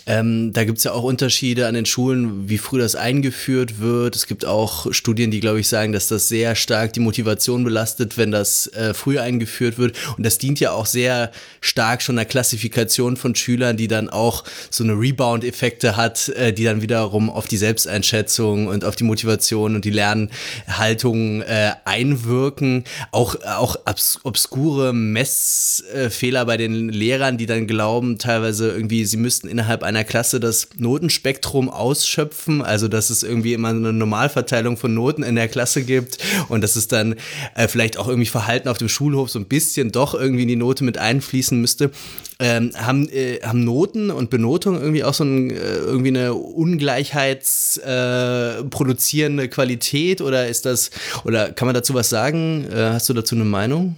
ähm, da gibt es ja auch Unterschiede an den Schulen, wie früh das eingeführt wird. Es gibt auch Studien, die, glaube ich, sagen, dass das sehr stark die Motivation belastet, wenn das äh, früh eingeführt wird. Und das dient ja auch sehr stark schon der Klassifikation von Schülern, die dann auch so eine Rebound-Effekte hat, äh, die dann wiederum auf die Selbsteinschätzung und auf die Motivation und die Lernhaltung äh, einwirken. Auch, auch obs obskure Messfehler bei den Lehrern, die dann glauben, teilweise irgendwie, sie müssten innerhalb einer Klasse das Notenspektrum ausschöpfen, also dass es irgendwie immer eine Normalverteilung von Noten in der Klasse gibt und dass es dann äh, vielleicht auch irgendwie Verhalten auf dem Schulhof so ein bisschen doch irgendwie in die Note mit einfließen müsste. Ähm, haben, äh, haben Noten und Benotung irgendwie auch so ein, äh, irgendwie eine ungleichheitsproduzierende äh, Qualität oder ist das, oder kann man dazu was sagen? Äh, hast du dazu eine Meinung?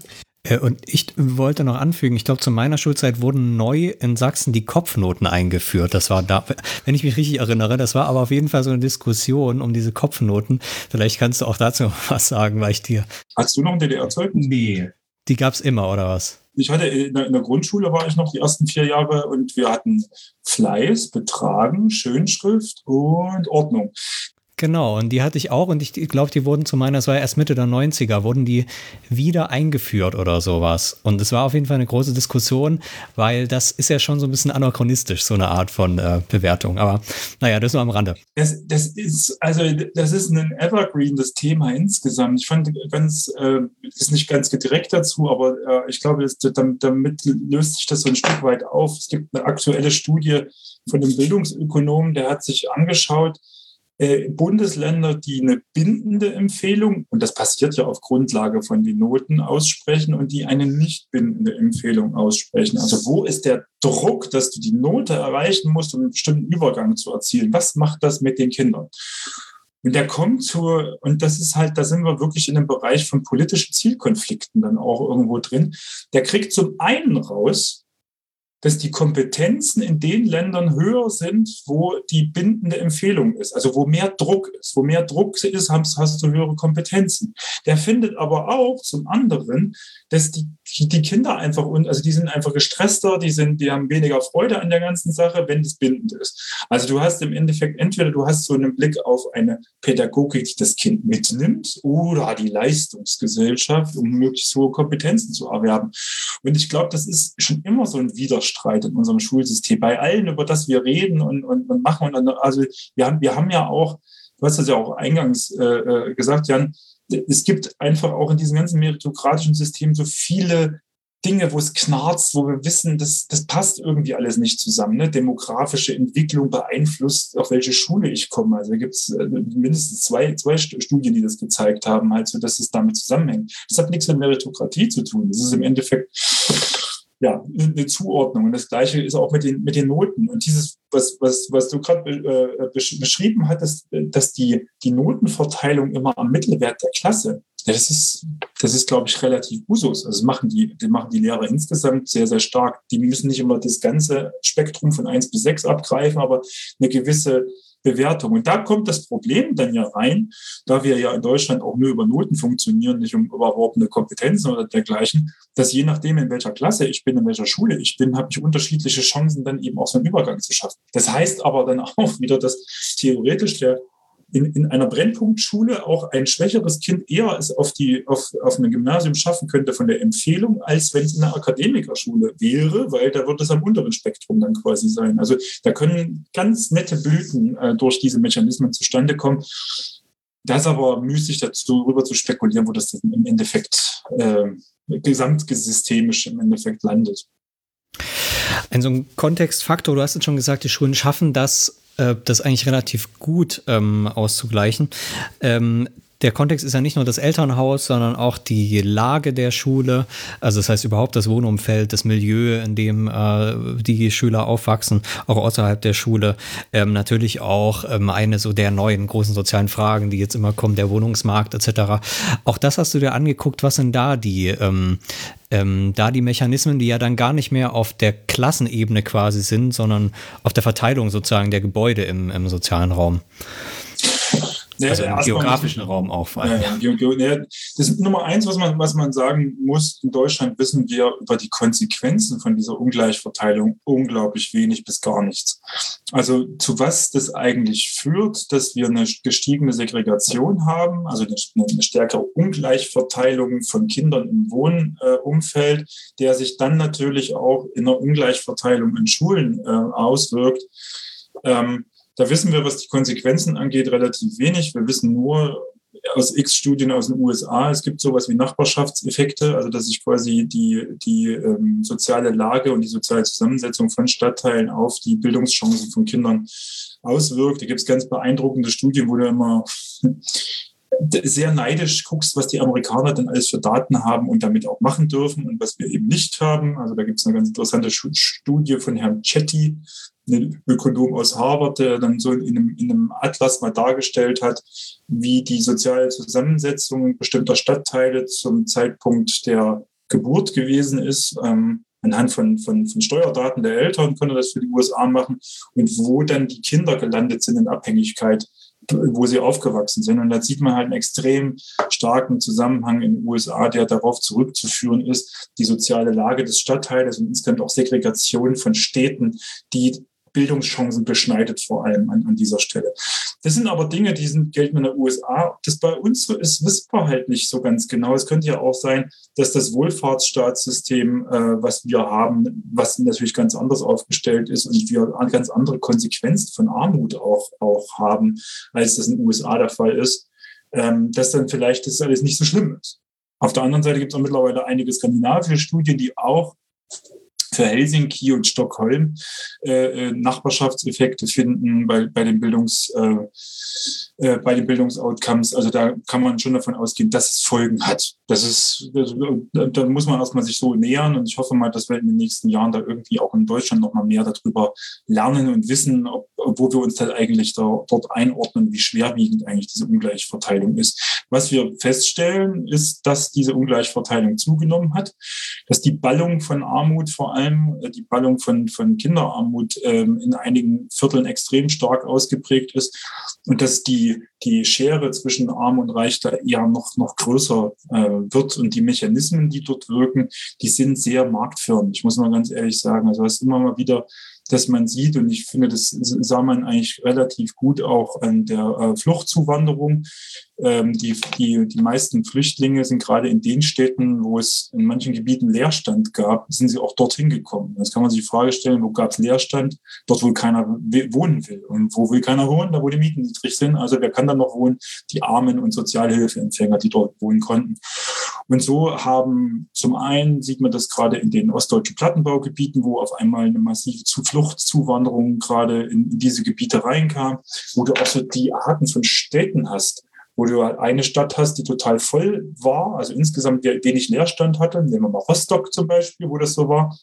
Äh, und ich wollte noch anfügen, ich glaube, zu meiner Schulzeit wurden neu in Sachsen die Kopfnoten eingeführt. Das war da, wenn ich mich richtig erinnere, das war aber auf jeden Fall so eine Diskussion um diese Kopfnoten. Vielleicht kannst du auch dazu [LAUGHS] was sagen, weil ich dir. Hast du noch ein DDR-Zeugnis? Nee. Die gab es immer, oder was? Ich hatte in der, in der, Grundschule war ich noch die ersten vier Jahre und wir hatten Fleiß, Betragen, Schönschrift und Ordnung. Genau, und die hatte ich auch und ich glaube, die wurden zu meiner, es war erst Mitte der 90er, wurden die wieder eingeführt oder sowas. Und es war auf jeden Fall eine große Diskussion, weil das ist ja schon so ein bisschen anachronistisch, so eine Art von äh, Bewertung. Aber naja, das nur am Rande. Das, das ist, also das ist ein Evergreen, das Thema insgesamt. Ich fand ganz, äh, ist nicht ganz direkt dazu, aber äh, ich glaube, das, damit, damit löst sich das so ein Stück weit auf. Es gibt eine aktuelle Studie von einem Bildungsökonomen, der hat sich angeschaut, äh, Bundesländer, die eine bindende Empfehlung, und das passiert ja auf Grundlage von den Noten aussprechen, und die eine nicht bindende Empfehlung aussprechen. Also wo ist der Druck, dass du die Note erreichen musst, um einen bestimmten Übergang zu erzielen? Was macht das mit den Kindern? Und der kommt zu, und das ist halt, da sind wir wirklich in dem Bereich von politischen Zielkonflikten dann auch irgendwo drin. Der kriegt zum einen raus, dass die Kompetenzen in den Ländern höher sind, wo die bindende Empfehlung ist, also wo mehr Druck ist. Wo mehr Druck ist, hast, hast du höhere Kompetenzen. Der findet aber auch zum anderen, dass die, die Kinder einfach, also die sind einfach gestresster, die sind, die haben weniger Freude an der ganzen Sache, wenn es bindend ist. Also du hast im Endeffekt entweder du hast so einen Blick auf eine Pädagogik, die das Kind mitnimmt, oder die Leistungsgesellschaft, um möglichst hohe Kompetenzen zu erwerben. Und ich glaube, das ist schon immer so ein Widerstand Widerstreit in unserem Schulsystem. Bei allen, über das wir reden und, und, und machen. Und also wir haben, wir haben ja auch, du hast das ja auch eingangs äh, äh, gesagt, Jan, es gibt einfach auch in diesem ganzen meritokratischen System so viele Dinge, wo es knarzt, wo wir wissen, das, das passt irgendwie alles nicht zusammen. Ne? Demografische Entwicklung beeinflusst, auf welche Schule ich komme. Also da gibt es äh, mindestens zwei, zwei Studien, die das gezeigt haben, halt so, dass es damit zusammenhängt. Das hat nichts mit Meritokratie zu tun. Das ist im Endeffekt ja, eine Zuordnung. Und das Gleiche ist auch mit den, mit den Noten. Und dieses, was, was, was du gerade äh, beschrieben hattest, dass die, die Notenverteilung immer am Mittelwert der Klasse, das ist, das ist, glaube ich, relativ Usus. Also machen die, die machen die Lehrer insgesamt sehr, sehr stark. Die müssen nicht immer das ganze Spektrum von eins bis sechs abgreifen, aber eine gewisse Bewertung. Und da kommt das Problem dann ja rein, da wir ja in Deutschland auch nur über Noten funktionieren, nicht um überhaupt Kompetenzen oder dergleichen, dass je nachdem, in welcher Klasse ich bin, in welcher Schule ich bin, habe ich unterschiedliche Chancen, dann eben auch so einen Übergang zu schaffen. Das heißt aber dann [LAUGHS] auch wieder, dass theoretisch der in, in einer Brennpunktschule auch ein schwächeres Kind eher es auf, die, auf, auf ein Gymnasium schaffen könnte von der Empfehlung, als wenn es in einer Akademikerschule wäre, weil da wird es am unteren Spektrum dann quasi sein. Also da können ganz nette Blüten äh, durch diese Mechanismen zustande kommen. Das aber müßig dazu rüber zu spekulieren, wo das im Endeffekt äh, gesamtsystemisch im Endeffekt landet. Ein so ein Kontextfaktor, du hast es schon gesagt, die Schulen schaffen das das eigentlich relativ gut ähm, auszugleichen. Ähm, der Kontext ist ja nicht nur das Elternhaus, sondern auch die Lage der Schule. Also das heißt überhaupt das Wohnumfeld, das Milieu, in dem äh, die Schüler aufwachsen, auch außerhalb der Schule. Ähm, natürlich auch ähm, eine so der neuen großen sozialen Fragen, die jetzt immer kommen, der Wohnungsmarkt etc. Auch das hast du dir angeguckt. Was sind da die ähm, ähm, da die Mechanismen, die ja dann gar nicht mehr auf der Klassenebene quasi sind, sondern auf der Verteilung sozusagen der Gebäude im, im sozialen Raum. Ja, also im geografischen Raum auch vor allem. Ja, ja, das ist Nummer eins, was man, was man sagen muss. In Deutschland wissen wir über die Konsequenzen von dieser Ungleichverteilung unglaublich wenig bis gar nichts. Also zu was das eigentlich führt, dass wir eine gestiegene Segregation haben, also eine, eine stärkere Ungleichverteilung von Kindern im Wohnumfeld, der sich dann natürlich auch in einer Ungleichverteilung in Schulen äh, auswirkt. Ähm, da wissen wir, was die Konsequenzen angeht, relativ wenig. Wir wissen nur aus X Studien aus den USA, es gibt sowas wie Nachbarschaftseffekte, also dass sich quasi die, die ähm, soziale Lage und die soziale Zusammensetzung von Stadtteilen auf die Bildungschancen von Kindern auswirkt. Da gibt es ganz beeindruckende Studien, wo du immer [LAUGHS] sehr neidisch guckst, was die Amerikaner dann alles für Daten haben und damit auch machen dürfen und was wir eben nicht haben. Also da gibt es eine ganz interessante Studie von Herrn Chetty, ein Ökonom aus Harvard, der dann so in einem, in einem Atlas mal dargestellt hat, wie die soziale Zusammensetzung bestimmter Stadtteile zum Zeitpunkt der Geburt gewesen ist. Ähm, anhand von, von, von Steuerdaten der Eltern konnte das für die USA machen und wo dann die Kinder gelandet sind in Abhängigkeit wo sie aufgewachsen sind. Und da sieht man halt einen extrem starken Zusammenhang in den USA, der darauf zurückzuführen ist, die soziale Lage des Stadtteils und insgesamt auch Segregation von Städten, die Bildungschancen beschneidet, vor allem an, an dieser Stelle. Das sind aber Dinge, die sind, gelten in den USA. Ob das bei uns so ist, wissen wir halt nicht so ganz genau. Es könnte ja auch sein, dass das Wohlfahrtsstaatssystem, äh, was wir haben, was natürlich ganz anders aufgestellt ist und wir ganz andere Konsequenzen von Armut auch, auch haben, als das in den USA der Fall ist, ähm, dass dann vielleicht das alles nicht so schlimm ist. Auf der anderen Seite gibt es auch mittlerweile einige skandinavische Studien, die auch für Helsinki und Stockholm äh, äh, Nachbarschaftseffekte finden bei, bei den Bildungs, äh, äh, bei den Bildungsoutcomes. Also da kann man schon davon ausgehen, dass es Folgen hat. Das ist, das, da muss man erstmal sich so nähern und ich hoffe mal, dass wir in den nächsten Jahren da irgendwie auch in Deutschland noch mal mehr darüber lernen und wissen, ob, wo wir uns dann eigentlich da, dort einordnen, wie schwerwiegend eigentlich diese Ungleichverteilung ist. Was wir feststellen, ist, dass diese Ungleichverteilung zugenommen hat, dass die Ballung von Armut vor allem allem äh, die Ballung von, von Kinderarmut ähm, in einigen Vierteln extrem stark ausgeprägt ist und dass die, die Schere zwischen Arm und Reich da eher noch, noch größer äh, wird und die Mechanismen, die dort wirken, die sind sehr marktförmig, muss man ganz ehrlich sagen. Also es ist immer mal wieder dass man sieht. Und ich finde, das sah man eigentlich relativ gut auch an der äh, Fluchtzuwanderung. Ähm, die, die, die meisten Flüchtlinge sind gerade in den Städten, wo es in manchen Gebieten Leerstand gab, sind sie auch dorthin gekommen. Jetzt kann man sich die Frage stellen, wo gab es Leerstand? Dort, wo keiner wohnen will. Und wo will keiner wohnen? Da, wo die Mieten niedrig sind. Also wer kann da noch wohnen? Die Armen und Sozialhilfeempfänger, die dort wohnen konnten. Und so haben zum einen sieht man das gerade in den ostdeutschen Plattenbaugebieten, wo auf einmal eine massive Fluchtzuwanderung gerade in diese Gebiete reinkam, wo du auch so die Arten von Städten hast, wo du halt eine Stadt hast, die total voll war, also insgesamt wenig Leerstand hatte. Nehmen wir mal Rostock zum Beispiel, wo das so war.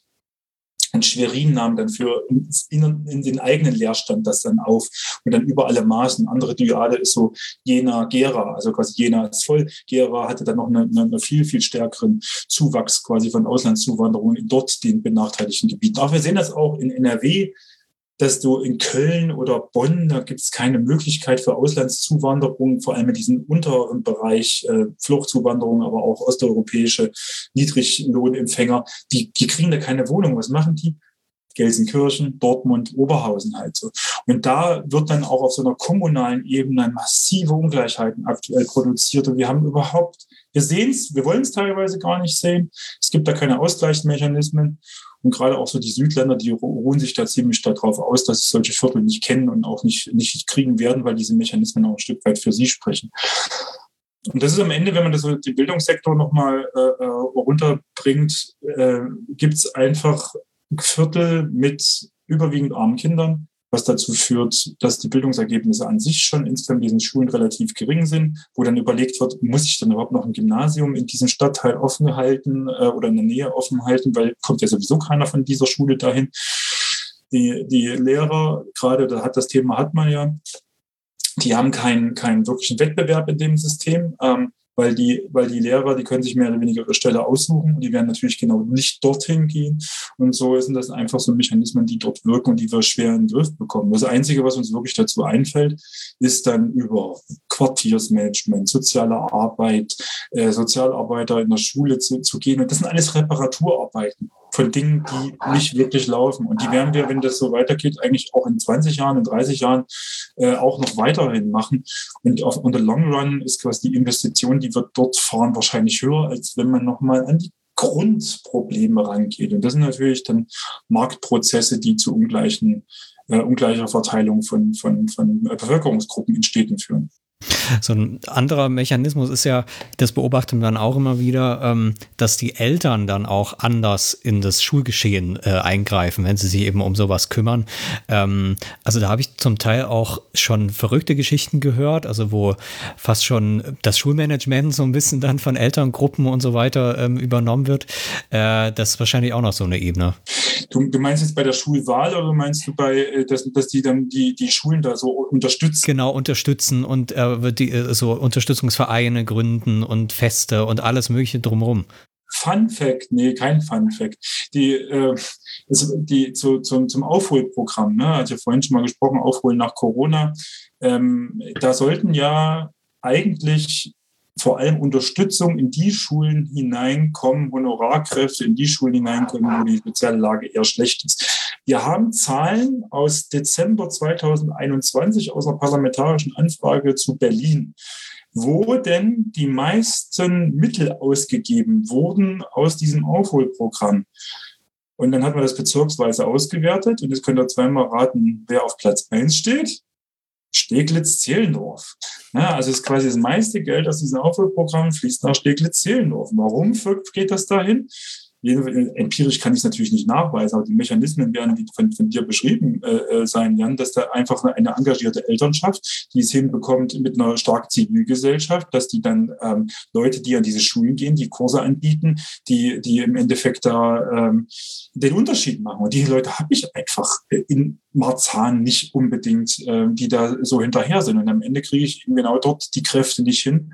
Und Schwerin nahm dann für in, in, den eigenen Leerstand das dann auf und dann über alle Maßen. Andere Dyade ist so Jena, Gera, also quasi Jena ist voll. Gera hatte dann noch einen eine viel, viel stärkeren Zuwachs quasi von Auslandszuwanderung in dort den benachteiligten Gebieten. Auch wir sehen das auch in NRW, dass du in Köln oder Bonn, da gibt es keine Möglichkeit für Auslandszuwanderung, vor allem in diesem unteren Bereich äh, Fluchtzuwanderung, aber auch osteuropäische Niedriglohnempfänger, die, die kriegen da keine Wohnung. Was machen die? Gelsenkirchen, Dortmund, Oberhausen halt so. Und da wird dann auch auf so einer kommunalen Ebene massive Ungleichheiten aktuell produziert. Und wir haben überhaupt, wir sehen es, wir wollen es teilweise gar nicht sehen. Es gibt da keine Ausgleichsmechanismen. Und gerade auch so die Südländer, die ruhen sich da ziemlich darauf aus, dass sie solche Viertel nicht kennen und auch nicht, nicht kriegen werden, weil diese Mechanismen auch ein Stück weit für sie sprechen. Und das ist am Ende, wenn man das so den Bildungssektor nochmal äh, äh, runterbringt, äh, gibt es einfach Viertel mit überwiegend armen Kindern, was dazu führt, dass die Bildungsergebnisse an sich schon in diesen Schulen relativ gering sind, wo dann überlegt wird, muss ich dann überhaupt noch ein Gymnasium in diesem Stadtteil offen halten äh, oder in der Nähe offen halten, weil kommt ja sowieso keiner von dieser Schule dahin. Die, die Lehrer, gerade da hat das Thema hat man ja, die haben keinen, keinen wirklichen Wettbewerb in dem System. Ähm, weil die, weil die Lehrer, die können sich mehr oder weniger ihre Stelle aussuchen und die werden natürlich genau nicht dorthin gehen. Und so sind das einfach so Mechanismen, die dort wirken und die wir schwer in den Griff bekommen. Das Einzige, was uns wirklich dazu einfällt, ist dann über Quartiersmanagement, soziale Arbeit, äh, Sozialarbeiter in der Schule zu, zu gehen. Und das sind alles Reparaturarbeiten von Dingen, die nicht wirklich laufen. Und die werden wir, wenn das so weitergeht, eigentlich auch in 20 Jahren, in 30 Jahren äh, auch noch weiterhin machen. Und auf on the long run ist quasi die Investition, die wird dort fahren, wahrscheinlich höher, als wenn man nochmal an die Grundprobleme rangeht. Und das sind natürlich dann Marktprozesse, die zu ungleichen, äh, ungleicher Verteilung von, von, von Bevölkerungsgruppen in Städten führen. So ein anderer Mechanismus ist ja, das beobachten wir dann auch immer wieder, ähm, dass die Eltern dann auch anders in das Schulgeschehen äh, eingreifen, wenn sie sich eben um sowas kümmern. Ähm, also da habe ich zum Teil auch schon verrückte Geschichten gehört, also wo fast schon das Schulmanagement so ein bisschen dann von Elterngruppen und so weiter ähm, übernommen wird. Äh, das ist wahrscheinlich auch noch so eine Ebene. Du, du meinst jetzt bei der Schulwahl oder meinst du bei, äh, dass, dass die dann die, die Schulen da so unterstützen? Genau, unterstützen und äh, wird die äh, so Unterstützungsvereine gründen und Feste und alles Mögliche drumherum. Fun Fact, nee, kein Fun Fact. Die, äh, die zu, zum, zum Aufholprogramm, ne? also vorhin schon mal gesprochen, Aufholen nach Corona, ähm, da sollten ja eigentlich vor allem Unterstützung in die Schulen hineinkommen, Honorarkräfte in die Schulen hineinkommen, wo die soziale Lage eher schlecht ist. Wir haben Zahlen aus Dezember 2021 aus einer parlamentarischen Anfrage zu Berlin, wo denn die meisten Mittel ausgegeben wurden aus diesem Aufholprogramm. Und dann hat man das bezirksweise ausgewertet und jetzt könnt ihr zweimal raten, wer auf Platz eins steht. Steglitz-Zehlendorf. Ja, also ist quasi das meiste Geld aus diesem Aufholprogramm fließt nach Steglitz-Zehlendorf. Warum geht das dahin? Empirisch kann ich es natürlich nicht nachweisen, aber die Mechanismen werden von, von dir beschrieben äh, äh, sein, Jan, dass da einfach eine, eine, engagierte Elternschaft, die es hinbekommt mit einer starken Zivilgesellschaft, dass die dann ähm, Leute, die an diese Schulen gehen, die Kurse anbieten, die, die im Endeffekt da ähm, den Unterschied machen. Und diese Leute habe ich einfach in Marzahn nicht unbedingt, äh, die da so hinterher sind. Und am Ende kriege ich genau dort die Kräfte nicht hin.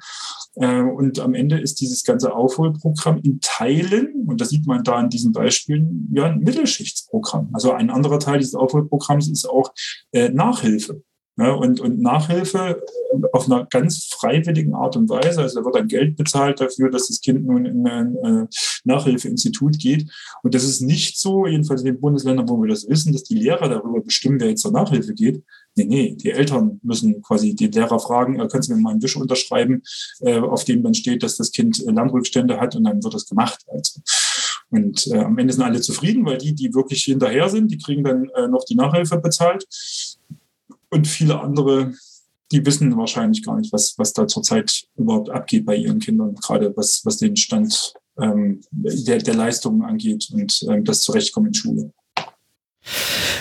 Äh, und am Ende ist dieses ganze Aufholprogramm in Teilen, und das sieht man da in diesen Beispielen, ja, ein Mittelschichtsprogramm. Also ein anderer Teil dieses Aufholprogramms ist auch äh, Nachhilfe. Ja, und, und Nachhilfe auf einer ganz freiwilligen Art und Weise. Also da wird dann Geld bezahlt dafür, dass das Kind nun in ein äh, Nachhilfeinstitut geht. Und das ist nicht so, jedenfalls in den Bundesländern, wo wir das wissen, dass die Lehrer darüber bestimmen, wer jetzt zur Nachhilfe geht. Nee, nee, die Eltern müssen quasi die Lehrer fragen, äh, kannst du mir mal einen Wisch unterschreiben, äh, auf dem dann steht, dass das Kind äh, Landrückstände hat und dann wird das gemacht. Also. Und äh, am Ende sind alle zufrieden, weil die, die wirklich hinterher sind, die kriegen dann äh, noch die Nachhilfe bezahlt. Und viele andere, die wissen wahrscheinlich gar nicht, was, was da zurzeit überhaupt abgeht bei ihren Kindern, gerade was, was den Stand ähm, der, der Leistungen angeht und ähm, das Zurechtkommen in Schule.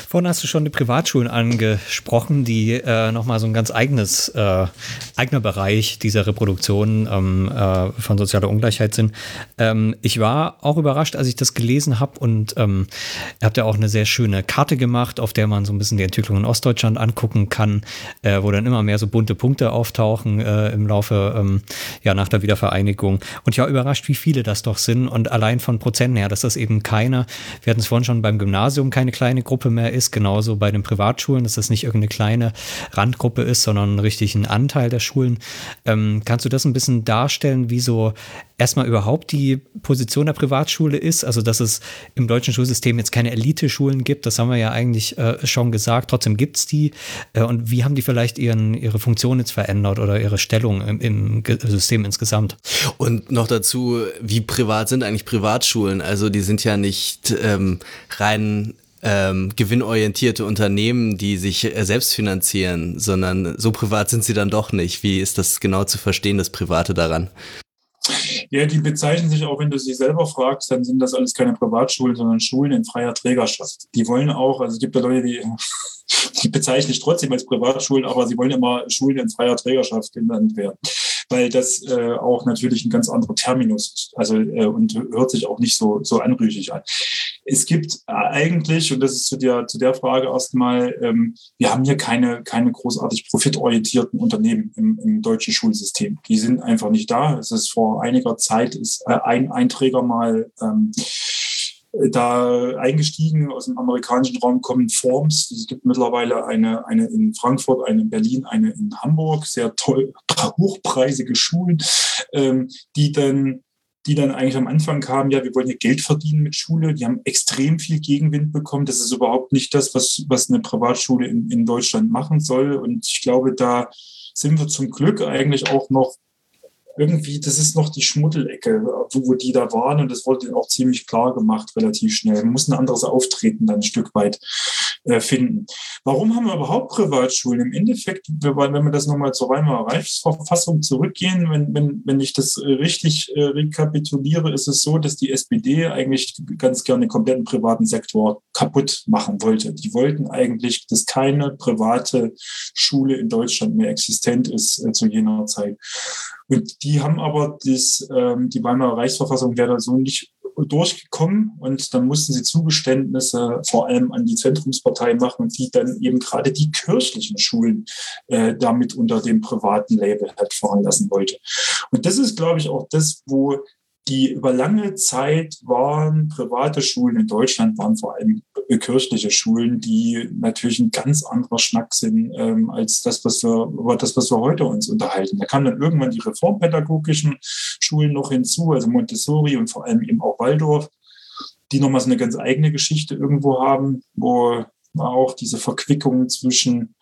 Vorhin hast du schon die Privatschulen angesprochen, die äh, nochmal so ein ganz eigenes, äh, eigener Bereich dieser Reproduktion ähm, äh, von sozialer Ungleichheit sind. Ähm, ich war auch überrascht, als ich das gelesen habe und ähm, ihr habt ja auch eine sehr schöne Karte gemacht, auf der man so ein bisschen die Entwicklung in Ostdeutschland angucken kann, äh, wo dann immer mehr so bunte Punkte auftauchen äh, im Laufe, ähm, ja, nach der Wiedervereinigung. Und ich war überrascht, wie viele das doch sind und allein von Prozenten her, dass das eben keine, wir hatten es vorhin schon beim Gymnasium, keine kleine Gruppe mehr ist, ist, genauso bei den Privatschulen, dass das nicht irgendeine kleine Randgruppe ist, sondern richtig ein Anteil der Schulen. Ähm, kannst du das ein bisschen darstellen, wie so erstmal überhaupt die Position der Privatschule ist? Also, dass es im deutschen Schulsystem jetzt keine Elite-Schulen gibt, das haben wir ja eigentlich äh, schon gesagt. Trotzdem gibt es die. Äh, und wie haben die vielleicht ihren, ihre Funktion jetzt verändert oder ihre Stellung im, im System insgesamt? Und noch dazu, wie privat sind eigentlich Privatschulen? Also, die sind ja nicht ähm, rein ähm, gewinnorientierte Unternehmen, die sich äh, selbst finanzieren, sondern so privat sind sie dann doch nicht. Wie ist das genau zu verstehen, das Private daran? Ja, die bezeichnen sich auch, wenn du sie selber fragst, dann sind das alles keine Privatschulen, sondern Schulen in freier Trägerschaft. Die wollen auch, also es gibt ja Leute, die, [LAUGHS] die bezeichne ich trotzdem als Privatschulen, aber sie wollen immer Schulen in freier Trägerschaft genannt werden weil das äh, auch natürlich ein ganz anderer Terminus ist. Also äh, und hört sich auch nicht so, so anrüchig an. Es gibt eigentlich, und das ist zu der, zu der Frage erstmal, ähm, wir haben hier keine, keine großartig profitorientierten Unternehmen im, im deutschen Schulsystem. Die sind einfach nicht da. Es ist vor einiger Zeit ist äh, ein Einträger mal ähm, da eingestiegen aus dem amerikanischen Raum kommen Forms. Es gibt mittlerweile eine, eine in Frankfurt, eine in Berlin, eine in Hamburg, sehr toll, hochpreisige Schulen, ähm, die dann die dann eigentlich am Anfang kamen, ja, wir wollen hier Geld verdienen mit Schule. Die haben extrem viel Gegenwind bekommen. Das ist überhaupt nicht das, was, was eine Privatschule in, in Deutschland machen soll. Und ich glaube, da sind wir zum Glück eigentlich auch noch irgendwie, das ist noch die Schmuddelecke, wo die da waren und das wurde auch ziemlich klar gemacht, relativ schnell. Man muss ein anderes Auftreten dann ein Stück weit äh, finden. Warum haben wir überhaupt Privatschulen? Im Endeffekt, wenn wir das nochmal zur Weimarer Reichsverfassung zurückgehen, wenn, wenn, wenn ich das richtig äh, rekapituliere, ist es so, dass die SPD eigentlich ganz gerne den kompletten privaten Sektor kaputt machen wollte. Die wollten eigentlich, dass keine private Schule in Deutschland mehr existent ist äh, zu jener Zeit. Und die haben aber das, ähm, die Weimarer Reichsverfassung wäre da so nicht durchgekommen und dann mussten sie Zugeständnisse vor allem an die Zentrumspartei machen, die dann eben gerade die kirchlichen Schulen äh, damit unter dem privaten Label halt fahren lassen wollte. Und das ist, glaube ich, auch das, wo die über lange Zeit waren private Schulen in Deutschland, waren vor allem kirchliche Schulen, die natürlich ein ganz anderer Schnack sind ähm, als das, was wir, über das, was wir heute uns unterhalten. Da kamen dann irgendwann die reformpädagogischen Schulen noch hinzu, also Montessori und vor allem eben auch Waldorf, die nochmal so eine ganz eigene Geschichte irgendwo haben, wo auch diese Verquickung zwischen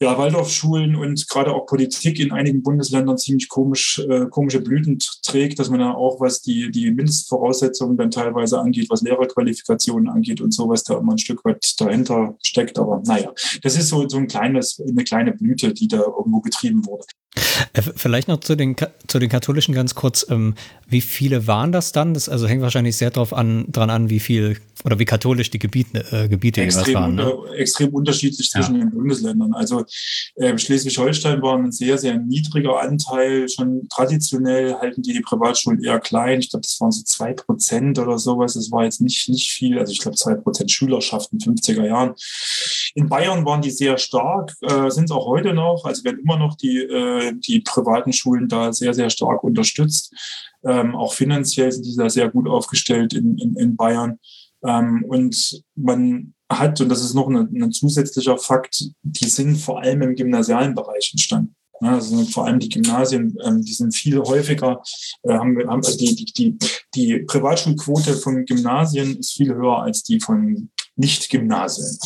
ja, Waldorfschulen und gerade auch Politik in einigen Bundesländern ziemlich komisch, äh, komische Blüten trägt, dass man da auch, was die, die Mindestvoraussetzungen dann teilweise angeht, was Lehrerqualifikationen angeht und sowas, da immer ein Stück weit dahinter steckt. Aber naja, das ist so, so ein kleines, eine kleine Blüte, die da irgendwo getrieben wurde. Äh, vielleicht noch zu den, zu den Katholischen ganz kurz. Ähm, wie viele waren das dann? Das also hängt wahrscheinlich sehr drauf an, dran an, wie viel oder wie katholisch die Gebiete, äh, Gebiete extrem waren. Ne? Unter, extrem unterschiedlich zwischen ja. den Bundesländern. Also äh, Schleswig-Holstein war ein sehr, sehr niedriger Anteil. Schon traditionell halten die die Privatschulen eher klein. Ich glaube, das waren so zwei Prozent oder sowas. Das war jetzt nicht, nicht viel. Also ich glaube, zwei Prozent Schülerschaft in 50er Jahren. In Bayern waren die sehr stark, äh, sind es auch heute noch. Also werden immer noch die, äh, die privaten Schulen da sehr, sehr stark unterstützt. Ähm, auch finanziell sind die da sehr gut aufgestellt in, in, in Bayern. Ähm, und man hat, und das ist noch ein, zusätzlicher Fakt, die sind vor allem im gymnasialen Bereich entstanden. Ja, also vor allem die Gymnasien, ähm, die sind viel häufiger, äh, haben, haben also die, die, die, die Privatschulquote von Gymnasien ist viel höher als die von Nicht-Gymnasien.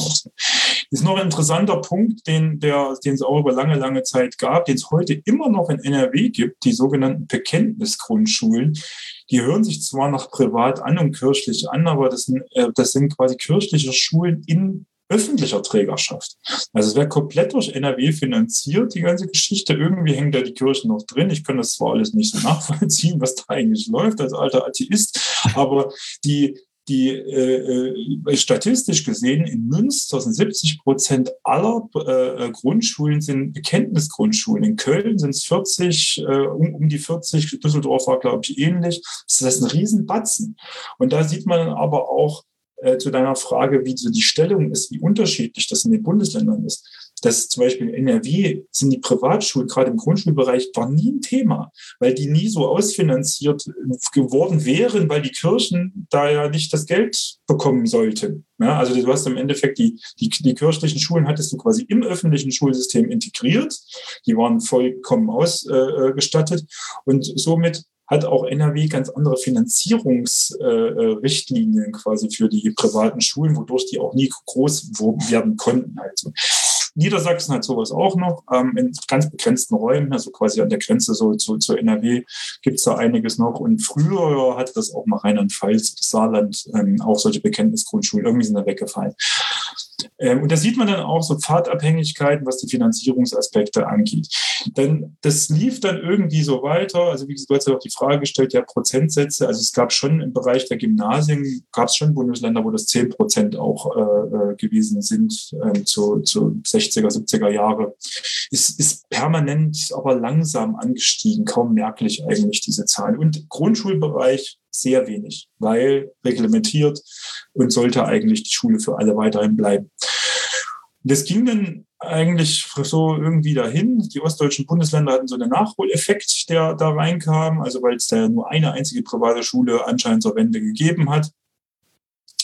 Ist noch ein interessanter Punkt, den, der, den es auch über lange, lange Zeit gab, den es heute immer noch in NRW gibt, die sogenannten Bekenntnisgrundschulen. Die hören sich zwar nach privat an und kirchlich an, aber das sind, äh, das sind quasi kirchliche Schulen in öffentlicher Trägerschaft. Also es wird komplett durch NRW finanziert, die ganze Geschichte. Irgendwie hängt da die Kirche noch drin. Ich kann das zwar alles nicht so [LAUGHS] nachvollziehen, was da eigentlich läuft als alter Atheist, aber die, die äh, äh statistisch gesehen in Münster sind 70 Prozent aller äh, Grundschulen sind Bekenntnisgrundschulen. In Köln sind es 40, äh, um, um die 40. Düsseldorf war, glaube ich, ähnlich. Das ist ein Riesenbatzen. Und da sieht man aber auch, äh, zu deiner Frage, wie so die Stellung ist, wie unterschiedlich das in den Bundesländern ist. Dass zum Beispiel in NRW sind die Privatschulen, gerade im Grundschulbereich, war nie ein Thema, weil die nie so ausfinanziert geworden wären, weil die Kirchen da ja nicht das Geld bekommen sollten. Ja, also du hast im Endeffekt die, die, die kirchlichen Schulen hattest du quasi im öffentlichen Schulsystem integriert. Die waren vollkommen ausgestattet. Äh, und somit hat auch NRW ganz andere Finanzierungsrichtlinien äh, quasi für die privaten Schulen, wodurch die auch nie groß werden konnten. Also. Niedersachsen hat sowas auch noch, ähm, in ganz begrenzten Räumen, also quasi an der Grenze so zu, zu NRW gibt es da einiges noch. Und früher hatte das auch mal Rheinland-Pfalz, Saarland, ähm, auch solche Bekenntnisgrundschulen, irgendwie sind da weggefallen. Ähm, und da sieht man dann auch so Pfadabhängigkeiten, was die Finanzierungsaspekte angeht. Denn das lief dann irgendwie so weiter. Also wie gesagt, du hast ja auch die Frage gestellt, ja, Prozentsätze. Also es gab schon im Bereich der Gymnasien, gab es schon Bundesländer, wo das 10 Prozent auch äh, äh, gewesen sind äh, zu, zu 60er, 70er Jahre. Es ist permanent, aber langsam angestiegen, kaum merklich eigentlich diese Zahlen. Und Grundschulbereich sehr wenig, weil reglementiert und sollte eigentlich die Schule für alle weiterhin bleiben. Das ging dann eigentlich so irgendwie dahin. Die ostdeutschen Bundesländer hatten so einen Nachholeffekt, der da reinkam, also weil es da nur eine einzige private Schule anscheinend zur Wende gegeben hat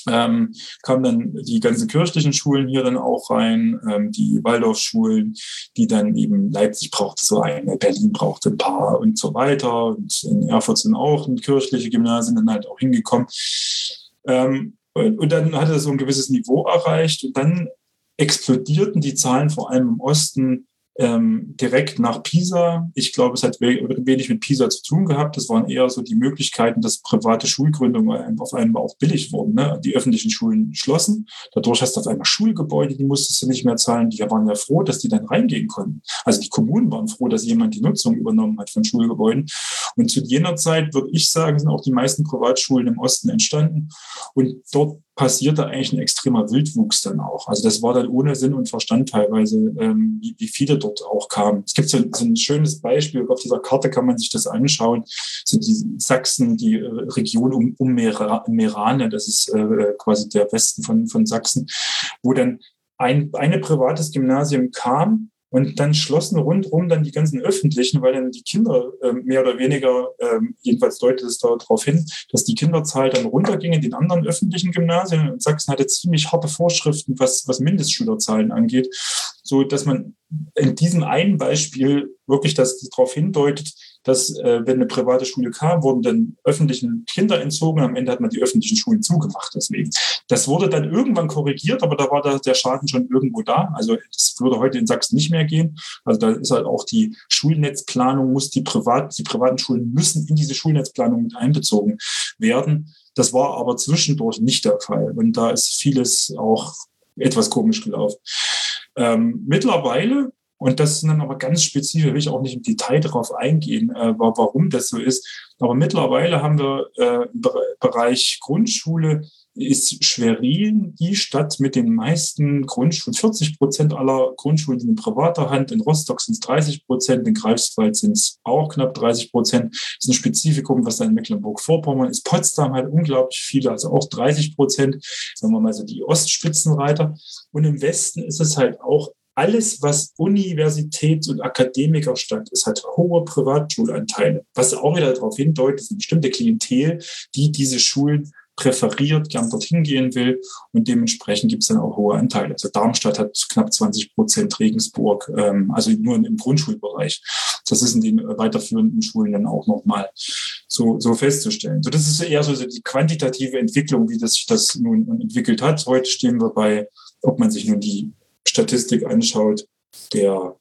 ähm, kamen dann die ganzen kirchlichen Schulen hier dann auch rein, ähm, die Waldorfschulen, die dann eben Leipzig brauchte so eine, Berlin brauchte ein paar und so weiter. Und in Erfurt sind auch kirchliche Gymnasien dann halt auch hingekommen. Ähm, und, und dann hatte das so ein gewisses Niveau erreicht und dann explodierten die Zahlen vor allem im Osten ähm, direkt nach Pisa. Ich glaube, es hat wenig mit Pisa zu tun gehabt. Das waren eher so die Möglichkeiten, dass private Schulgründungen auf einmal auch billig wurden. Ne? Die öffentlichen Schulen schlossen. Dadurch hast du auf einmal Schulgebäude, die musstest du nicht mehr zahlen. Die waren ja froh, dass die dann reingehen konnten. Also die Kommunen waren froh, dass jemand die Nutzung übernommen hat von Schulgebäuden. Und zu jener Zeit, würde ich sagen, sind auch die meisten Privatschulen im Osten entstanden. Und dort passierte eigentlich ein extremer Wildwuchs dann auch. Also das war dann ohne Sinn und Verstand teilweise, ähm, wie, wie viele dort auch kamen. Es gibt so, so, ein schönes Beispiel, auf dieser Karte kann man sich das anschauen, so die Sachsen, die äh, Region um, um Merane, das ist äh, quasi der Westen von, von Sachsen, wo dann ein eine privates Gymnasium kam und dann schlossen rundherum dann die ganzen öffentlichen, weil dann die Kinder äh, mehr oder weniger, äh, jedenfalls deutet es darauf hin, dass die Kinderzahl dann runterging in den anderen öffentlichen Gymnasien. Und Sachsen hatte ziemlich harte Vorschriften, was, was Mindestschülerzahlen angeht, so dass man in diesem einen Beispiel wirklich das darauf hindeutet, dass äh, wenn eine private Schule kam, wurden dann öffentlichen Kinder entzogen. Am Ende hat man die öffentlichen Schulen zugemacht. Deswegen. Das wurde dann irgendwann korrigiert, aber da war da der Schaden schon irgendwo da. Also das würde heute in Sachsen nicht mehr gehen. Also da ist halt auch die Schulnetzplanung, muss die privat, die privaten Schulen müssen in diese Schulnetzplanung mit einbezogen werden. Das war aber zwischendurch nicht der Fall. Und da ist vieles auch etwas komisch gelaufen. Ähm, mittlerweile Und das sind dann aber ganz spezifisch, will ich auch nicht im Detail darauf eingehen, äh, warum das so ist. Aber mittlerweile haben wir äh, im Bereich Grundschule ist Schwerin die Stadt mit den meisten Grundschulen. 40 Prozent aller Grundschulen sind in privater Hand. In Rostock sind es 30 Prozent, in Greifswald sind es auch knapp 30 Prozent. Das ist ein Spezifikum, was dann in Mecklenburg-Vorpommern ist. Potsdam hat unglaublich viele, also auch 30 Prozent. Sagen wir mal so die Ostspitzenreiter. Und im Westen ist es halt auch alles, was Universitäts- und Akademikerstadt ist, hat hohe Privatschulanteile, was auch wieder darauf hindeutet, dass eine bestimmte Klientel, die diese Schulen präferiert, gern dorthin gehen will und dementsprechend gibt es dann auch hohe Anteile. Also Darmstadt hat knapp 20 Prozent, Regensburg, ähm, also nur im Grundschulbereich. Das ist in den weiterführenden Schulen dann auch nochmal so, so festzustellen. So, das ist eher so die quantitative Entwicklung, wie das sich das nun entwickelt hat. Heute stehen wir bei, ob man sich nun die Statistik anschaut, der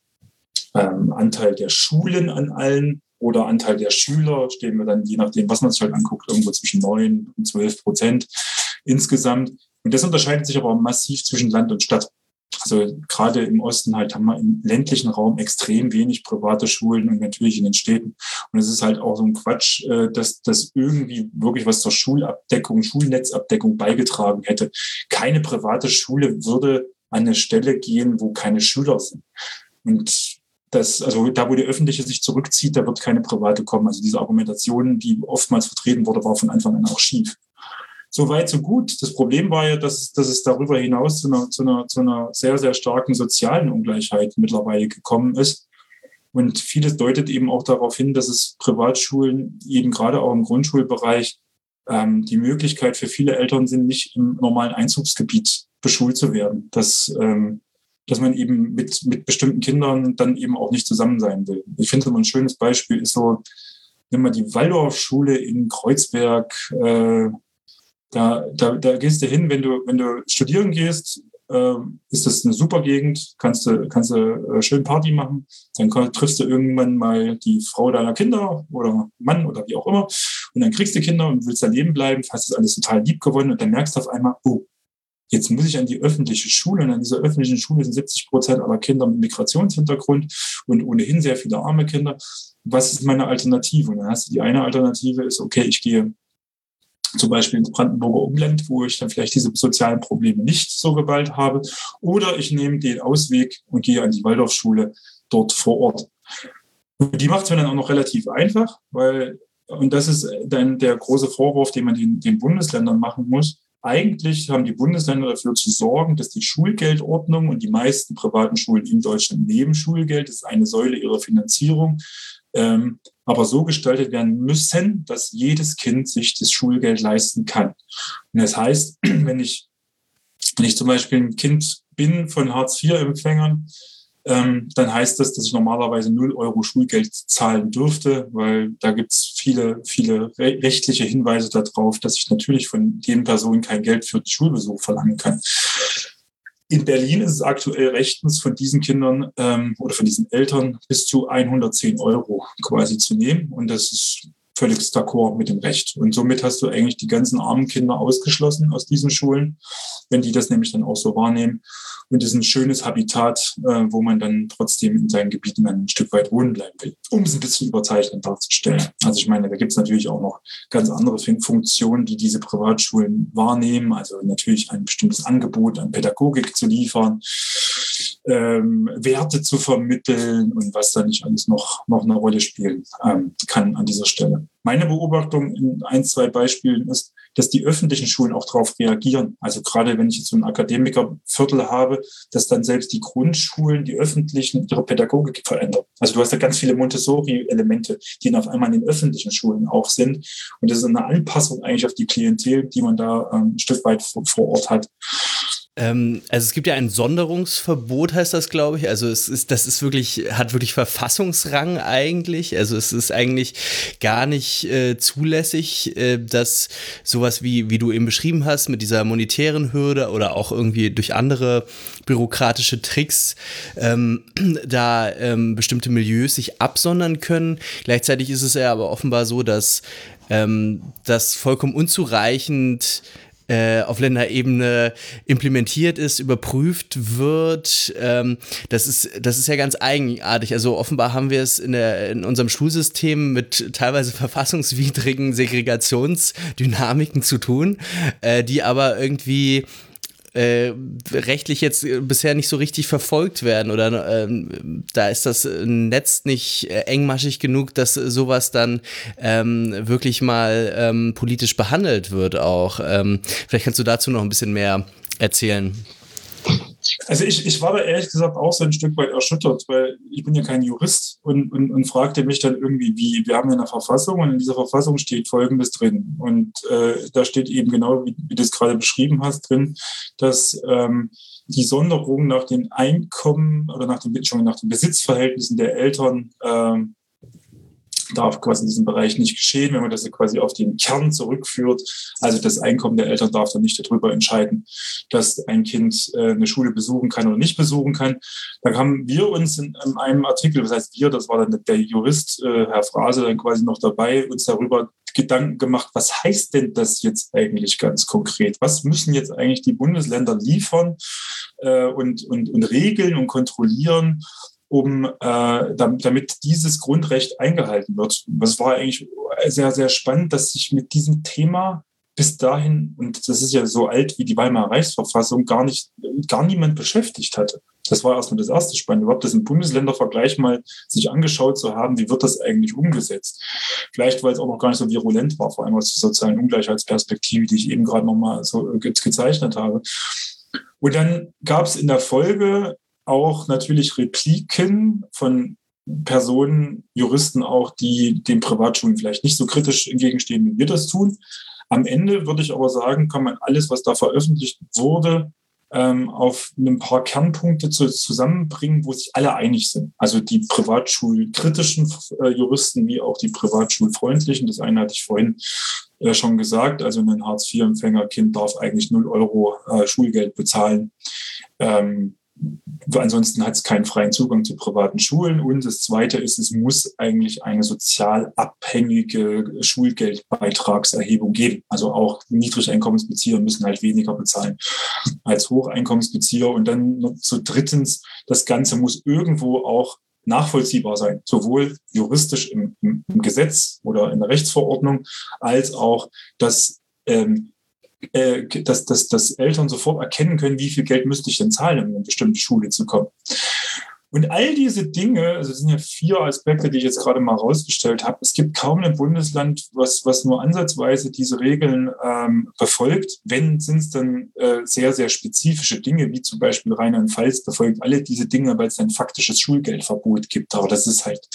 ähm, Anteil der Schulen an allen oder Anteil der Schüler, stehen wir dann, je nachdem, was man sich halt anguckt, irgendwo zwischen 9 und 12 Prozent insgesamt. Und das unterscheidet sich aber massiv zwischen Land und Stadt. Also gerade im Osten halt haben wir im ländlichen Raum extrem wenig private Schulen und natürlich in den Städten. Und es ist halt auch so ein Quatsch, äh, dass das irgendwie wirklich was zur Schulabdeckung, Schulnetzabdeckung beigetragen hätte. Keine private Schule würde an eine Stelle gehen, wo keine Schüler sind. Und das, also da, wo die öffentliche sich zurückzieht, da wird keine private kommen. Also diese Argumentation, die oftmals vertreten wurde, war von Anfang an auch schief. So weit, so gut. Das Problem war ja, dass, dass es darüber hinaus zu einer, zu, einer, zu einer sehr, sehr starken sozialen Ungleichheit mittlerweile gekommen ist. Und vieles deutet eben auch darauf hin, dass es Privatschulen eben gerade auch im Grundschulbereich ähm, die Möglichkeit für viele Eltern sind, nicht im normalen Einzugsgebiet beschult zu werden. Dass, ähm, dass man eben mit, mit bestimmten Kindern dann eben auch nicht zusammen sein will. Ich finde immer ein schönes Beispiel ist so, wenn man die Waldorfschule in Kreuzberg, äh, da, da, da gehst du hin, wenn du, wenn du studieren gehst, äh, ist das eine super Gegend, kannst du, kannst du äh, schön Party machen, dann triffst du irgendwann mal die Frau deiner Kinder oder Mann oder wie auch immer und dann kriegst du Kinder und willst daneben bleiben, hast das alles total lieb gewonnen und dann merkst du auf einmal, oh, Jetzt muss ich an die öffentliche Schule und an dieser öffentlichen Schule sind 70 Prozent aller Kinder mit Migrationshintergrund und ohnehin sehr viele arme Kinder. Was ist meine Alternative? Und dann hast du die eine Alternative ist, okay, ich gehe zum Beispiel ins Brandenburger Umland, wo ich dann vielleicht diese sozialen Probleme nicht so geballt habe. Oder ich nehme den Ausweg und gehe an die Waldorfschule dort vor Ort. Und die macht es mir dann auch noch relativ einfach, weil, und das ist dann der große Vorwurf, den man den, den Bundesländern machen muss, eigentlich haben die Bundesländer dafür zu sorgen, dass die Schulgeldordnung und die meisten privaten Schulen in Deutschland nehmen Schulgeld, das ist eine Säule ihrer Finanzierung, ähm, aber so gestaltet werden müssen, dass jedes Kind sich das Schulgeld leisten kann. Und das heißt, [CLEARS THROAT] wenn ich, wenn ich zum Beispiel ein Kind bin von Hartz-IV-Empfängern, ähm, dann heißt das, dass ich normalerweise 0 Euro Schulgeld zahlen dürfte, weil da gibt es viele, viele rechtliche Hinweise darauf, dass ich natürlich von den Personen kein Geld für den Schulbesuch verlangen kann. In Berlin ist es aktuell rechtens von diesen Kindern ähm, oder von diesen Eltern bis zu 110 Euro quasi zu nehmen. Und das ist völlig d'accord mit dem Recht. Und somit hast du eigentlich die ganzen armen Kinder ausgeschlossen aus diesen Schulen, wenn die das nämlich dann auch so wahrnehmen. Und ist ein schönes Habitat, äh, wo man dann trotzdem in seinen Gebieten ein Stück weit wohnen bleiben will, um es ein bisschen überzeichnet darzustellen. Also ich meine, da gibt es natürlich auch noch ganz andere Funktionen, die diese Privatschulen wahrnehmen. Also natürlich ein bestimmtes Angebot an Pädagogik zu liefern, ähm, Werte zu vermitteln und was da nicht alles noch, noch eine Rolle spielen ähm, kann an dieser Stelle. Meine Beobachtung in ein, zwei Beispielen ist, dass die öffentlichen Schulen auch darauf reagieren. Also gerade wenn ich jetzt so ein Akademikerviertel habe, dass dann selbst die Grundschulen, die öffentlichen, ihre Pädagogik verändern. Also du hast ja ganz viele Montessori-Elemente, die dann auf einmal in den öffentlichen Schulen auch sind. Und das ist eine Anpassung eigentlich auf die Klientel, die man da ähm, ein Stück weit vor, vor Ort hat. Ähm, also es gibt ja ein Sonderungsverbot, heißt das, glaube ich. Also es ist, das ist wirklich, hat wirklich Verfassungsrang eigentlich. Also es ist eigentlich gar nicht äh, zulässig, äh, dass sowas wie, wie du eben beschrieben hast, mit dieser monetären Hürde oder auch irgendwie durch andere bürokratische Tricks ähm, [CLEARS THROAT] da ähm, bestimmte Milieus sich absondern können. Gleichzeitig ist es ja aber offenbar so, dass ähm, das vollkommen unzureichend äh, auf Länderebene implementiert ist, überprüft wird. Ähm, das, ist, das ist ja ganz eigenartig. Also offenbar haben wir es in, der, in unserem Schulsystem mit teilweise [LAUGHS] verfassungswidrigen Segregationsdynamiken zu tun, äh, die aber irgendwie äh, rechtlich jetzt äh, bisher nicht so richtig verfolgt werden oder ähm, da ist das Netz nicht äh, engmaschig genug, dass sowas dann ähm, wirklich mal ähm, politisch behandelt wird auch. Ähm, vielleicht kannst du dazu noch ein bisschen mehr erzählen. Also ich, ich war da ehrlich gesagt auch so ein Stück weit erschüttert, weil ich bin ja kein Jurist und, und, und fragte mich dann irgendwie, wie, wir haben ja eine Verfassung und in dieser Verfassung steht Folgendes drin. Und äh, da steht eben genau, wie, wie du es gerade beschrieben hast, drin, dass ähm, die Sonderung nach den Einkommen oder nach den, schon nach den Besitzverhältnissen der Eltern ähm, darf quasi in diesem Bereich nicht geschehen, wenn man das quasi auf den Kern zurückführt. Also das Einkommen der Eltern darf dann nicht darüber entscheiden, dass ein Kind äh, eine Schule besuchen kann oder nicht besuchen kann. Da haben wir uns in, einem Artikel, das heißt wir, das war dann der Jurist, äh, Herr Frase, dann quasi noch dabei, uns darüber Gedanken gemacht, was heißt denn das jetzt eigentlich ganz konkret? Was müssen jetzt eigentlich die Bundesländer liefern äh, und, und, und regeln und kontrollieren, um äh, damit dieses Grundrecht eingehalten wird. Das war eigentlich sehr, sehr spannend, dass sich mit diesem Thema bis dahin, und das ist ja so alt wie die Weimarer Reichsverfassung, gar nicht, gar niemand beschäftigt hatte. Das war erstmal das erste Spannende, überhaupt das im Bundesländervergleich mal sich angeschaut zu haben, wie wird das eigentlich umgesetzt. Vielleicht, weil es auch noch gar nicht so virulent war, vor allem aus der sozialen Ungleichheitsperspektive, die ich eben gerade nochmal so gezeichnet habe. Und dann gab es in der Folge auch natürlich Repliken von Personen, Juristen auch, die den Privatschulen vielleicht nicht so kritisch entgegenstehen, wie wir das tun. Am Ende würde ich aber sagen, kann man alles, was da veröffentlicht wurde, ähm, auf ein paar Kernpunkte zu, zusammenbringen, wo sich alle einig sind. Also die privatschulkritischen äh, Juristen wie auch die privatschulfreundlichen. Das eine hatte ich vorhin äh, schon gesagt. Also ein Hartz-IV-Empfängerkind darf eigentlich 0 Euro äh, Schulgeld bezahlen. Ähm, Ansonsten hat es keinen freien Zugang zu privaten Schulen. Und das Zweite ist, es muss eigentlich eine sozial abhängige Schulgeldbeitragserhebung geben. Also auch Niedrigeinkommensbezieher müssen halt weniger bezahlen als Hocheinkommensbezieher. Und dann zu drittens, das Ganze muss irgendwo auch nachvollziehbar sein, sowohl juristisch im, im, im Gesetz oder in der Rechtsverordnung, als auch, dass ähm, äh, dass, dass, dass Eltern sofort erkennen können, wie viel Geld müsste ich denn zahlen, um in eine bestimmte Schule zu kommen. Und all diese Dinge, also es sind ja vier Aspekte, die ich jetzt gerade mal rausgestellt habe. Es gibt kaum ein Bundesland, was, was nur ansatzweise diese Regeln ähm, befolgt. Wenn, sind es dann äh, sehr, sehr spezifische Dinge, wie zum Beispiel Rheinland-Pfalz befolgt alle diese Dinge, weil es ein faktisches Schulgeldverbot gibt. Aber das ist halt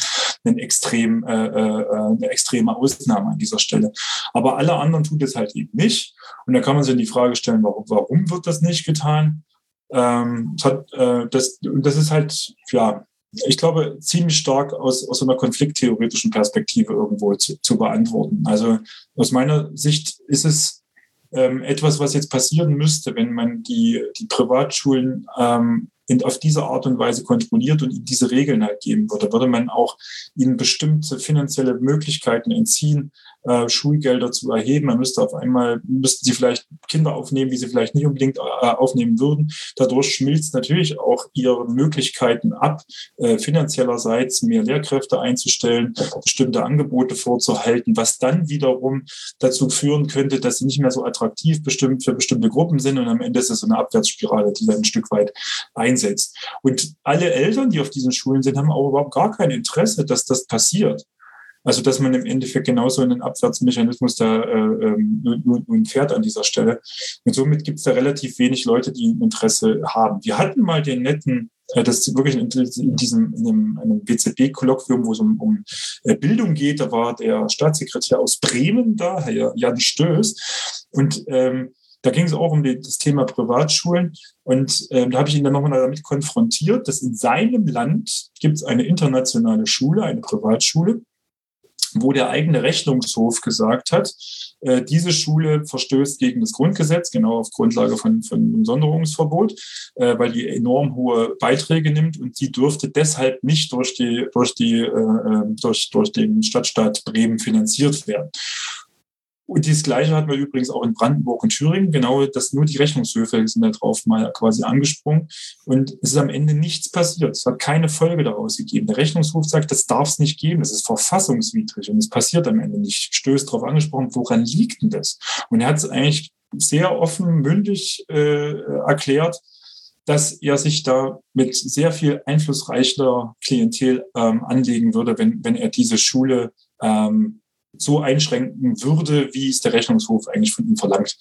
ein extrem, äh, äh, eine extreme Ausnahme an dieser Stelle. Aber alle anderen tun das halt eben nicht. Und da kann man sich die Frage stellen, warum, warum wird das nicht getan? Ähm, das, hat, äh, das, das ist halt, ja, ich glaube, ziemlich stark aus, aus einer konflikttheoretischen Perspektive irgendwo zu, zu beantworten. Also aus meiner Sicht ist es ähm, etwas, was jetzt passieren müsste, wenn man die, die Privatschulen ähm, in, auf diese Art und Weise kontrolliert und ihnen diese Regeln halt geben würde, würde man auch ihnen bestimmte finanzielle Möglichkeiten entziehen, äh, Schulgelder zu erheben. Man müsste auf einmal, müssten sie vielleicht Kinder aufnehmen, die sie vielleicht nicht unbedingt äh, aufnehmen würden. Dadurch schmilzt natürlich auch ihre Möglichkeiten ab, äh, finanziellerseits mehr Lehrkräfte einzustellen, bestimmte Angebote vorzuhalten, was dann wiederum dazu führen könnte, dass sie nicht mehr so attraktiv bestimmt für bestimmte Gruppen sind und am Ende ist es so eine Abwärtsspirale, die dann ein Stück weit einsetzt. Und alle Eltern, die auf diesen Schulen sind, haben auch überhaupt gar kein Interesse, dass das passiert. Also dass man im Endeffekt genauso einen Abwärtsmechanismus da äh, ähm, nun, nun fährt an dieser Stelle. Und somit gibt es da relativ wenig Leute, die Interesse haben. Wir hatten mal den netten äh, das wirklich in diesem in einem, einem BZB-Kolloquium, wo es um, um äh, Bildung geht, da war der Staatssekretär aus Bremen da, Herr Jan Stöß. Und ähm, da ging es auch um die, das Thema Privatschulen. Und ähm, da habe ich ihn dann nochmal damit konfrontiert, dass in seinem Land gibt es eine internationale Schule, eine Privatschule wo der eigene Rechnungshof gesagt hat, äh, diese Schule verstößt gegen das Grundgesetz, genau auf Grundlage von, von einem Sonderungsverbot, äh, weil die enorm hohe Beiträge nimmt und die dürfte deshalb nicht durch, die, durch, die, äh, äh durch, durch den Stadtstaat Bremen finanziert werden. Und dieses Gleiche hatten wir übrigens auch in Brandenburg und Thüringen. Genau, dass nur die Rechnungshöfe sind da drauf mal quasi angesprungen. Und es ist am Ende nichts passiert. Es hat keine Folge daraus gegeben. Der Rechnungshof sagt, das darf es nicht geben. Das ist verfassungswidrig. Und es passiert am Ende nicht. Stößt darauf angesprochen, woran liegt denn das? Und er hat es eigentlich sehr offen, mündig äh, erklärt, dass er sich da mit sehr viel einflussreicher Klientel ähm, anlegen würde, wenn, wenn er diese Schule ähm, so einschränken würde, wie es der Rechnungshof eigentlich von ihm verlangt.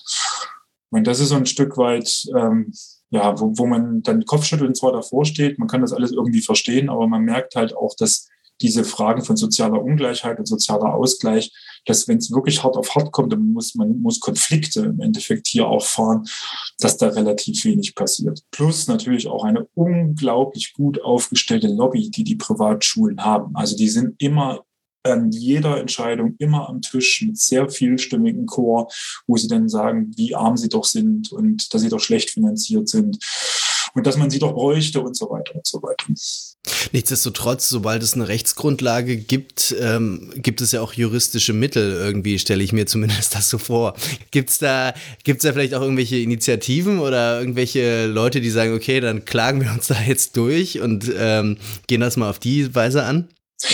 Und das ist so ein Stück weit, ähm, ja, wo, wo man dann Kopfschütteln zwar davor steht, man kann das alles irgendwie verstehen, aber man merkt halt auch, dass diese Fragen von sozialer Ungleichheit und sozialer Ausgleich, dass wenn es wirklich hart auf hart kommt, dann muss man muss Konflikte im Endeffekt hier auch fahren, dass da relativ wenig passiert. Plus natürlich auch eine unglaublich gut aufgestellte Lobby, die die Privatschulen haben. Also die sind immer an jeder Entscheidung immer am Tisch mit sehr vielstimmigen Chor, wo sie dann sagen, wie arm sie doch sind und dass sie doch schlecht finanziert sind und dass man sie doch bräuchte und so weiter und so weiter. Nichtsdestotrotz, sobald es eine Rechtsgrundlage gibt, ähm, gibt es ja auch juristische Mittel irgendwie, stelle ich mir zumindest [LAUGHS] das so vor. Gibt es da, gibt's da vielleicht auch irgendwelche Initiativen oder irgendwelche Leute, die sagen, okay, dann klagen wir uns da jetzt durch und ähm, gehen das mal auf die Weise an?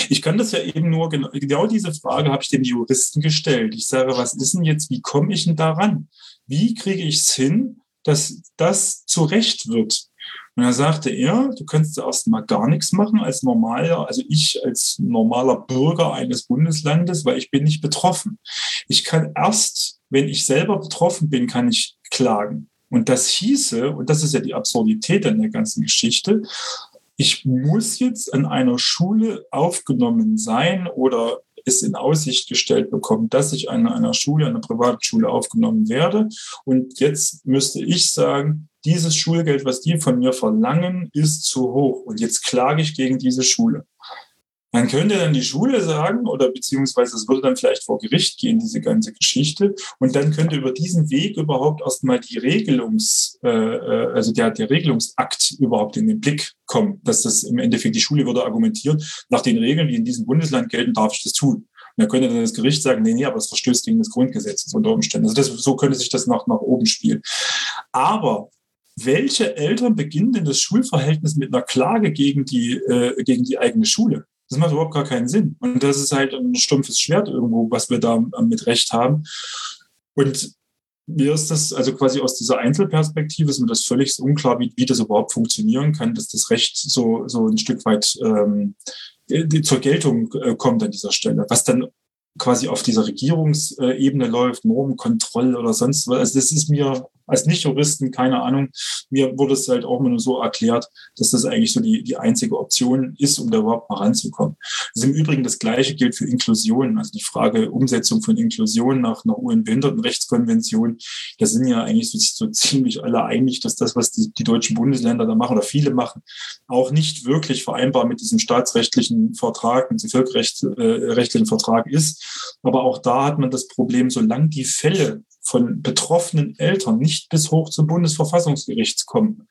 Ich kann das ja eben nur, genau, genau diese Frage habe ich dem Juristen gestellt. Ich sage, was ist denn jetzt, wie komme ich denn daran? Wie kriege ich es hin, dass das zurecht wird? Und da sagte er, du kannst erst mal gar nichts machen als normaler, also ich als normaler Bürger eines Bundeslandes, weil ich bin nicht betroffen. Ich kann erst, wenn ich selber betroffen bin, kann ich klagen. Und das hieße, und das ist ja die Absurdität an der ganzen Geschichte, ich muss jetzt an einer Schule aufgenommen sein oder es in Aussicht gestellt bekommen, dass ich an einer Schule, einer Privatschule aufgenommen werde. Und jetzt müsste ich sagen, dieses Schulgeld, was die von mir verlangen, ist zu hoch. Und jetzt klage ich gegen diese Schule. Man könnte dann die Schule sagen oder beziehungsweise es würde dann vielleicht vor Gericht gehen, diese ganze Geschichte. Und dann könnte über diesen Weg überhaupt erstmal die Regelungs, äh, äh, also der, der Regelungsakt überhaupt in den Blick kommen, dass das im Endeffekt die Schule würde argumentieren, nach den Regeln, die in diesem Bundesland gelten, darf ich das tun. Und dann könnte dann das Gericht sagen, nee, nee, aber es verstößt gegen das Grundgesetz unter Umständen. Also das, so könnte sich das nach, nach oben spielen. Aber welche Eltern beginnen denn das Schulverhältnis mit einer Klage gegen die, äh, gegen die eigene Schule? Das macht überhaupt gar keinen Sinn. Und das ist halt ein stumpfes Schwert irgendwo, was wir da mit Recht haben. Und mir ist das, also quasi aus dieser Einzelperspektive ist mir das völlig unklar, wie, wie das überhaupt funktionieren kann, dass das Recht so, so ein Stück weit ähm, zur Geltung äh, kommt an dieser Stelle. Was dann quasi auf dieser Regierungsebene läuft, Normenkontrolle oder sonst was. Also das ist mir als Nicht-Juristen, keine Ahnung, mir wurde es halt auch immer nur so erklärt, dass das eigentlich so die, die einzige Option ist, um da überhaupt mal ranzukommen. Das ist Im Übrigen das Gleiche gilt für Inklusion, also die Frage Umsetzung von Inklusion nach einer UN-Behindertenrechtskonvention. Da sind ja eigentlich so, so, ziemlich alle einig, dass das, was die, die deutschen Bundesländer da machen oder viele machen, auch nicht wirklich vereinbar mit diesem staatsrechtlichen Vertrag, mit dem völkerrechtlichen äh, Vertrag ist. Aber auch da hat man das Problem, solange die Fälle von betroffenen Eltern nicht bis hoch zum Bundesverfassungsgericht kommen.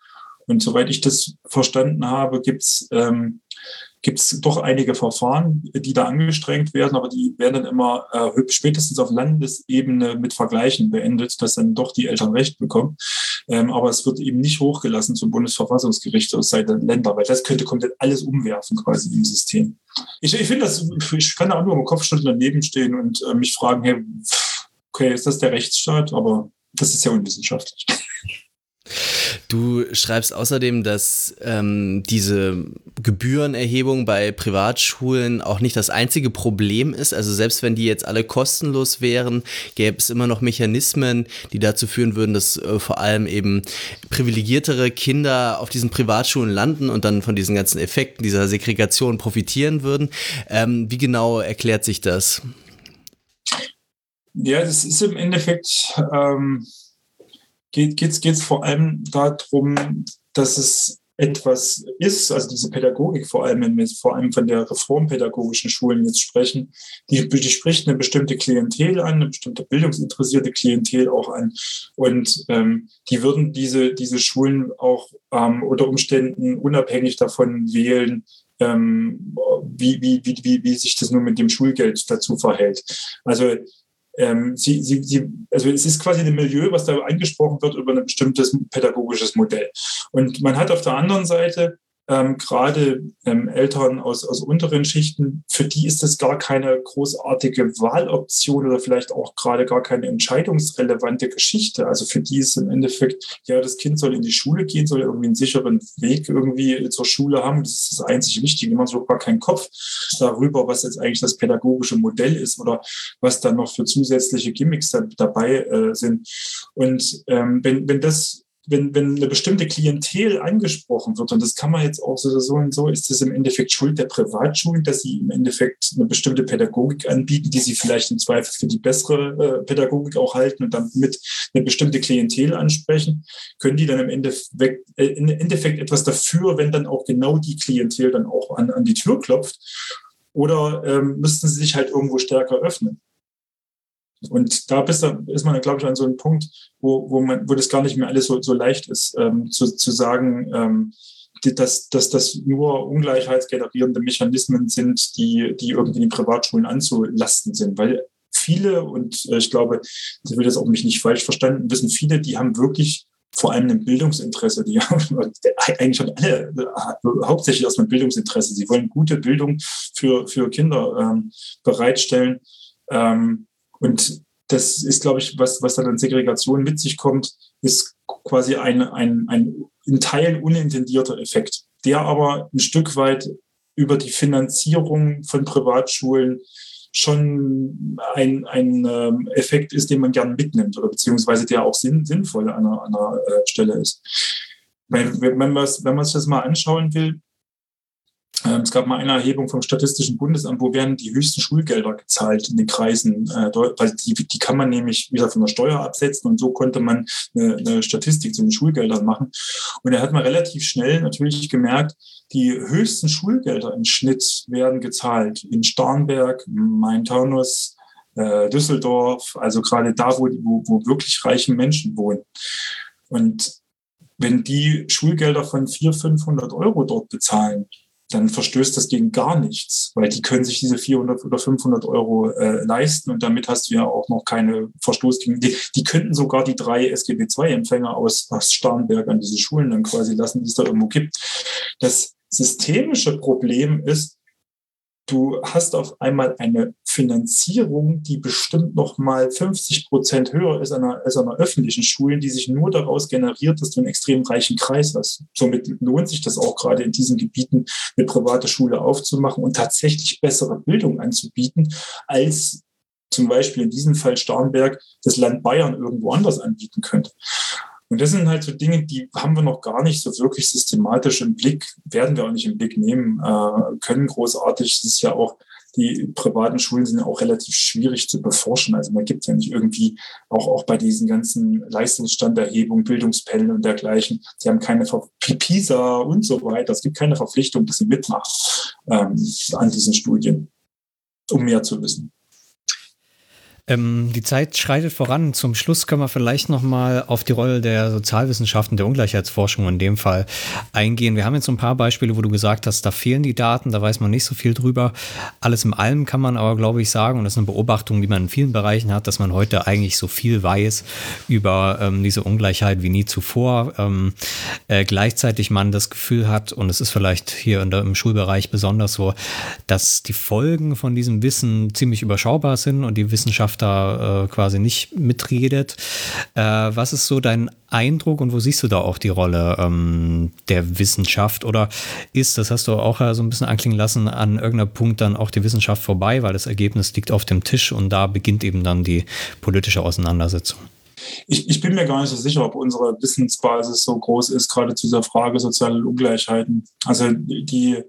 Und soweit ich das verstanden habe, gibt's ähm, gibt's doch einige Verfahren, die da angestrengt werden, aber die werden dann immer äh, spätestens auf Landesebene mit Vergleichen beendet, dass dann doch die Eltern Recht bekommen. Ähm, aber es wird eben nicht hochgelassen zum Bundesverfassungsgericht aus Seiten der Länder, weil das könnte komplett alles umwerfen quasi im System. Ich, ich finde das, ich kann da auch nur im Kopfschütteln daneben stehen und äh, mich fragen, hey, okay, ist das der Rechtsstaat, aber das ist ja unwissenschaftlich. Du schreibst außerdem, dass ähm, diese Gebührenerhebung bei Privatschulen auch nicht das einzige Problem ist. Also selbst wenn die jetzt alle kostenlos wären, gäbe es immer noch Mechanismen, die dazu führen würden, dass äh, vor allem eben privilegiertere Kinder auf diesen Privatschulen landen und dann von diesen ganzen Effekten dieser Segregation profitieren würden. Ähm, wie genau erklärt sich das? Ja, das ist im Endeffekt, ähm, geht es geht's vor allem darum, dass es etwas ist, also diese Pädagogik vor allem, wenn wir vor allem von der reformpädagogischen Schulen jetzt sprechen, die, die spricht eine bestimmte Klientel an, eine bestimmte bildungsinteressierte Klientel auch an. Und ähm, die würden diese, diese Schulen auch ähm, unter Umständen unabhängig davon wählen, ähm, wie, wie, wie, wie, sich das nur mit dem Schulgeld dazu verhält. Also ähm, sie, sie, sie, also es ist quasi ein Milieu, was da angesprochen wird über ein bestimmtes pädagogisches Modell. Und man hat auf der anderen Seite ähm, gerade ähm, Eltern aus, aus unteren Schichten, für die ist das gar keine großartige Wahloption oder vielleicht auch gerade gar keine entscheidungsrelevante Geschichte. Also für die ist im Endeffekt, ja, das Kind soll in die Schule gehen, soll irgendwie einen sicheren Weg irgendwie zur Schule haben. Das ist das einzig Wichtige. Man hat gar keinen Kopf darüber, was jetzt eigentlich das pädagogische Modell ist oder was dann noch für zusätzliche Gimmicks da, dabei äh, sind. Und ähm, wenn, wenn das wenn, wenn eine bestimmte Klientel angesprochen wird, und das kann man jetzt auch so, so und so, ist es im Endeffekt Schuld der Privatschulen, dass sie im Endeffekt eine bestimmte Pädagogik anbieten, die sie vielleicht im Zweifel für die bessere äh, Pädagogik auch halten und damit eine bestimmte Klientel ansprechen, können die dann im Endeffekt, äh, im Endeffekt etwas dafür, wenn dann auch genau die Klientel dann auch an, an die Tür klopft. Oder ähm, müssten sie sich halt irgendwo stärker öffnen? Und da bist du, ist man, glaube ich, an so einem Punkt, wo, wo, man, wo das gar nicht mehr alles so, so leicht ist, ähm, zu, zu sagen, ähm, dass, dass das nur ungleichheitsgenerierende Mechanismen sind, die, die irgendwie in Privatschulen anzulasten sind. Weil viele, und äh, ich glaube, ich will das auch mich nicht falsch verstanden wissen, viele, die haben wirklich vor allem ein Bildungsinteresse. Die haben eigentlich schon alle äh, hauptsächlich aus einem Bildungsinteresse. Sie wollen gute Bildung für, für Kinder ähm, bereitstellen. Ähm, und das ist, glaube ich, was, was dann an Segregation mit sich kommt, ist quasi ein, ein, ein in Teilen unintendierter Effekt, der aber ein Stück weit über die Finanzierung von Privatschulen schon ein, ein ähm, Effekt ist, den man gern mitnimmt oder beziehungsweise der auch sinn, sinnvoll an einer, an einer äh, Stelle ist. Wenn, man, sich das mal anschauen will, es gab mal eine Erhebung vom Statistischen Bundesamt, wo werden die höchsten Schulgelder gezahlt in den Kreisen, äh, weil die, die kann man nämlich wieder von der Steuer absetzen und so konnte man eine, eine Statistik zu den Schulgeldern machen. Und da hat man relativ schnell natürlich gemerkt, die höchsten Schulgelder im Schnitt werden gezahlt in Starnberg, Main-Taunus, äh, Düsseldorf, also gerade da, wo, wo wirklich reiche Menschen wohnen. Und wenn die Schulgelder von 400, 500 Euro dort bezahlen, dann verstößt das gegen gar nichts, weil die können sich diese 400 oder 500 Euro äh, leisten und damit hast du ja auch noch keine Verstoß gegen die. Die könnten sogar die drei SGB-II-Empfänger aus, aus Starnberg an diese Schulen dann quasi lassen, die es da irgendwo gibt. Das systemische Problem ist, du hast auf einmal eine Finanzierung, die bestimmt noch mal 50 Prozent höher ist einer, als einer öffentlichen Schulen, die sich nur daraus generiert, dass du einen extrem reichen Kreis hast. Somit lohnt sich das auch gerade in diesen Gebieten, eine private Schule aufzumachen und tatsächlich bessere Bildung anzubieten, als zum Beispiel in diesem Fall Starnberg das Land Bayern irgendwo anders anbieten könnte. Und das sind halt so Dinge, die haben wir noch gar nicht so wirklich systematisch im Blick, werden wir auch nicht im Blick nehmen äh, können. Großartig das ist ja auch, die privaten Schulen sind auch relativ schwierig zu beforschen. Also man gibt ja nicht irgendwie, auch, auch bei diesen ganzen Leistungsstanderhebungen, Bildungspellen und dergleichen, sie haben keine Ver PISA und so weiter. Es gibt keine Verpflichtung, dass sie mitmachen ähm, an diesen Studien, um mehr zu wissen. Ähm, die Zeit schreitet voran. Zum Schluss können wir vielleicht noch mal auf die Rolle der Sozialwissenschaften, der Ungleichheitsforschung in dem Fall eingehen. Wir haben jetzt so ein paar Beispiele, wo du gesagt hast, da fehlen die Daten, da weiß man nicht so viel drüber. Alles in allem kann man aber, glaube ich, sagen, und das ist eine Beobachtung, die man in vielen Bereichen hat, dass man heute eigentlich so viel weiß über ähm, diese Ungleichheit wie nie zuvor. Ähm, äh, gleichzeitig man das Gefühl hat, und es ist vielleicht hier der, im Schulbereich besonders so, dass die Folgen von diesem Wissen ziemlich überschaubar sind und die Wissenschaft Wissenschaft da äh, quasi nicht mitredet. Äh, was ist so dein Eindruck und wo siehst du da auch die Rolle ähm, der Wissenschaft? Oder ist, das hast du auch so ein bisschen anklingen lassen, an irgendeinem Punkt dann auch die Wissenschaft vorbei, weil das Ergebnis liegt auf dem Tisch und da beginnt eben dann die politische Auseinandersetzung? Ich, ich, bin mir gar nicht so sicher, ob unsere Wissensbasis so groß ist, gerade zu dieser Frage soziale Ungleichheiten. Also die,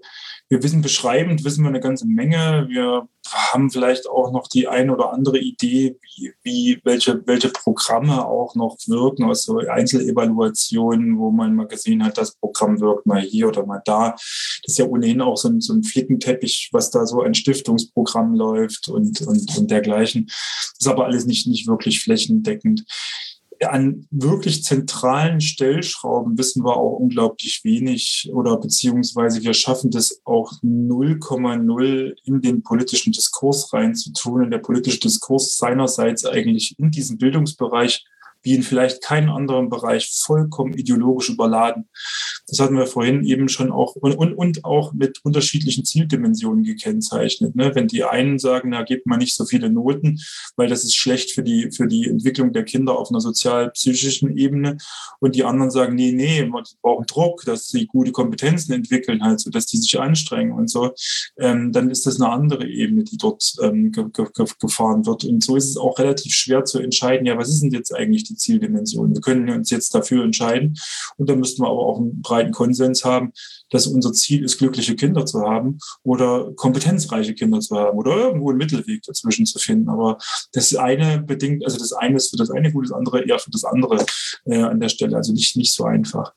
wir wissen beschreibend, wissen wir eine ganze Menge. Wir haben vielleicht auch noch die ein oder andere Idee, wie, wie welche, welche Programme auch noch wirken, also Einzelevaluationen, wo man mal gesehen hat, das Programm wirkt mal hier oder mal da. Das ist ja ohnehin auch so ein, so ein Flickenteppich, was da so ein Stiftungsprogramm läuft und, und, und dergleichen. Das ist aber alles nicht, nicht wirklich flächendeckend an wirklich zentralen Stellschrauben wissen wir auch unglaublich wenig oder beziehungsweise wir schaffen das auch 0,0 in den politischen Diskurs reinzutun. Und der politische Diskurs seinerseits eigentlich in diesem Bildungsbereich wie in vielleicht keinem anderen Bereich vollkommen ideologisch überladen. Das hatten wir vorhin eben schon auch und, und, und auch mit unterschiedlichen Zieldimensionen gekennzeichnet. Ne? Wenn die einen sagen, na, gebt mal nicht so viele Noten, weil das ist schlecht für die, für die Entwicklung der Kinder auf einer sozial-psychischen Ebene. Und die anderen sagen, nee, nee, wir brauchen Druck, dass sie gute Kompetenzen entwickeln, halt, so dass die sich anstrengen und so. Ähm, dann ist das eine andere Ebene, die dort ähm, ge ge gefahren wird. Und so ist es auch relativ schwer zu entscheiden, ja, was ist denn jetzt eigentlich die Zieldimension. Wir können uns jetzt dafür entscheiden und da müssten wir aber auch einen breiten Konsens haben, dass unser Ziel ist, glückliche Kinder zu haben oder kompetenzreiche Kinder zu haben oder irgendwo einen Mittelweg dazwischen zu finden. Aber das eine bedingt, also das eine ist für das eine gut, das andere eher für das andere äh, an der Stelle. Also nicht, nicht so einfach.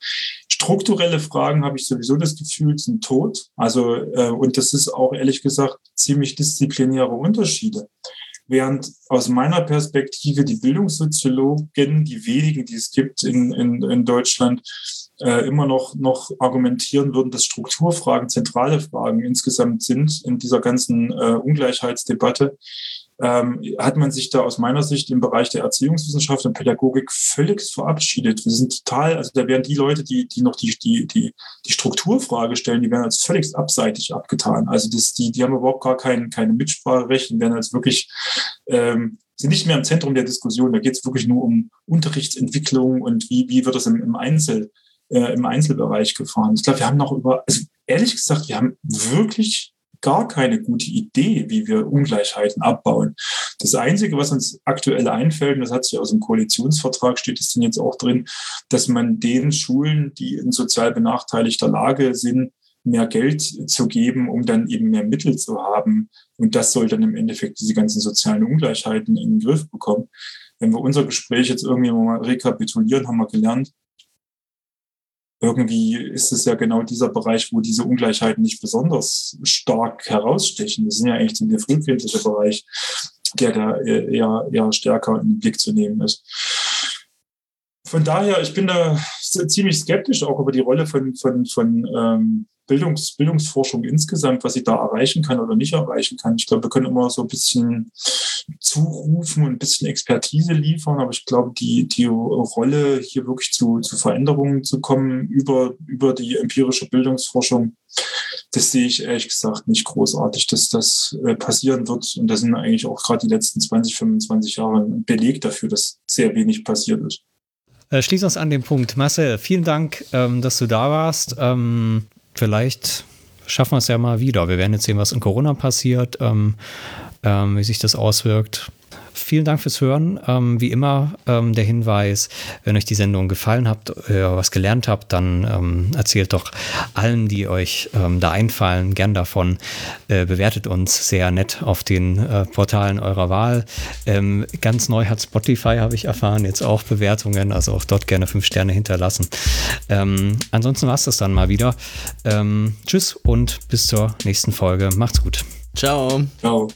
Strukturelle Fragen habe ich sowieso das Gefühl, sind tot. Also, äh, und das ist auch ehrlich gesagt ziemlich disziplinäre Unterschiede. Während aus meiner Perspektive die Bildungssoziologen, die wenigen, die es gibt in, in, in Deutschland, äh, immer noch, noch argumentieren würden, dass Strukturfragen zentrale Fragen insgesamt sind in dieser ganzen äh, Ungleichheitsdebatte ähm, hat man sich da aus meiner Sicht im Bereich der Erziehungswissenschaft und Pädagogik völlig verabschiedet. Wir sind total, also da werden die Leute, die, die noch die, die, die, die Strukturfrage stellen, die werden als völlig abseitig abgetan. Also das, die, die haben überhaupt gar kein, keine Mitspracherecht und werden als wirklich ähm, sind nicht mehr im Zentrum der Diskussion. Da geht es wirklich nur um Unterrichtsentwicklung und wie, wie wird das im, im Einzel, äh, im Einzelbereich gefahren. Ich glaube, wir haben noch über, also ehrlich gesagt, wir haben wirklich gar keine gute Idee, wie wir Ungleichheiten abbauen. Das Einzige, was uns aktuell einfällt, und das hat sich aus dem Koalitionsvertrag, steht es denn jetzt auch drin, dass man den Schulen, die in sozial benachteiligter Lage sind, mehr Geld zu geben, um dann eben mehr Mittel zu haben. Und das soll dann im Endeffekt diese ganzen sozialen Ungleichheiten in den Griff bekommen. Wenn wir unser Gespräch jetzt irgendwie mal rekapitulieren, haben wir gelernt, irgendwie ist es ja genau dieser Bereich, wo diese Ungleichheiten nicht besonders stark herausstechen. Das sind ja eigentlich der frühkindliche Bereich, der da eher, eher stärker in den Blick zu nehmen ist. Von daher, ich bin da ziemlich skeptisch auch über die Rolle von, von, von ähm, Bildungs, Bildungsforschung insgesamt, was sie da erreichen kann oder nicht erreichen kann. Ich glaube, wir können immer so ein bisschen zurufen und ein bisschen Expertise liefern, aber ich glaube, die, die Rolle, hier wirklich zu, zu Veränderungen zu kommen über, über die empirische Bildungsforschung, das sehe ich ehrlich gesagt nicht großartig, dass das äh, passieren wird. Und da sind eigentlich auch gerade die letzten 20, 25 Jahre ein Beleg dafür, dass sehr wenig passiert ist. Äh, schließ uns an den Punkt. Marcel, vielen Dank, ähm, dass du da warst. Vielleicht schaffen wir es ja mal wieder. Wir werden jetzt sehen, was in Corona passiert, ähm, ähm, wie sich das auswirkt vielen Dank fürs Hören. Ähm, wie immer ähm, der Hinweis, wenn euch die Sendung gefallen hat, äh, was gelernt habt, dann ähm, erzählt doch allen, die euch ähm, da einfallen, gern davon. Äh, bewertet uns sehr nett auf den äh, Portalen eurer Wahl. Ähm, ganz neu hat Spotify, habe ich erfahren, jetzt auch Bewertungen, also auch dort gerne fünf Sterne hinterlassen. Ähm, ansonsten war es das dann mal wieder. tschüss und bis zur nächsten Folge. Macht's gut. Ciao. Ciao.